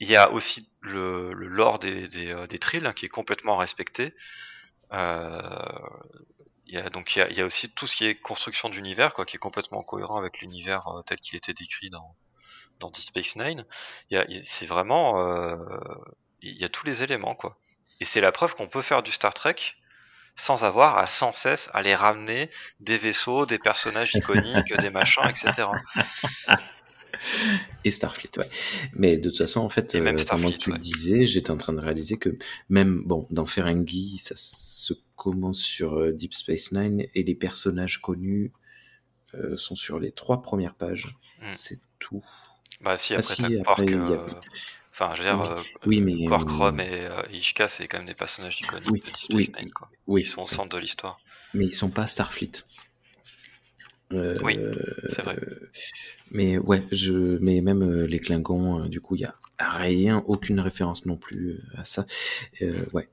il y a aussi le, le lore des, des, euh, des trilles hein, qui est complètement respecté. Euh, il y a donc il y a, il y a, aussi tout ce qui est construction d'univers quoi qui est complètement cohérent avec l'univers euh, tel qu'il était décrit dans dans Deep Space Nine il y a c'est vraiment euh, il y a tous les éléments quoi et c'est la preuve qu'on peut faire du Star Trek sans avoir à sans cesse à les ramener des vaisseaux des personnages iconiques des machins etc et Starfleet, ouais. Mais de toute façon, en fait, euh, pendant que tu le disais, j'étais en train de réaliser que même, bon, dans Ferengi, ça se commence sur euh, Deep Space Nine et les personnages connus euh, sont sur les trois premières pages. Hmm. C'est tout. Bah si, après, ah, si, après y a... Enfin, je veux dire, oui, euh, mais Quark, Rom et Ishka, c'est quand même des personnages iconiques de Deep Space Nine, quoi. Oui, ils sont au centre de l'histoire. Mais ils sont pas Starfleet. oui, c'est vrai. Mais ouais, je, mais même les Klingons, du coup, il y a rien, aucune référence non plus euh, à ça. Euh, ouais.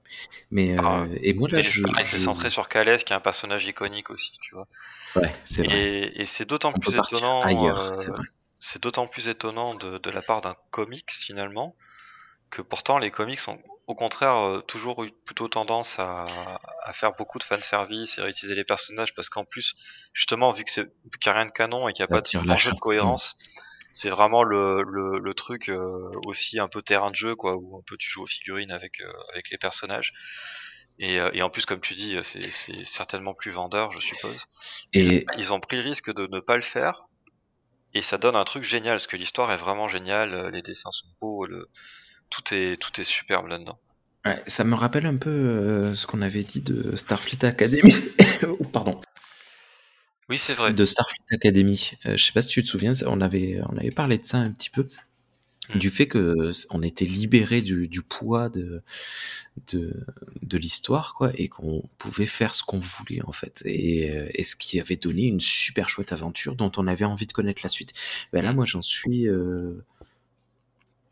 Mais ah, euh, et moi là, je, c'est centré sur Calès, qui est un personnage iconique aussi, tu vois. Ouais, c'est vrai. Et, c'est d'autant plus étonnant. Ailleurs, c'est vrai. C'est d'autant plus étonnant de, de la part d'un comics finalement que pourtant les comics ont au contraire euh, toujours eu plutôt tendance à, à faire beaucoup de fanservice et réutiliser les personnages parce qu'en plus justement vu que c'est qu'il n'y a rien de canon et qu'il n'y a Ça pas de enjeu de cohérence c'est vraiment le, le, le truc euh, aussi un peu terrain de jeu quoi où un peu tu joues aux figurines avec euh, avec les personnages. Et, euh, et en plus comme tu dis c'est c'est certainement plus vendeur je suppose. Et ils ont pris le risque de ne pas le faire et ça donne un truc génial parce que l'histoire est vraiment géniale euh, les dessins sont beaux le tout est tout est superbe là-dedans ouais, ça me rappelle un peu euh, ce qu'on avait dit de Starfleet Academy. Oh, pardon. oui c'est vrai De Starfleet Academy. Euh, je sais pas si tu te souviens, on avait, on avait parlé de ça un petit peu. Mm. Du fait que on était libéré du, du poids de, de, de l'histoire, quoi, et qu'on pouvait faire ce qu'on voulait, en fait. Et, euh, et ce qui avait donné une super chouette aventure dont on avait envie de connaître la suite. Ben là, moi, j'en suis, euh,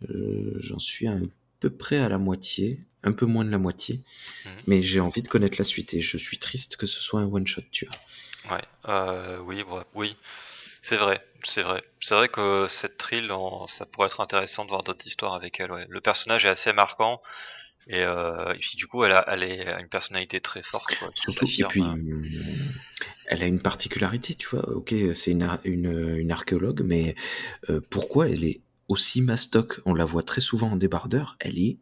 euh, j'en suis à peu près à la moitié, un peu moins de la moitié, Mhm. mais j'ai envie de connaître la suite et je suis triste que ce soit un one shot, tu vois. Ouais, euh, oui, ouais, oui, c'est vrai, c'est vrai. C'est vrai que cette thrill, en- ça pourrait être intéressant de voir d'autres histoires avec elle. Ouais. Le personnage est assez marquant et, euh, et puis du coup, elle a, elle est- a une personnalité très forte. Quoi, Surtout, et puis, euh, elle a une particularité, tu vois. Ok, c'est une, ar- une, une archéologue, mais euh, pourquoi elle est aussi mastoc? On la voit très souvent en débardeur. Elle est,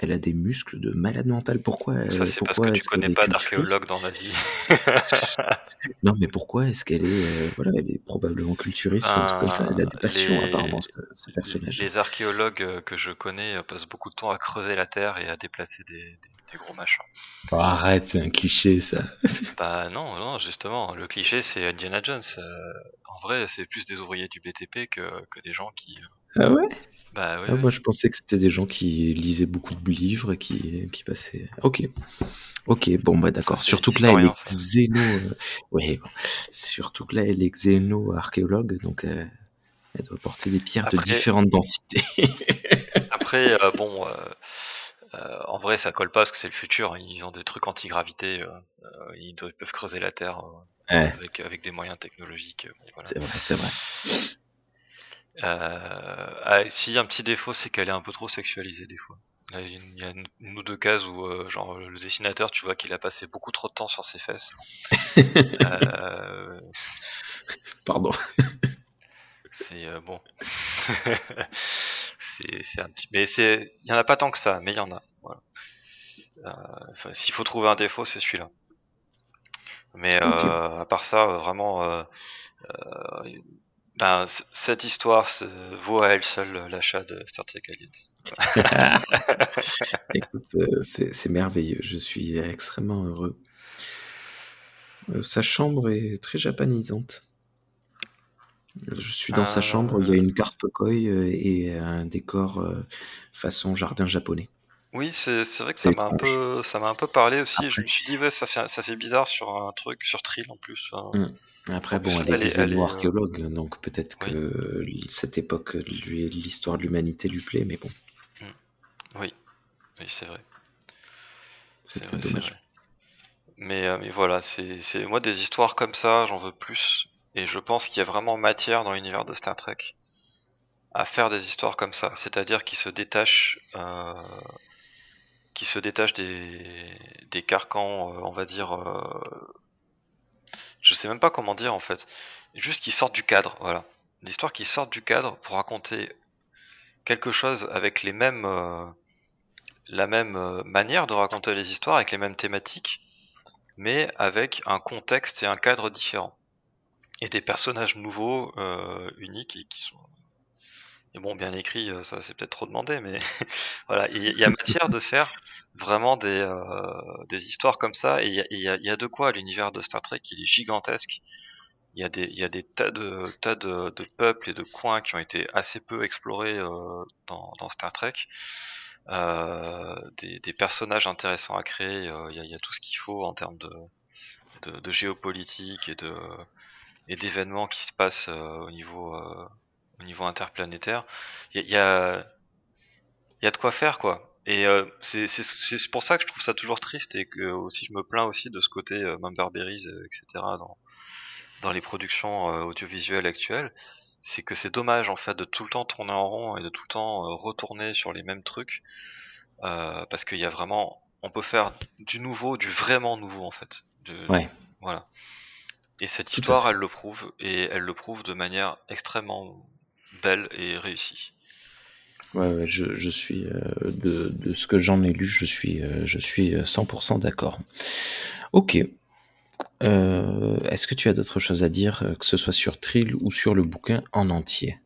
elle a des muscles de malade mental. Pourquoi Ça, euh, c'est parce que tu connais est pas d'archéologue dans la vie. Non, mais pourquoi est-ce qu'elle est, euh, voilà, elle est probablement culturiste ou un truc comme ça. Elle a des Ben, passions les- apparemment, ce, ce personnage. Les archéologues euh, que je connais passent beaucoup de temps à creuser la terre et à déplacer des, des- des gros machins. Oh, arrête, c'est un cliché ça. Bah non, non, justement, le cliché c'est Indiana Jones. Euh, en vrai, c'est plus des ouvriers du BTP que, que des gens qui. Ah ouais? Bah ouais, Ah, ouais. Moi, je pensais que c'était des gens qui lisaient beaucoup de livres et qui, qui passaient. Ok. Ok, bon, bah d'accord. Surtout que là, elle est xéno. euh, Ouais, bon. Surtout que là, elle est xéno-archéologue, donc euh, elle doit porter des pierres de différentes densités. Après, euh, bon, euh, en vrai, ça colle pas parce que c'est le futur. Ils ont des trucs anti-gravité. ils doivent- peuvent creuser la terre Ouais, avec, avec des moyens technologiques. bon, voilà. c'est vrai, c'est vrai. Euh, ah, si un petit défaut, c'est qu'elle est un peu trop sexualisée des fois. Là, Il y a une- ou deux cases où, euh, genre, le dessinateur, tu vois qu'il a passé beaucoup trop de temps sur ses fesses. Euh, Pardon. c'est euh, bon. c'est un petit, mais c'est, il y en a pas tant que ça, mais il y en a. Voilà. S'il faut trouver un défaut, c'est celui-là. Mais à part ça, vraiment, ben, cette histoire vaut à elle seule euh, l'achat de Star Trek Aliens. Écoute, euh, c'est merveilleux. Je suis extrêmement heureux. Euh, sa chambre est très japanisante. Je suis dans sa chambre, il y a une carpe koi et un décor façon jardin japonais. Oui, c'est vrai que ça m'a un peu, ça m'a un peu parlé aussi. Je me suis dit ouais, ça fait, ça fait bizarre sur un truc, sur Trill en plus. enfin, Mm. Après, En bon, elle elle est est- euh, xéno-archéologue, donc peut-être que cette époque, lui, l'histoire de l'humanité lui plaît, mais bon, Oui, oui, c'est vrai. c'est dommage. vrai. Mais, euh, mais voilà, c'est, c'est moi des histoires comme ça, j'en veux plus. Et je pense qu'il y a vraiment matière dans l'univers de Star Trek à faire des histoires comme ça, c'est-à-dire qui se détachent, euh, qui se détachent des, des carcans, euh, on va dire. euh, je sais même pas comment dire en fait. Juste qui sortent du cadre, voilà. Des histoires qui sortent du cadre pour raconter quelque chose avec les mêmes, euh, la même manière de raconter les histoires, avec les mêmes thématiques, mais avec un contexte et un cadre différent. Et des personnages nouveaux, uniques, et qui sont... Bon, bien écrits, euh, ça c'est peut-être trop demandé, mais voilà, il y, a matière de faire vraiment des, euh, des histoires comme ça, et il y a, y de quoi, l'univers de Star Trek, il est gigantesque. Il y a des, y a des tas de, tas de, peuples et de coins qui ont été assez peu explorés euh, dans, Star Trek. Des, personnages intéressants à créer. Il y, a, tout ce qu'il faut en termes de, de, de géopolitique et de et d'événements qui se passent au niveau au niveau interplanétaire. Il y y a y a de quoi faire quoi. Et euh, c'est pour ça que je trouve ça toujours triste et que aussi je me plains aussi de ce côté euh, Member Berries, euh, etc. dans dans les productions euh, audiovisuelles actuelles, c'est que c'est dommage en fait de tout le temps tourner en rond et de tout le temps euh, retourner sur les mêmes trucs parce qu'il y a vraiment on peut faire du nouveau du vraiment nouveau en fait de, Ouais. voilà et cette Tout histoire elle le prouve et elle le prouve de manière extrêmement belle et réussie Ouais, ouais, je, je suis euh, de, de ce que j'en ai lu, je suis, euh, je suis euh, 100% d'accord. Ok. Euh, Est-ce que tu as d'autres choses à dire, euh, que ce soit sur Trill ou sur le bouquin en entier?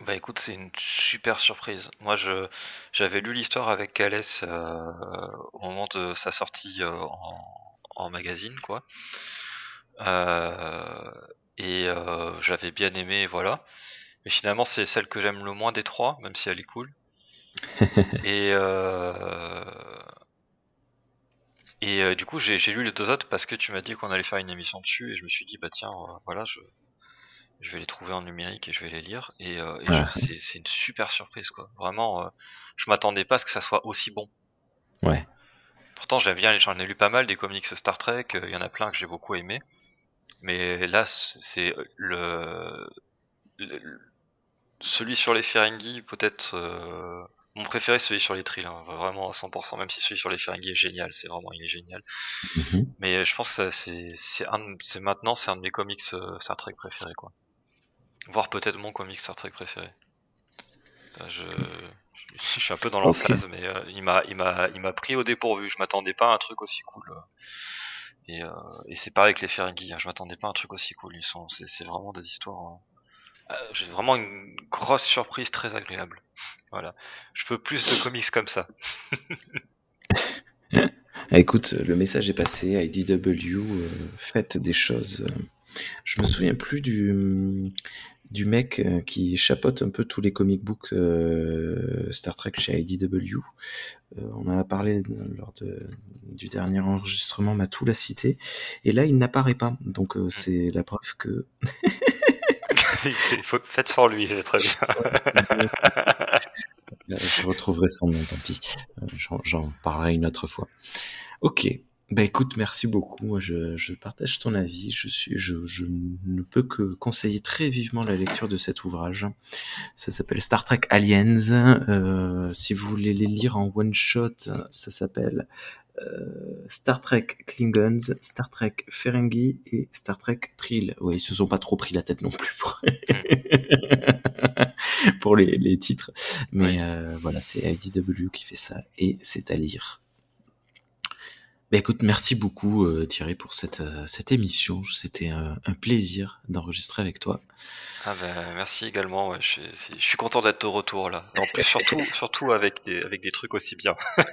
Bah écoute, c'est une super surprise. Moi, je j'avais lu l'histoire avec Calès euh, au moment de sa sortie euh, en, en magazine, quoi. Euh, et euh, j'avais bien aimé, voilà. Mais finalement, c'est celle que j'aime le moins des trois, même si elle est cool. et euh, et euh, du coup, j'ai lu les deux autres parce que tu m'as dit qu'on allait faire une émission dessus, et je me suis dit bah tiens, voilà, je je vais les trouver en numérique et je vais les lire. Et, euh, et Ouais. je- c'est une super surprise, quoi. Vraiment, je m'attendais pas à ce que ça soit aussi bon. Ouais. Pourtant, j'aime bien, j'en ai lu pas mal des comics Star Trek. Il y en a plein que j'ai beaucoup aimé. Mais là, c'est le, le- celui sur les Ferengi, peut-être euh, mon préféré, celui sur les Trill, hein, vraiment à 100%. Même si celui sur les Ferengi est génial, c'est vraiment il est génial. Mhm. Mais je pense que c'est maintenant, c'est un de mes comics euh, Star Trek préférés, quoi. Voire peut-être mon comic Star Trek préféré. Euh, Je, je suis un peu dans l'emphase, mais euh, il m'a, il m'a, il m'a pris au dépourvu. Je m'attendais pas à un truc aussi cool. Euh. Et, euh, c'est pareil avec les Ferengi. hein, Je m'attendais pas à un truc aussi cool. Ils sont, c'est, vraiment des histoires. euh, euh, J'ai vraiment une grosse surprise très agréable. Voilà. Je veux plus de comics comme ça. Ah, écoute, le message est passé. IDW, euh, faites des choses. Je me souviens plus du, du mec euh, qui chapeaute un peu tous les comic books euh, Star Trek chez IDW. Euh, on en a parlé lors de, du dernier enregistrement, Matou l'a cité. Et là, il n'apparaît pas. Donc, euh, c'est la preuve que. Faut, faites sans lui, c'est très bien. Je retrouverai son nom, tant pis. J'en j'en parlerai une autre fois. Ok. Bah écoute, merci beaucoup. Moi, je, je partage ton avis. Je, suis, je, je ne peux que conseiller très vivement la lecture de cet ouvrage. Ça s'appelle Star Trek Aliens. Euh, si vous voulez les lire en one shot, ça s'appelle euh, Star Trek Klingons, Star Trek Ferengi et Star Trek Trill. Ouais, ils se sont pas trop pris la tête non plus pour, pour les, les titres. Mais euh, voilà, c'est IDW qui fait ça et c'est à lire. Bah écoute, merci beaucoup euh, Thierry pour cette, euh, cette émission. C'était un, un plaisir d'enregistrer avec toi. Ah ben, merci également. Ouais, je, suis- c'est- je suis content d'être de retour là. En plus, surtout, surtout avec des, avec des trucs aussi bien.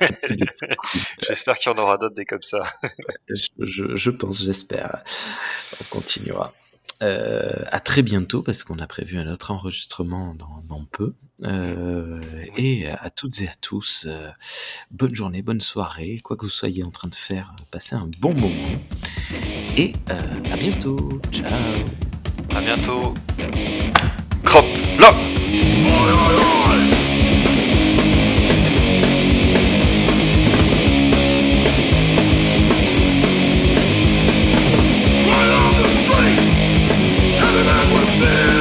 J'espère qu'il y en aura d'autres des comme ça. je, je- je pense, j'espère. On continuera. Euh, à très bientôt parce qu'on a prévu un autre enregistrement dans, dans peu. Euh, et à toutes et à tous, euh, bonne journée, bonne soirée, quoi que vous soyez en train de faire, passez un bon moment. Et euh, à bientôt. Ciao. À bientôt. Crop. Nothing